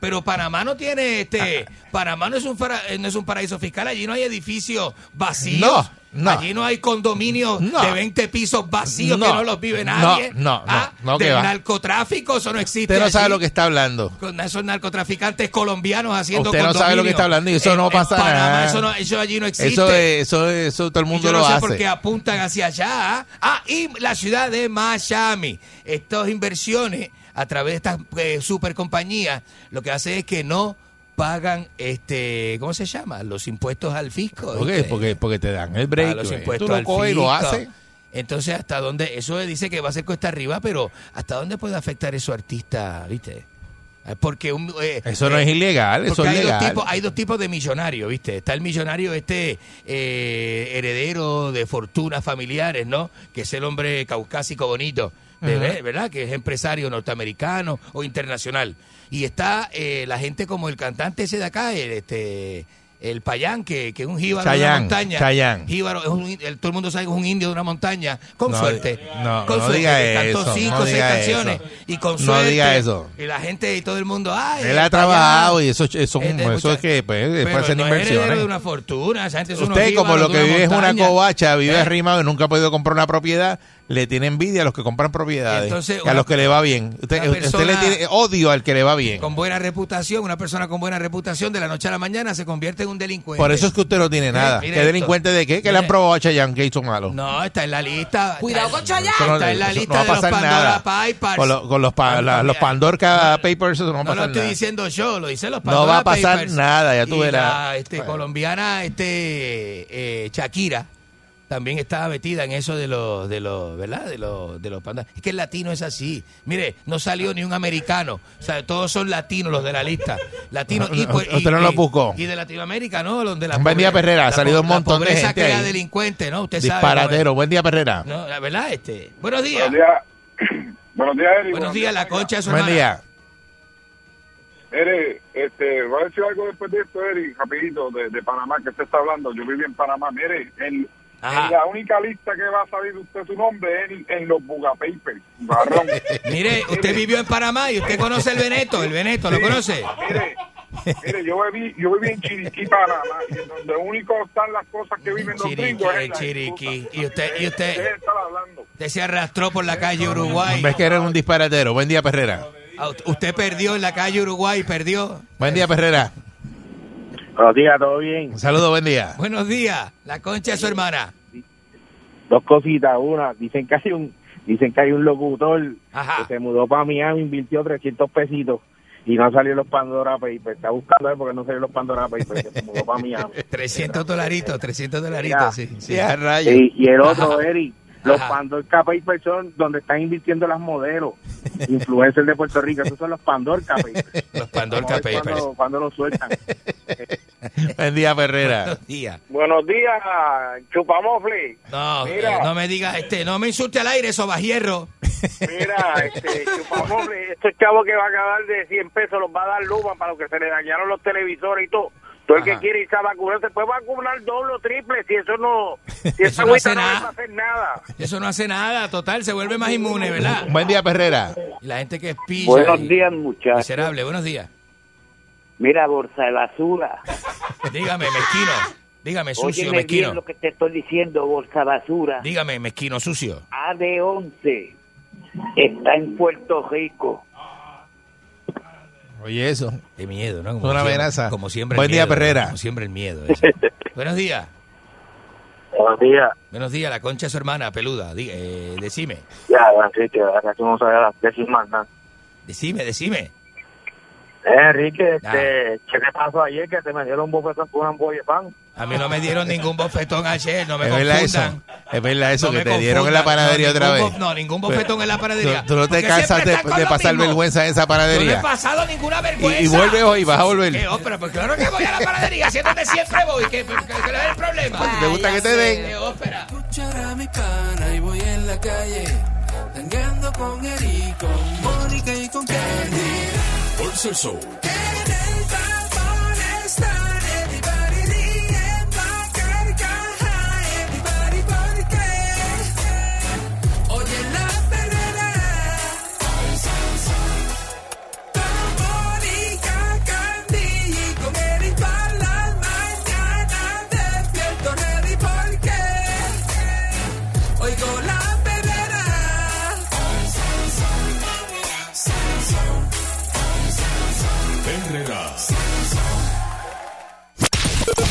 Pero Panamá no tiene este, Panamá no es un eh, no es un paraíso fiscal, allí no hay edificios vacíos. No, no. Allí no hay condominios No. de 20 pisos vacíos No. que no los vive nadie. no, no, Ah, no, del narcotráfico, eso no existe. usted no sabe lo que está hablando. Con esos narcotraficantes colombianos haciendo Usted no sabe lo que está hablando y eso En- no en pasa Panamá, nada. Eso, allí no existe. Eso, es- eso, es- eso todo el Y mundo yo lo sé hace. por qué apuntan hacia allá. Ah, y la ciudad de Miami. Estas inversiones a través de estas eh, super compañías, lo que hace es que no pagan, este, ¿cómo se llama? Los impuestos al fisco. ¿Por qué? Porque, porque te dan el break. a los güey. impuestos Tú lo al y lo fisco. haces. Entonces, ¿hasta dónde? Eso dice que va a ser cuesta arriba, pero ¿hasta dónde puede afectar eso a artistas, viste? Eh, Porque un, eh, Eso no es ilegal, eso es hay legal. Dos tipos, hay dos tipos de millonarios, ¿viste? Está el millonario este eh, heredero de fortunas familiares, ¿no? Que es el hombre caucásico bonito, de-. ¿verdad? Que es empresario norteamericano o internacional. Y está eh, la gente como el cantante ese de acá, el, este... el payán, que, que es un jíbaro de una montaña. Chayán. Jíbaro, es un- el- todo el mundo sabe que es un indio de una montaña. Con No, suerte. no, con no suerte. diga que cantó eso, cinco no seis diga canciones. eso. Y con No suerte. diga eso. Y la gente y todo el mundo, ay, Él ha trabajado y eso, eso, Es eso que pues, es Pero no es inversiones. de una fortuna. Esa gente Usted, como lo que vive es una covacha, vive ¿Eh? arrimado y nunca ha podido comprar una propiedad, le tiene envidia a los que compran propiedades. Entonces, y a una- los que le va bien. Usted, usted le persona- tiene odio al que le va bien. Con buena reputación, una persona con buena reputación de la noche a la mañana se convierte en un delincuente. Por eso es que usted no tiene nada. mire ¿Qué esto. delincuente de qué? ¿Que le han Mire. probado a Chayanne que hizo malo? No, está en la lista. Cuidado con Chayanne. No- Está en la lista no va a de los pasar Pandora nada. Papers. Con, lo- con los, pa- la- los Pandorca Papers eso no va a No lo pasar estoy nada. diciendo yo, lo dicen los No Pandora va a pasar Papers. nada, ya tú Y verás. La, este, colombiana, este, eh, Shakira, también estaba metida en eso de los, de los, ¿verdad? De los, de los pandas. Es que el latino es así. Mire, no salió ni un americano. O sea, todos son latinos los de la lista. Latinos y, pues, y- Usted no lo buscó. Y de Latinoamérica, ¿no? Donde la Buen día, Perrera. Ha salido un montón de gente crea ahí. delincuente, ¿no? Usted sabe. Disparatero. Buen día, Perrera. No, la verdad, este. Buenos días. Buenos días. (clears throat) Buenos días, Eri. Buenos días, la concha de su Buen día. Eri, este, voy a decir algo después de esto, Eri, rapidito, de, de Panamá, que usted está hablando. Yo viví en Panamá. Mire, en, Ajá. En la única lista que va a salir usted su nombre es en, en los Buga Papers. Barrón. (laughs) Mire, usted vivió en Panamá y usted conoce el Veneto. El Veneto, ¿lo conoce? Mire, mire, yo viví, yo viví en Chiriquí, Panamá, y en donde único están las cosas que viven los Chiriquí, gringos en Chiriquí. Y usted, y usted, Usted está hablando. usted se arrastró por la calle Uruguay. Ves que eres un disparatero. Buen día, Perrera. Ah, Usted perdió en la calle Uruguay, perdió. Buen día, Perrera. Buenos días, ¿todo bien? Un saludo, buen día. Buenos días, la concha de su hermana. Dos cositas. Una, dicen que hay un dicen que hay un locutor que se mudó para Miami, invirtió 300 pesitos y no salió los Pandora Papers. Está buscando a ver porque no salió los Pandora Papers, se mudó para Miami. (laughs) 300 dolaritos, 300 dolaritos, sí. sí. Y, y el otro, Ajá. Eric, los Ajá. Pandorca Papers son donde están invirtiendo las modelos, (laughs) influencers de Puerto Rico. Esos son los Pandorca Papers. Los Pandorca Papers. Cuando, cuando lo sueltan. (laughs) Buen día, Perrera. Buenos días. Buenos días, chupamofle. No, Mira. eh, no me diga, este, no me insulte al aire, sobajierro. Mira, este, (laughs) chupamofle, estos chavos que va a acabar de 100 pesos los va a dar Luma para los que se le dañaron los televisores y todo. Todo el que Ajá. quiere irse a vacunar se puede vacunar doble o triple si eso no, (laughs) si Eso no hace agüita no nada. hacer nada. Eso no hace nada, total, se vuelve más inmune, ¿verdad? Buen día, Perrera. Y la gente que es pilla. Buenos y- días, muchachos. Miserable, buenos días. Mira, bolsa de basura. (laughs) Dígame, mezquino. Dígame, sucio, Óyeme mezquino. bien lo que te estoy diciendo, bolsa basura. Dígame, mezquino, sucio. AD11 está en Puerto Rico. Oye, eso. Qué miedo, ¿no? Es una siempre- amenaza. Como siempre. Buen el día, miedo, Perrera. Como siempre el miedo. (laughs) ese. buenos días. Buenos días. Buenos días, la concha de su hermana, peluda. Eh, decime. Ya, Enrique, ahora tú no sabes decir más nada. Decime, decime. Eh, Enrique, este, ¿qué te pasó ayer que te me dieron un bofetón con una ampolla de pan? A mí no me dieron ningún bofetón ayer, no me Es verdad eso. confundan. Es verdad eso No que me te dieron en la confundan. panadería No, otra ningún vez. no, ningún bofetón en la panadería. Tú, tú no te cansas de, de pasar mismo. vergüenza en esa Yo no he panadería. pasado ninguna Y, vergüenza. y vuelves hoy, vas a volver. ¿Qué ópera? Pues claro que voy a la panadería, haciendo donde siempre voy. ¿Qué, qué, qué le es el problema? ¿Te gusta que te den? ¿Qué ópera? escuchar a mi pana y voy en la calle Tangueando con Eri, con Mónica y con Candy Por ser show En el